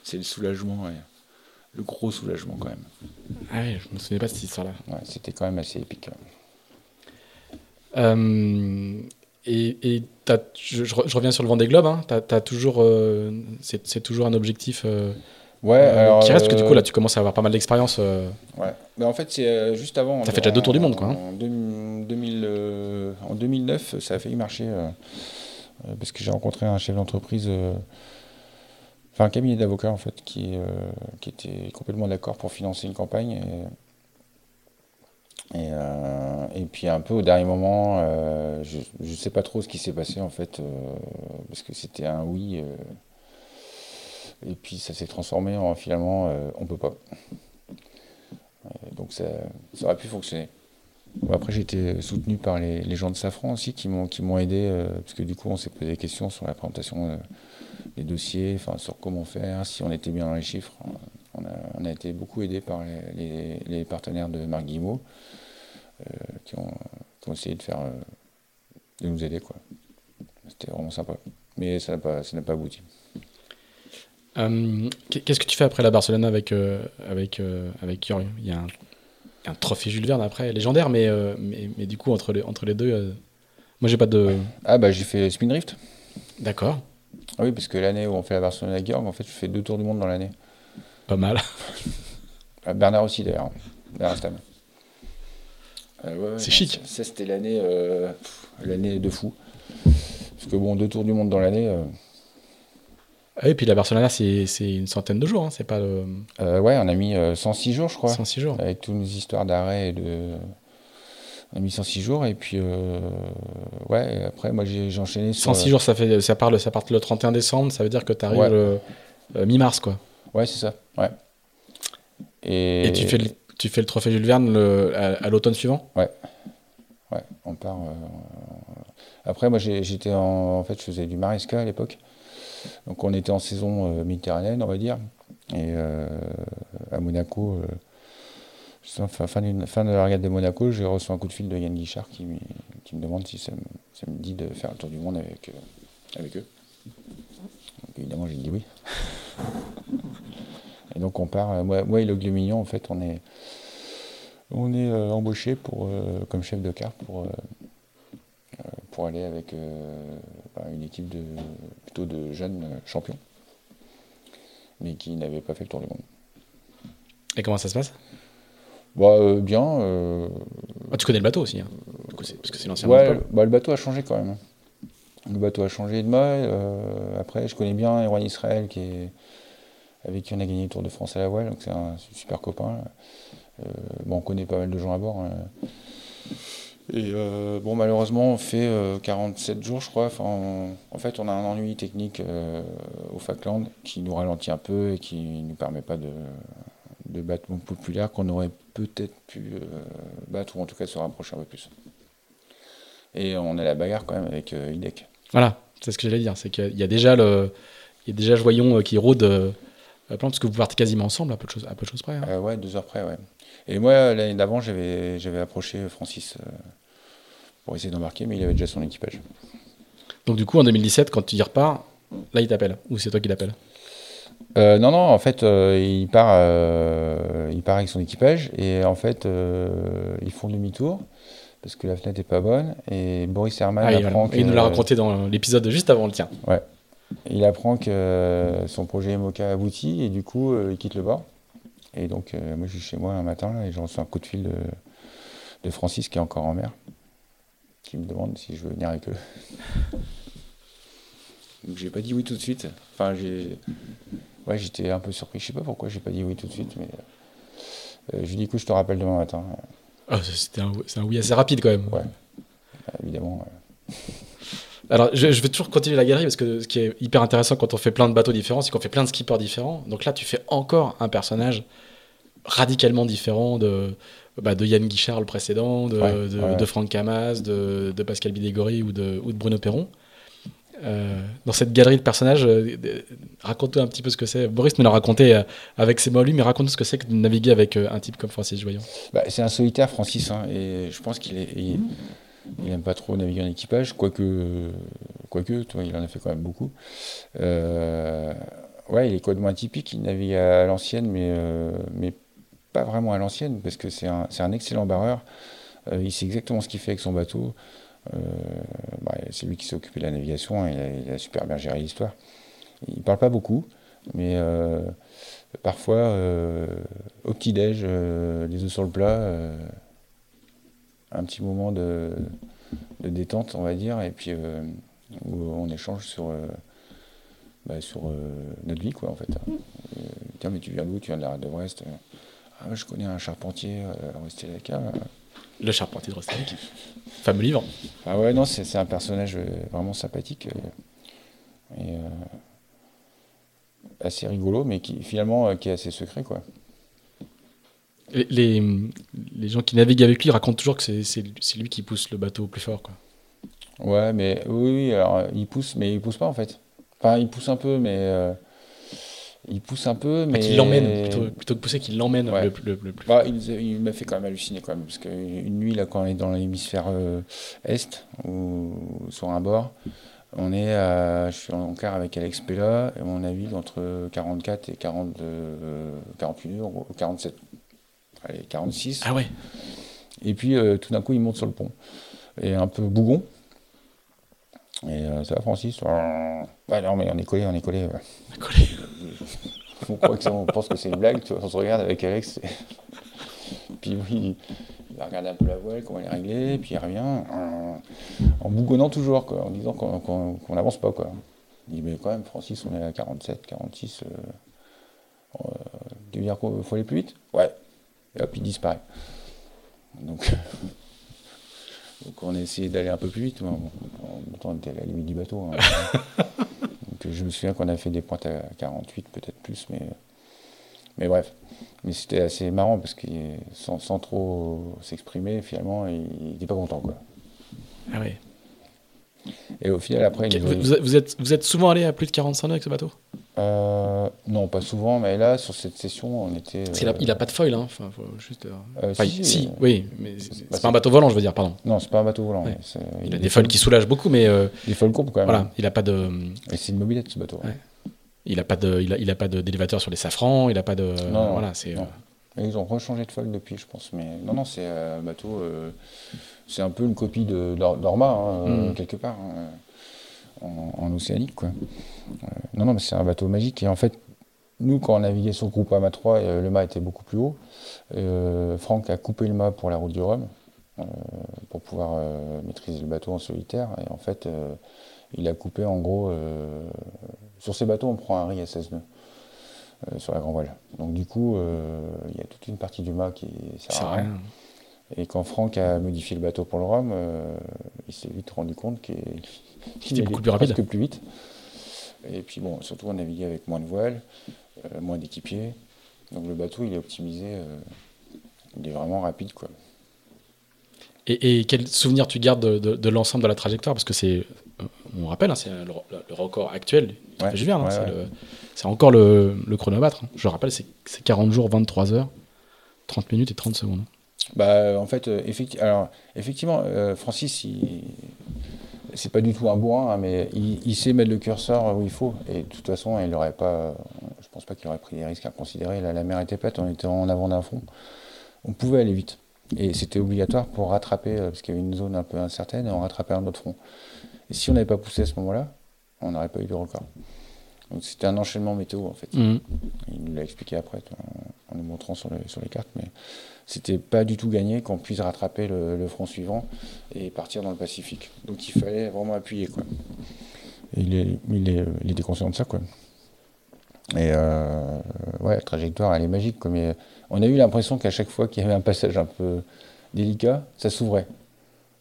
c'est le soulagement, le gros soulagement quand même. Ah oui, je me souviens pas de cette histoire-là. Ouais, c'était quand même assez épique. et, et je, je, reviens sur le vent des globes. Hein. As, toujours, c'est toujours un objectif Ouais, euh, alors, qui reste que du coup là tu commences à avoir pas mal d'expérience. Euh. Ouais, mais en fait c'est euh, juste avant. Ça fait déjà deux tours du monde quoi. Hein. En, 2000, en 2009 ça a failli marcher parce que j'ai rencontré un chef d'entreprise, enfin un cabinet d'avocats en fait qui, qui était complètement d'accord pour financer une campagne. Et, et, puis un peu au dernier moment, je ne sais pas trop ce qui s'est passé en fait parce que c'était un oui et puis ça s'est transformé en finalement, euh, on peut pas. donc ça, ça aurait pu fonctionner. Après, j'ai été soutenu par les, gens de Safran aussi qui m'ont qui m'ont aidé, euh, parce que du coup, on s'est posé des questions sur la présentation euh, des dossiers, enfin, sur comment faire, si on était bien dans les chiffres. On a, été beaucoup aidé par les, partenaires de Marc Guillemot euh, qui, ont, essayé de faire de nous aider. C'était vraiment sympa. Mais ça n'a pas, ça n'a pas abouti. Euh, Qu'est-ce que tu fais après la Barcelone avec, euh, avec, euh, avec Il y a un, un trophée Jules Verne après, légendaire, mais, mais, mais du coup, entre les, entre les deux, moi j'ai pas de. Ah bah j'ai fait Spin Drift. D'accord, Ah oui, parce que l'année où on fait la Barcelone à Georg, en fait, je fais deux tours du monde dans l'année. pas mal. Ah, Bernard aussi d'ailleurs. Bernard Stam. Euh, ouais, ouais, C'est non, chic. Ça, c'était l'année euh, l'année de fou. Parce que bon, deux tours du monde dans l'année. euh, Ah oui, puis la Barcelone, c'est c'est une centaine de jours, hein, c'est pas le euh, ouais, on a mis euh, 106 jours, je crois. 106 jours. Avec toutes nos histoires d'arrêt et de. On a mis 106 jours et puis. euh, ouais, et après, moi j'ai enchaîné sur. 106 jours, ça, fait, ça, part le, ça part le 31 décembre, ça veut dire que tu arrives Ouais. mi-mars, quoi. Ouais, c'est ça. Ouais. Et, Et, tu, fais le, tu fais le trophée Jules Verne le- à, à l'automne suivant? Ouais, on part. euh, Après, moi, j'étais en. En fait, je faisais du maresca à l'époque. Donc, on était en saison euh, méditerranéenne, on va dire. Et euh, à Monaco, euh, fin, fin, de la regate de Monaco, j'ai reçu un coup de fil de Yann Guichard qui, me- qui me demande si ça me, dit de faire le tour du monde avec, avec eux. Donc, évidemment, j'ai dit oui. Et donc, on part. Moi, et le en fait, on est. On est embauché pour, comme chef de car pour, pour aller avec euh, bah, une équipe de, plutôt de jeunes champions, mais qui n'avaient pas fait le tour du monde. Et comment ça se passe? Bah, euh, bien. euh, Ah, Tu connais le bateau aussi, hein, coup, parce que c'est l'ancien ouais, monopole. bah, le bateau a changé quand même. Le bateau a changé de euh, après, je connais bien Erwan Israël, qui est, avec qui on a gagné le Tour de France à la voile, donc c'est un super copain. Bon, on connaît pas mal de gens à bord. hein. Et euh, bon, malheureusement, on fait euh, 47 jours, je crois. Enfin, on- en fait, on a un ennui technique euh, au Falkland qui nous ralentit un peu et qui ne nous permet pas de, de battre mon populaire qu'on aurait peut-être pu euh, battre ou en tout cas se rapprocher un peu plus. Et on a la bagarre quand même avec euh, IDEC. Voilà, c'est ce que j'allais dire, c'est qu'il y a déjà le, il y a déjà Joyon qui rôde plan, parce que vous partez quasiment ensemble, à peu de choses, à peu de choses près. hein. Ouais, deux heures près, ouais. Et moi, l'année d'avant, j'avais, approché Francis pour essayer d'embarquer, mais il avait déjà son équipage. Donc du coup, en 2017, quand tu y repars, là, il t'appelle, ou c'est toi qui l'appelle Euh, non, non, en fait, euh, il, part, euh, il part avec son équipage et en fait, euh, ils font demi-tour parce que la fenêtre n'est pas bonne et Boris Herman Ah, il, apprend il nous que- l'a raconté dans l'épisode juste avant le tien. Il apprend que son projet MOCA aboutit et du coup, il quitte le bord. Et donc, moi, je suis chez moi un matin là, et je reçois un coup de fil de, de Francis qui est encore en mer, qui me demande si je veux venir avec eux. Donc, j'ai pas dit oui tout de suite. Enfin, j'ai. Ouais, j'étais un peu surpris. Je sais pas pourquoi j'ai pas dit oui tout de suite, mais. euh, je lui dis, écoute, je te rappelle demain matin. Ah, c'était un, c'est un oui assez rapide quand même. Ouais. Euh, évidemment. euh, Alors, je, je vais toujours continuer la galerie parce que ce qui est hyper intéressant quand on fait plein de bateaux différents, c'est qu'on fait plein de skippers différents. Donc là, tu fais encore un personnage radicalement différent de, bah, de Yann Guichard, le précédent, de, Ouais, de, ouais. de Franck Camas, de, de Pascal Bidégory ou de, ou de Bruno Perron. Euh, dans cette galerie de personnages, euh, euh, raconte-nous un petit peu ce que c'est. Boris me l'a raconté euh, avec ses mots à lui, mais raconte-nous ce que c'est que de naviguer avec un type comme Francis Joyon. Bah, c'est un solitaire, Francis, hein, et je pense qu'il est, il, il aime pas trop naviguer en équipage, quoique, quoique, toi, il en a fait quand même beaucoup. Euh, ouais, il est quoi de moins typique, il navigue à l'ancienne, mais, euh, mais pas vraiment à l'ancienne, parce que c'est un, un excellent barreur. Euh, il sait exactement ce qu'il fait avec son bateau. Euh, bah, c'est lui qui s'est occupé de la navigation, il a, super bien géré l'histoire. Il parle pas beaucoup, mais euh, parfois, au petit-déj, les œufs sur le plat, un petit moment de, détente, on va dire, et puis où on échange sur, bah, sur notre vie, quoi, en fait. Tiens, mais tu viens d'où? Tu viens de la de Brest? Je connais un charpentier euh, à Restelaca. Le charpentier de Rostelic. Fameux livre. Ah ouais, non, c'est c'est un personnage euh, vraiment sympathique euh, et euh, assez rigolo, mais qui finalement euh, qui est assez secret, quoi. Les, les, gens qui naviguent avec lui racontent toujours que c'est- c'est c'est lui qui pousse le bateau au plus fort. Quoi. Ouais, mais oui, oui, alors il pousse, mais il pousse pas en fait. Enfin, il pousse un peu, mais. euh, il pousse un peu, mais. Qu'il l'emmène, plutôt, plutôt que pousser, qu'il l'emmène Ouais. le, le- le plus Bah, il m'a fait quand même halluciner quand même, parce qu'une nuit, là, quand on est dans l'hémisphère euh, est, ou sur un bord, on est à, je suis en quart avec Alex Pella, et on navigue entre 44 et 40, euh, 48 heures, ou 47, allez, 46. Ah ouais Et puis, euh, tout d'un coup, il monte sur le pont. Et un peu bougon. Et euh, ça va, Francis Ouais, non, mais on est collé, on est collé. ouais. collé. on, croit que ça- on pense que c'est une blague, tu vois, on se regarde avec Alex. puis oui, il va regarder un peu la voile, comment elle est réglée, puis il revient euh, en bougonnant toujours, quoi, en disant qu'on n'avance pas. Quoi. Il dit, mais quand même, Francis, on est à 47, 46. Euh, euh, tu veux dire qu'il faut aller plus vite? Ouais. Et hop, il disparaît. Donc, donc on a essayé d'aller un peu plus vite. mais En même temps, on était à la limite du bateau. hein. donc je me souviens qu'on a fait des pointes à 48, peut-être plus, mais, mais bref. Mais c'était assez marrant parce que sans, sans trop s'exprimer, finalement, il n'était pas content. Quoi. Ah ouais. Et au final, après, il nous a- Vous, vous êtes, vous êtes souvent allé à plus de 45 nœuds avec ce bateau? Euh, non, pas souvent, mais là, sur cette session, on était. Euh, il a pas de foil, hein. Enfin, faut juste. euh, enfin, si, si, oui, mais c'est pas un bateau volant, je veux dire, pardon. Non, c'est pas un bateau volant. Ouais. Il a des foils qui soulagent beaucoup, mais Des foils courbes quand même. voilà, il a pas de, Et c'est une mobilette ce bateau. Ouais. il a pas de, il a, il a pas d'élévateur sur les safrans, il a pas de, Non, non, voilà, c'est. ils ont rechangé de foil depuis, je pense. Mais non, non, c'est un bateau. C'est un peu une copie de d'Or- d'Orma, hein, euh, Mm. quelque part, hein, en, en Océanique. Quoi. Euh, non, non, mais c'est un bateau magique. Et en fait, nous, quand on naviguait sur le groupe AMA 3, euh, le mât était beaucoup plus haut. Euh, Franck a coupé le mât pour la route du Rhum, euh, pour pouvoir maîtriser le bateau en solitaire. Et en fait, il a coupé en gros. sur ces bateaux, on prend un riz à 16 nœuds. sur la grand voile. Donc du coup, il y a toute une partie du mât qui sert à rien. rien. Et quand Franck a modifié le bateau pour le Rhum, euh, il s'est vite rendu compte qu'il était beaucoup plus rapide. presque plus vite. Et puis bon, surtout on naviguait avec moins de voiles, euh, moins d'équipiers. Donc le bateau il est optimisé, euh, il est vraiment rapide quoi. Et, et quel souvenir tu gardes de, de- de l'ensemble de la trajectoire? Parce que c'est, on rappelle, hein, c'est le, le record actuel du Ouais, hein, ouais, c'est, ouais. le- c'est encore le, le chronomètre. hein. Je rappelle, c'est, c'est 40 jours, 23 heures, 30 minutes et 30 secondes. Bah, en fait, euh, effecti- alors, effectivement, euh, Francis, il... c'est pas du tout un bourrin, hein, mais il, il sait mettre le curseur où il faut. Et de toute façon, il aurait pas, je pense pas qu'il aurait pris des risques à considérer. Là, la mer était plate, on était en avant d'un fond. On pouvait aller vite. Et c'était obligatoire pour rattraper, euh, parce qu'il y avait une zone un peu incertaine, et on rattrapait un autre front. Et si on n'avait pas poussé à ce moment-là, on n'aurait pas eu de record. Donc c'était un enchaînement météo, en fait. Mhm. Il nous l'a expliqué après, en, nous montrant sur, les- sur les cartes, mais c'était pas du tout gagné qu'on puisse rattraper le, le front suivant et partir dans le Pacifique. Donc il fallait vraiment appuyer, quoi. Et il, est, il, est, il était conscient de ça, quoi. Et euh, ouais, la trajectoire, elle est magique. Quoi, mais on a eu l'impression qu'à chaque fois qu'il y avait un passage un peu délicat, ça s'ouvrait.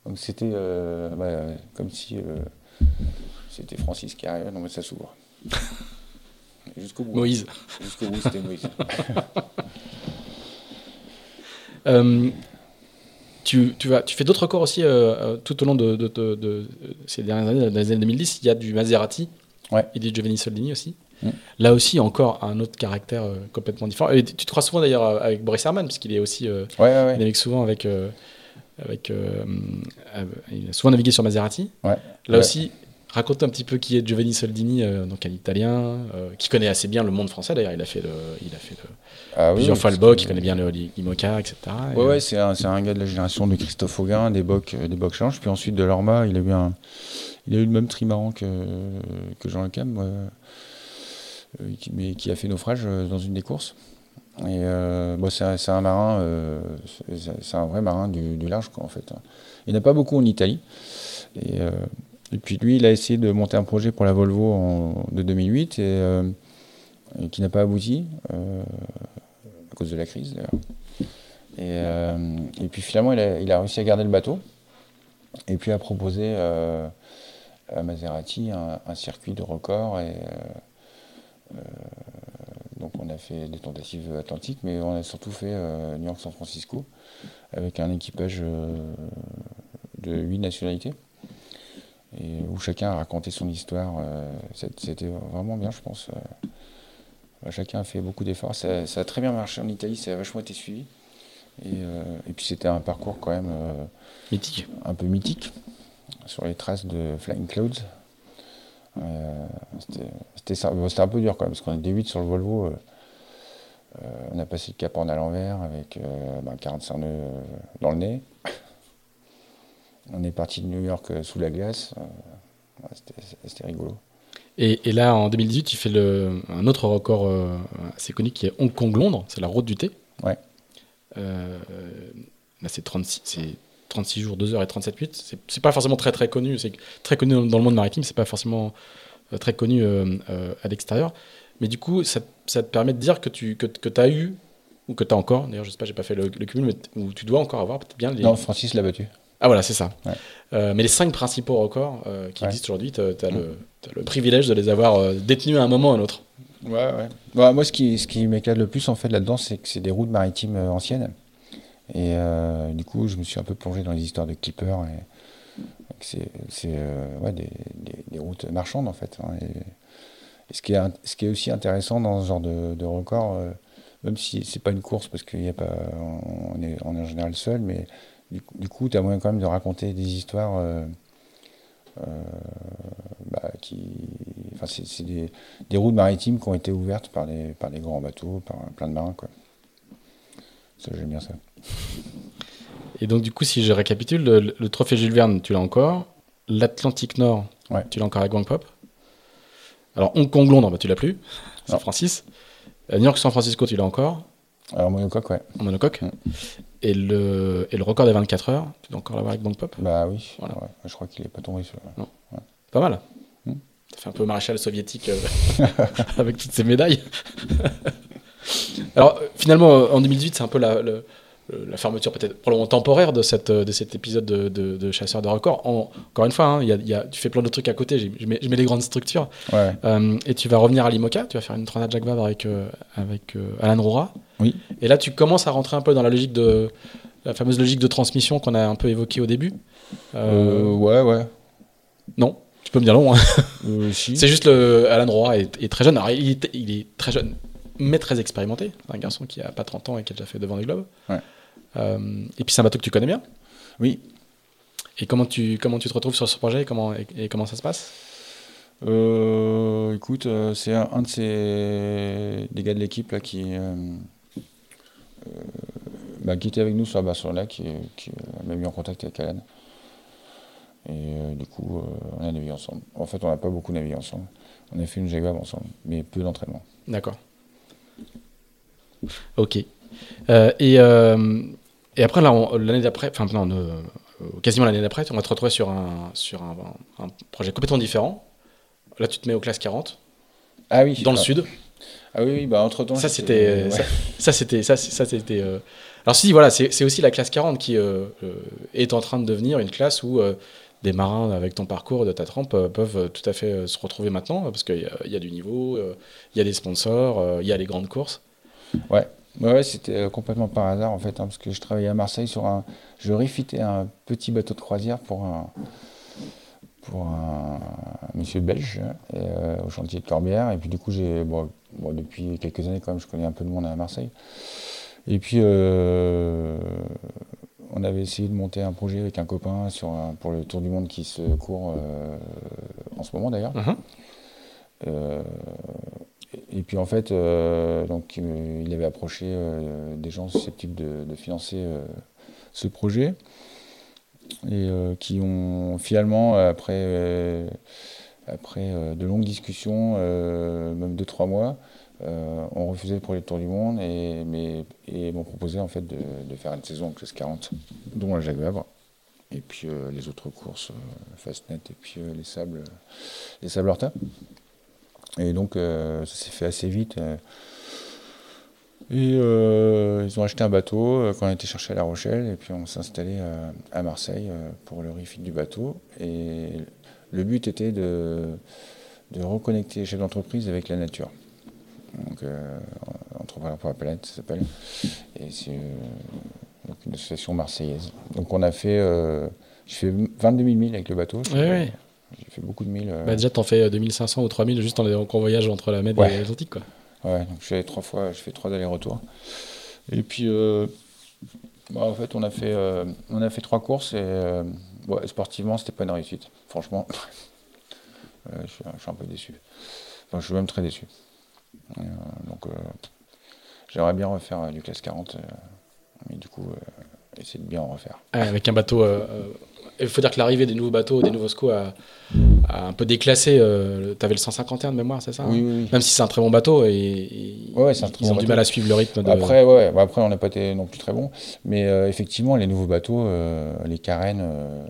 Donc c'était euh, comme si euh, c'était Francis qui arrivait, non mais ça s'ouvre. Et Jusqu'au bout. Moïse. Jusqu'au bout, c'était Moïse. Euh, tu, tu, vas, tu fais d'autres records aussi euh, euh, tout au long de, de- de- de ces dernières années, dans les années 2010. Il y a du Maserati Ouais. et du Giovanni Soldini aussi. Mm. Là aussi, encore un autre caractère euh, complètement différent. Et tu te crois souvent d'ailleurs avec Boris Herman, puisqu'il est aussi. Ouais, ouais, il souvent avec. avec il a souvent navigué sur Maserati. Là aussi, raconte un petit peu qui est Giovanni Soldini, euh, donc un Italien euh, qui connaît assez bien le monde français. D'ailleurs, il a fait le, il a fait le- Ah plusieurs oui, fois le boc, il connaît bien le l'IMOCA, etc. Et, Ouais, euh, ouais, c'est un, gars de la génération de Christophe Auguin, des bocs, euh, des bocs Challenge. Puis ensuite de l'Orma, il a eu un, il a eu le même trimaran que, que Jean Le Cam, euh, euh, qui, mais qui a fait naufrage euh, dans une des courses. Et euh, bon, c'est un, marin, euh, c'est un vrai marin du, du large, quoi, en fait. Il n'y en a pas beaucoup en Italie. Et, euh, et puis lui, il a essayé de monter un projet pour la Volvo en, de 2008 et, euh, et qui n'a pas abouti euh, cause de la crise d'ailleurs. Et, euh, et puis finalement, il a, il a réussi à garder le bateau et puis a proposé euh, à Maserati un, circuit de record. Et, euh, donc on a fait des tentatives atlantiques, mais on a surtout fait New York-San Francisco avec un équipage de huit nationalités et où chacun a raconté son histoire. C'était vraiment bien, je pense. Chacun a fait beaucoup d'efforts. Ça, a très bien marché en Italie, ça a vachement été suivi. Et, et puis c'était un parcours quand même mythique. un peu mythique sur les traces de Flying Clouds. Euh, c'était un peu dur quand même, parce qu'on était 8 sur le Volvo. Euh, euh, on a passé le cap en à l'envers avec 45 ben, nœuds dans le nez. On est parti de New York sous la glace. C'était rigolo. Et, là, en 2018, tu fais le, un autre record assez connu qui est Hong Kong-Londres, c'est la route du thé. Ouais. là, c'est 36, 36 jours, 2 heures et 37 minutes. C'est pas forcément très très connu. C'est très connu dans le monde maritime, c'est pas forcément euh, très connu euh, euh, à l'extérieur. Mais du coup, ça, ça, te permet de dire que tu que, que as eu, ou que tu as encore, d'ailleurs, je sais pas, j'ai pas fait le, cumul, mais où tu dois encore avoir peut-être bien les. Non, Francis l'a battu. Ah voilà, c'est ça. mais les cinq principaux records qui existent aujourd'hui, tu as, le, le privilège de les avoir détenus à un moment ou à un autre. Ouais, ouais. Bah, moi, ce qui, ce qui m'éclate le plus en fait là-dedans, c'est que c'est des routes maritimes anciennes. Et euh, du coup, je me suis un peu plongé dans les histoires de Clipper. Et, c'est euh, ouais, des, des, routes marchandes, en fait. Hein. et, ce, qui est, ce qui est aussi intéressant dans ce genre de, de record, euh, même si c'est pas une course, parce qu'on est, on est en général seul, mais du, coup, tu as moyen quand même de raconter des histoires. Bah, qui, enfin, c'est des, des, routes maritimes qui ont été ouvertes par les, par les grands bateaux, par plein de marins. Quoi. Ça, j'aime bien ça. Et donc, du coup, si je récapitule, le, trophée Jules Verne, tu l'as encore. L'Atlantique Nord, tu l'as encore avec Wang Pop. Alors, Hong Kong Londres, bah, tu l'as plus. C'est Francis. Euh, New York San Francisco, tu l'as encore. Alors, monocoque, ouais. Monocoque. Mm. Et, le, et le record des 24 heures, tu dois encore l'avoir avec Bang Pop Bah oui. Voilà. Je crois qu'il n'est pas tombé sur. Non. Pas mal. Mm. Ça fait un peu maréchal soviétique euh, avec toutes ces médailles. Alors, finalement, euh, en 2018, c'est un peu la, la fermeture peut-être probablement temporaire de, cette, de cet épisode de, de, Chasseur de records. encore une fois, hein, y a, y a, tu fais plein d'autres trucs à côté, je mets, je mets les grandes structures. Euh, et tu vas revenir à l'IMOCA, tu vas faire une transat Jacques Vabre avec, euh, avec euh, Alan Rora. Oui. Et là, tu commences à rentrer un peu dans la logique de la fameuse logique de transmission qu'on a un peu évoquée au début. ouais, ouais. Non tu peux me dire non. Hein. C'est juste le Alan Rora est, très jeune. Alors, il, est, il est très jeune, mais très expérimenté. Un garçon qui a pas 30 ans et qui a déjà fait devant les globes. Ouais. Euh, et puis c'est un bateau que tu connais bien Oui. Et comment tu, comment tu te retrouves sur ce projet et comment, et, comment ça se passe? Euh, Écoute, euh, c'est un, de ces des gars de l'équipe là qui, bah, qui était avec nous sur, sur là, qui, qui m'a mis en contact avec Alan. Et du coup, on a navigué ensemble. En fait, on n'a pas beaucoup navigué ensemble. On a fait une Jaguar ensemble, mais peu d'entraînement. D'accord. Ok. Euh, et, euh, et après, l'année d'après, enfin, non, euh, quasiment l'année d'après, on va te retrouver sur, un, sur un, projet complètement différent. Là, tu te mets aux classes 40. Ah oui. Dans le sud. Ah oui, oui bah entre temps. Ça, c'était. Ça, c'était. Ça, ça c'était. Alors, si, voilà, c'est aussi la classe 40 qui est en train de devenir une classe où des marins avec ton parcours de ta trempe peuvent tout à fait se retrouver maintenant parce qu'il y, y, a du niveau, il y a des sponsors, il y a les grandes courses. Ouais. Ouais, c'était euh, complètement par hasard en fait, hein, parce que je travaillais à Marseille sur un. Je refitais un petit bateau de croisière pour un, pour un monsieur belge euh, au chantier de Corbière. Et puis du coup, j'ai. Bon, depuis quelques années, quand même, je connais un peu de monde à Marseille. Et puis, euh, on avait essayé de monter un projet avec un copain sur pour le Tour du Monde qui se court en ce moment d'ailleurs. Uh-huh et puis en fait, euh, donc, euh, il avait approché euh, des gens susceptibles de, financer ce projet et qui ont finalement, après, après de longues discussions, même de trois mois, ont refusé le projet de Tour du Monde et, m'ont proposé en fait de, faire une saison en classe 40, dont la Jacques Vabre. Et puis les autres courses, Fastnet et puis les sables, les sables. Et donc, euh, ça s'est fait assez vite. Euh. Et euh, ils ont acheté un bateau quand on était cherché à La Rochelle, et puis on s'est installé à Marseille pour le refit du bateau. Et le but était de, de reconnecter les chefs d'entreprise avec la nature. Donc, euh, Entrepreneurs pour la planète, ça s'appelle. Et c'est euh, une association marseillaise. Donc on a fait, euh, je fais 22 000 milles avec le bateau. Ouais, ouais. J'ai fait beaucoup de milles. euh, Bah, déjà, t'en fais euh, 2500 ou 3000 juste en, en voyage entre la Ouais. et l'Atlantique, quoi. Ouais, donc je fais trois fois, je fais trois allers-retours. Et puis, euh, bah, en fait, on a fait, euh, on a fait trois courses et euh, ouais, sportivement, c'était pas une réussite. Franchement, Euh, je, suis, je suis un peu déçu. Enfin, je suis même très déçu. Euh, donc, euh, j'aimerais bien refaire euh, du classe 40, euh, mais du coup, euh, essayer de bien en refaire. Ouais, avec un bateau. Il faut dire que l'arrivée des nouveaux bateaux, des nouveaux SCO a, a un peu déclassé. Euh, T'avais le 151 de mémoire, c'est ça hein? oui. Même si c'est un très bon bateau et, et- Ouais, c'est un très ils ont du mal à suivre le rythme de. Après, ouais, bah après, on n'a pas été non plus très bon. Mais euh, effectivement, les nouveaux bateaux, euh, les carènes, euh,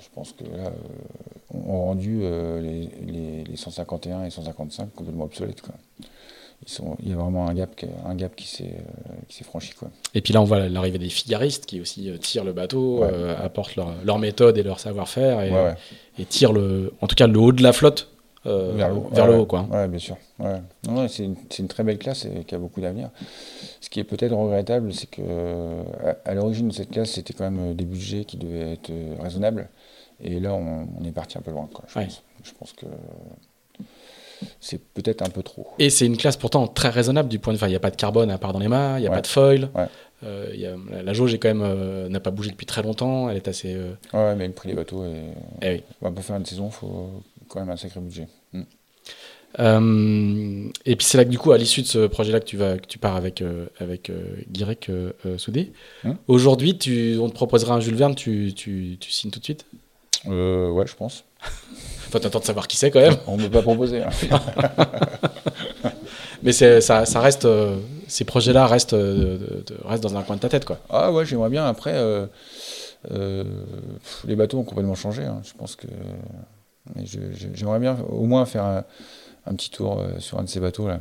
je pense que là, ont rendu les, les, les 151 et 155 complètement obsolètes. Quoi. Ils sont, il y a vraiment un gap, qui- un gap qui s'est euh, qui s'est franchi. Quoi. Et puis là, on voit l'arrivée des figaristes qui aussi euh, tirent le bateau, Ouais. euh, apportent leur, leur méthode et leur savoir-faire et, Ouais, ouais. et tirent le, en tout cas le haut de la flotte euh, vers, le, haut, ouais. quoi. Ouais, bien sûr. Ouais. Non, ouais, c'est une, très belle classe et qui a beaucoup d'avenir. Ce qui est peut-être regrettable, c'est que à, à l'origine de cette classe, c'était quand même des budgets qui devaient être raisonnables. Et là, on, on est parti un peu loin. Quoi, je, Ouais. pense. je pense que c'est peut-être un peu trop. Et c'est une classe pourtant très raisonnable du point de vue. Il n'y a pas de carbone à part dans les mâts, il n'y a Ouais. pas de foil. Ouais. Euh, il y a- la, la jauge est quand même euh, n'a pas bougé depuis très longtemps. Elle est assez. euh, Ouais, mais le prix des bateaux, est... eh oui. bah, pour faire une saison, il faut quand même un sacré budget. Mm. Euh, et puis c'est là que du coup, à l'issue de ce projet-là, que tu vas, que tu pars avec avec Guirec Soudé. Hum. Aujourd'hui, tu, on te proposera un Jules Verne, tu, tu, tu signes tout de suite? Ouais, je pense. Enfin, t'attends de savoir qui c'est quand même. On ne peut pas proposer. hein. Mais ça, ça reste, euh, ces projets-là restent, euh, de- de- restent dans un coin de ta tête, quoi. Ah ouais, j'aimerais bien. Après, euh, euh, pff, les bateaux ont complètement changé. hein. Je pense que. j'aimerais bien au moins faire un, un petit tour sur un de ces bateaux là.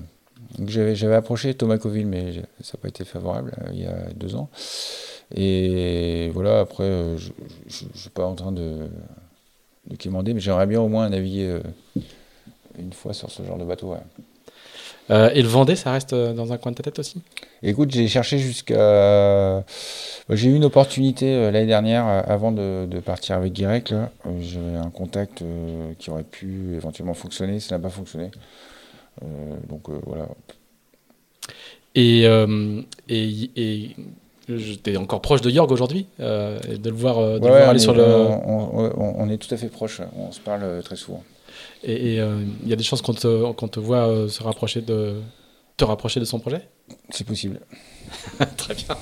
J'avais approché Thomas Coville, mais ça n'a pas été favorable il y a deux ans. Et voilà, après, je ne suis pas en train de, mais j'aimerais bien au moins naviguer euh, une fois sur ce genre de bateau. ouais. Euh, et le Vendée, ça reste euh, dans un coin de ta tête aussi? Écoute, j'ai cherché jusqu'à. J'ai eu une opportunité l'année dernière, avant de, de partir avec Guirec. J'avais un contact qui aurait pu éventuellement fonctionner, ça n'a pas fonctionné. Euh, donc euh, voilà. Et, euh, et, et t'es encore proche de Jorg aujourd'hui euh, et De le voir, euh, de le voir aller est, sur le. on, on- on est tout à fait proches, on se parle euh, très souvent. Et euh, il y a des chances qu'on te, qu'on te voit euh, se rapprocher de. te rapprocher de son projet? C'est possible. Très bien.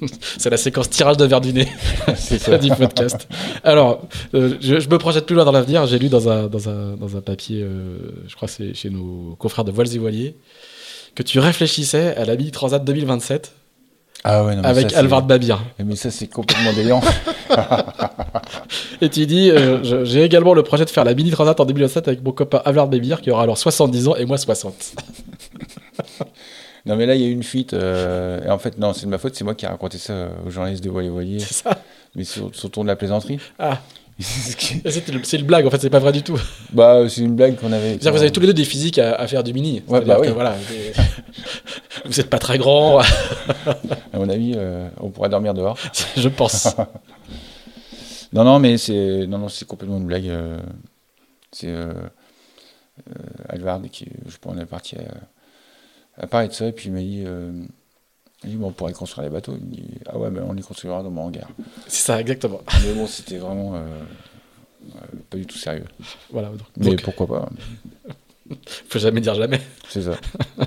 C'est la séquence tirage de verre du nez C'est ça. du podcast. Alors, je, je me projette plus loin dans l'avenir. J'ai lu dans un, dans un, dans un papier, je crois que c'est chez nos confrères de Voiles et Voiliers, que tu réfléchissais à la Mini Transat 2027 Ah ouais, non, mais avec ça, Alvard Babir. Mais ça, c'est complètement déliant. Et tu dis, euh, j'ai également le projet de faire la Mini Transat en 2027 avec mon copain Alvard Babir qui aura alors 70 ans et moi 60. non, mais là, il y a eu une fuite. euh, et en fait, non, c'est de ma faute, c'est moi qui ai raconté ça aux journalistes de Voilier Voilier, C'est ça mais sur, sur le ton de la plaisanterie. Ah, C'est une blague en fait, c'est pas vrai du tout. bah, c'est une blague qu'on avait. C'est-à-dire que vous avez tous les deux des physiques à, à faire du mini. Ouais, bah que, oui. voilà, vous- vous êtes pas très grand, À mon avis, euh, on pourrait dormir dehors. je pense. Non, non, mais c'est non, non, c'est complètement une blague. euh, c'est euh, Alvard qui, je pense, on est parti à, à parler de ça, et puis il m'a dit, il dit, bon, on pourrait construire les bateaux. Il me dit, ah ouais, ben on les construira dans mon hangar. C'est ça, exactement. Mais bon, c'était vraiment euh, euh, pas du tout sérieux. Voilà, donc, Mais donc, pourquoi pas faut jamais dire jamais. C'est ça.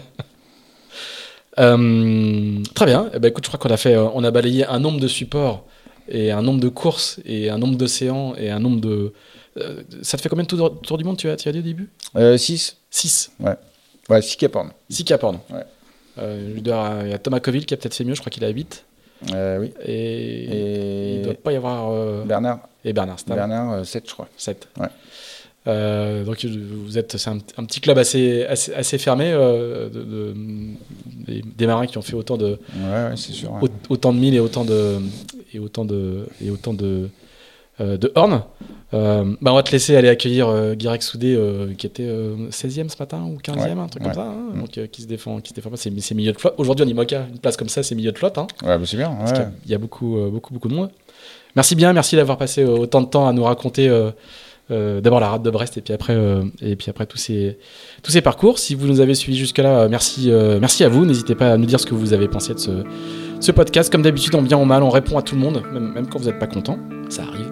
Euh, très bien. Eh ben, écoute, je crois qu'on a fait, on a balayé un nombre de supports et un nombre de courses et un nombre d'océans et un nombre de. ça te fait combien de tours, du monde tu as, tu as dit au début? 6 6. Ouais, 6 Cap Horn. 6 cap pardon. Ouais. Euh, dois- il y a Thomas Coville qui a peut-être fait mieux, je crois qu'il a 8. Euh, oui. Et, Et, il ne doit pas y avoir. euh, Bernard, et Bernard Stahl. Bernard 7, je crois. 7. Ouais. Euh, donc vous êtes, c'est un, un petit club assez, assez, assez fermé, euh, de, de- des, des marins qui ont fait autant de, Ouais, ouais, sûr. ouais. au- autant de milles et autant de, et autant de, et autant de, de Horn. bah, on va te laisser aller accueillir euh, Guirec Soudé qui était 16e ce matin ou 15e, un truc comme ça, hein, mm. donc, qui se défend, qui se défend pas. C'est, milieu de flotte. Aujourd'hui, on y moque une place comme ça, c'est milieu de flotte. Hein, ouais, bah, c'est bien. Il y, a beaucoup, beaucoup, beaucoup de monde. Merci bien, merci d'avoir passé autant de temps à nous raconter euh, d'abord la rade de Brest et puis après, euh, et puis après tous, ces, tous ces parcours. Si vous nous avez suivis jusque-là, euh, merci, merci à vous. N'hésitez pas à nous dire ce que vous avez pensé de ce, ce podcast. Comme d'habitude, en bien ou mal, on répond à tout le monde, même, même quand vous n'êtes pas content. Ça arrive,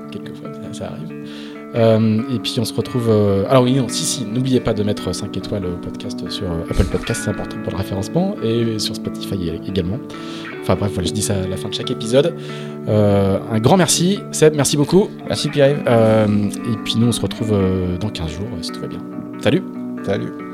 ça, arrive. et puis on se retrouve. Alors oui, non, si, si, n'oubliez pas de mettre 5 étoiles au podcast sur Apple Podcast, c'est important pour le référencement, et sur Spotify également. Enfin bref, voilà, je dis ça à la fin de chaque épisode. Euh, un grand merci, Seb, merci beaucoup. Merci Pierre. Euh, et puis nous, on se retrouve euh, dans 15 jours, si tout va bien. Salut Salut